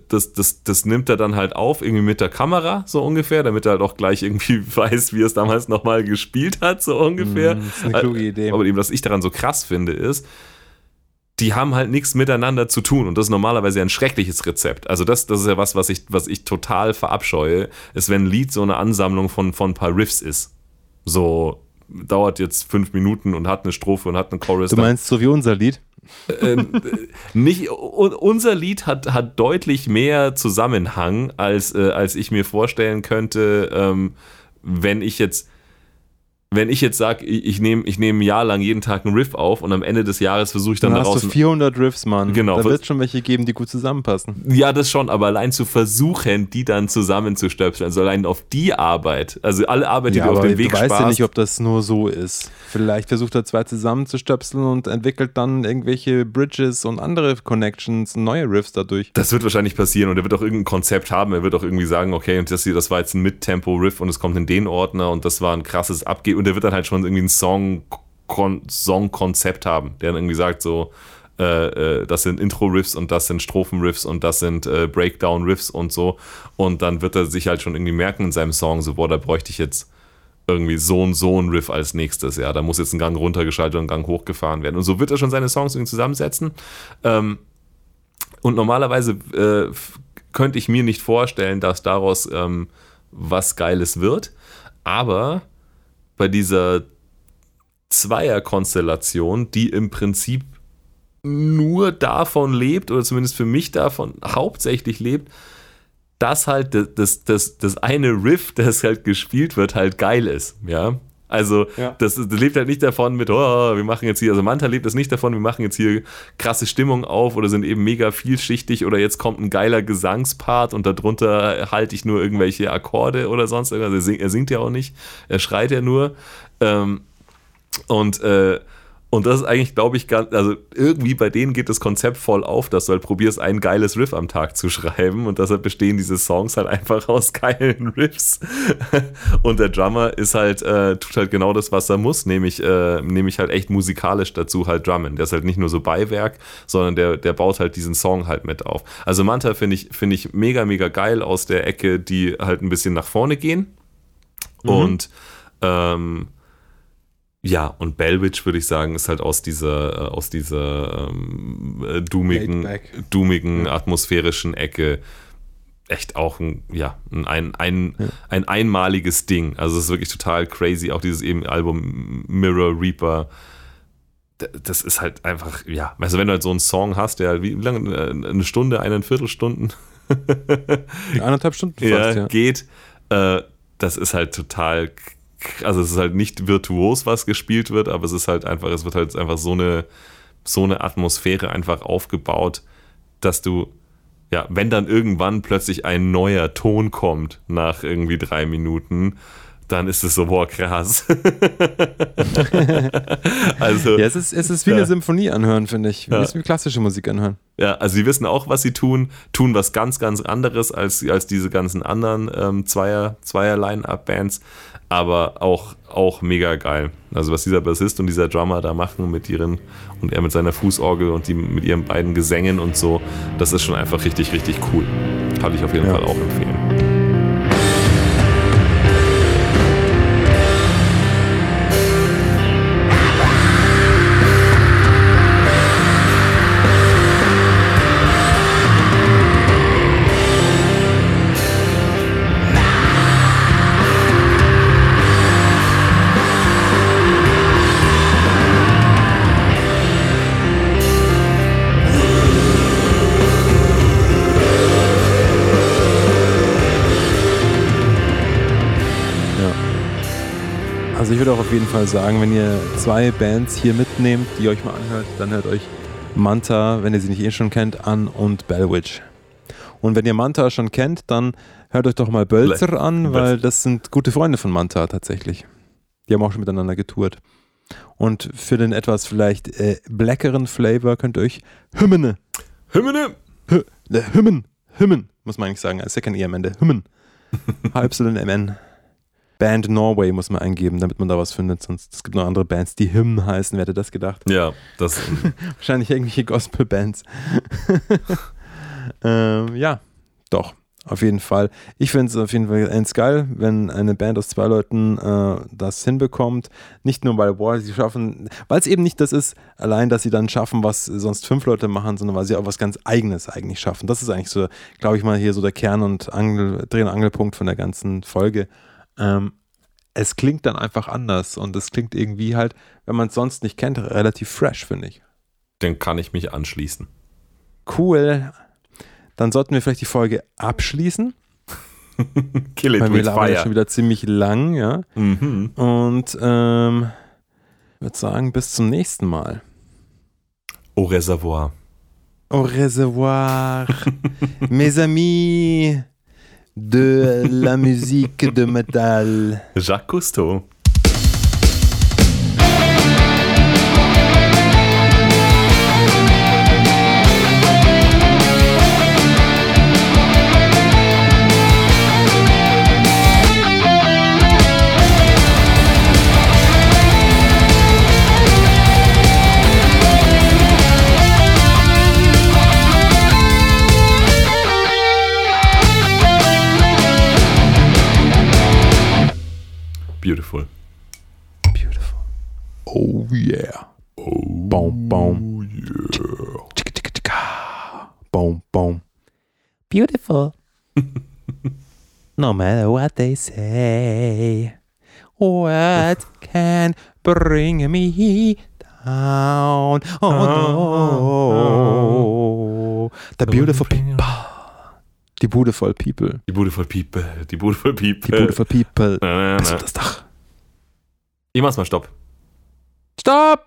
das, das, das nimmt er dann halt auf, irgendwie mit der Kamera, so ungefähr, damit er halt auch gleich irgendwie weiß, wie er es damals nochmal gespielt hat, so ungefähr. Mm, das ist eine kluge Idee. Aber eben, was ich daran so krass finde, ist, die haben halt nichts miteinander zu tun und das ist normalerweise ein schreckliches Rezept. Also das, das ist ja was, was ich, was ich total verabscheue, ist, wenn ein Lied so eine Ansammlung von, von ein paar Riffs ist. So dauert jetzt fünf Minuten und hat eine Strophe und hat einen Chorus. Du meinst so wie unser Lied? Äh, nicht, un- unser Lied hat, hat deutlich mehr Zusammenhang, als, äh, als ich mir vorstellen könnte, ähm, wenn ich jetzt wenn ich jetzt sage, ich, ich nehme ich nehm ein Jahr lang jeden Tag einen Riff auf und am Ende des Jahres versuche ich dann Dann hast daraus du ein 400 Riffs, Mann. Genau. Da wird schon welche geben, die gut zusammenpassen. Ja, das schon, aber allein zu versuchen, die dann zusammenzustöpseln, also allein auf die Arbeit, also alle Arbeit, die Ja, du auf den Weg du weißt ja sparst, nicht, ob das nur so ist. Vielleicht versucht er zwei zusammenzustöpseln und entwickelt dann irgendwelche Bridges und andere Connections, neue Riffs dadurch. das wird wahrscheinlich passieren und er wird auch irgendein Konzept haben, er wird auch irgendwie sagen, okay, und das hier, das war jetzt ein Mid-Tempo-Riff und es kommt in den Ordner und das war ein krasses Abgeben und er wird dann halt schon irgendwie ein Song, Kon Song-Konzept haben, der dann irgendwie sagt so, äh, äh, das sind Intro-Riffs und das sind Strophen-Riffs und das sind äh, Breakdown-Riffs und so und dann wird er sich halt schon irgendwie merken in seinem Song, so, boah, da bräuchte ich jetzt irgendwie so und so ein Riff als nächstes, ja, da muss jetzt ein Gang runtergeschaltet und ein Gang hochgefahren werden. Und so wird er schon seine Songs irgendwie zusammensetzen. Ähm, und normalerweise äh, könnte ich mir nicht vorstellen, dass daraus ähm, was Geiles wird. Aber bei dieser Zweierkonstellation, die im Prinzip nur davon lebt, oder zumindest für mich davon hauptsächlich lebt, dass halt das, das, das, das eine Riff, das halt gespielt wird, halt geil ist. Ja. Also, Ja. das, das lebt halt nicht davon mit, oh, wir machen jetzt hier, also Manta lebt das nicht davon, wir machen jetzt hier krasse Stimmung auf oder sind eben mega vielschichtig oder jetzt kommt ein geiler Gesangspart und darunter halte ich nur irgendwelche Akkorde oder sonst irgendwas. Er singt, er singt ja auch nicht, er schreit ja nur. Ähm, und, äh, und das ist eigentlich, glaube ich, ganz, also irgendwie bei denen geht das Konzept voll auf, dass du halt probierst, ein geiles Riff am Tag zu schreiben und deshalb bestehen diese Songs halt einfach aus geilen Riffs. und der Drummer ist halt, äh, tut halt genau das, was er muss, nämlich, äh, nämlich halt echt musikalisch dazu halt drummen. Der ist halt nicht nur so Beiwerk, sondern der, der baut halt diesen Song halt mit auf. Also Manta finde ich, finde ich mega, mega geil aus der Ecke, die halt ein bisschen nach vorne gehen. Und ähm, ja, und Bellwitch würde ich sagen, ist halt aus dieser, äh, aus dieser ähm, äh, doomigen, doomigen atmosphärischen Ecke echt auch ein, ja, ein, ein, ein, ein einmaliges Ding. Also es ist wirklich total crazy. Auch dieses eben Album Mirror Reaper. Das ist halt einfach, ja, also wenn du halt so einen Song hast, der wie lange, äh, eine Stunde, eineinviertel Stunden Eineinhalb Stunden ja, fast, ja. geht, äh, das ist halt total, also es ist halt nicht virtuos, was gespielt wird, aber es ist halt einfach, es wird halt einfach so eine, so eine Atmosphäre einfach aufgebaut, dass du, ja, wenn dann irgendwann plötzlich ein neuer Ton kommt nach irgendwie drei Minuten, dann ist es so, boah, krass. also, Ja, es ist, es ist wie Ja. eine Symphonie anhören, finde ich. Wie Ja. es wie klassische Musik anhören. Ja, also sie wissen auch, was sie tun, tun was ganz, ganz anderes als, als diese ganzen anderen ähm, Zweier, Zweier Line-Up-Bands, aber auch, auch mega geil. Also was dieser Bassist und dieser Drummer da machen mit ihren, und er mit seiner Fußorgel und die mit ihren beiden Gesängen und so, das ist schon einfach richtig, richtig cool. Kann ich auf jeden Ja. Fall auch empfehlen. Auf jeden Fall sagen, wenn ihr zwei Bands hier mitnehmt, die ihr euch mal anhört, dann hört euch Manta, wenn ihr sie nicht eh schon kennt, an und Bellwitch. Und wenn ihr Manta schon kennt, dann hört euch doch mal Bölzer an, weil das sind gute Freunde von Manta tatsächlich. Die haben auch schon miteinander getourt. Und für den etwas vielleicht äh, blackeren Flavor könnt ihr euch Hymne, Hymne! Hy, äh, Hymnen, Hymnen, muss man eigentlich sagen, es ist ja kein E am Ende, Hymnen. HYMN. Band Norway muss man eingeben, damit man da was findet, sonst es gibt noch andere Bands, die Hymn heißen, wer hätte das gedacht? Ja, das, Wahrscheinlich irgendwelche Gospel-Bands. ähm, ja, doch. Auf jeden Fall. Ich finde es auf jeden Fall ganz geil, wenn eine Band aus zwei Leuten äh, das hinbekommt. Nicht nur, weil, boah, sie schaffen, weil es eben nicht das ist, allein, dass sie dann schaffen, was sonst fünf Leute machen, sondern weil sie auch was ganz Eigenes eigentlich schaffen. Das ist eigentlich so, glaube ich mal, hier so der Kern und Angel, Dreh- und Angelpunkt von der ganzen Folge. Ähm, es klingt dann einfach anders und es klingt irgendwie halt, wenn man es sonst nicht kennt, relativ fresh, finde ich. Dann kann ich mich anschließen. Cool. Dann sollten wir vielleicht die Folge abschließen, Kill it weil wir labern ja schon wieder ziemlich lang, ja. Mhm. Und ähm, ich würde sagen, bis zum nächsten Mal. Au Reservoir. Au reservoir, mes amis de la musique de métal. Jacques Cousteau. Beautiful. Beautiful. Oh yeah. Oh boom, boom. yeah. Chicka, chicka, chicka. Boom, boom. Beautiful. no matter what they say, what can bring me down? Oh no. Ah, ah, ah. The beautiful people. Die beautiful people. Die Beautiful People. Die Beautiful People. Die beautiful people. Na, na, Das na. ist das Dach. Ich mach's mal Stopp. Stopp!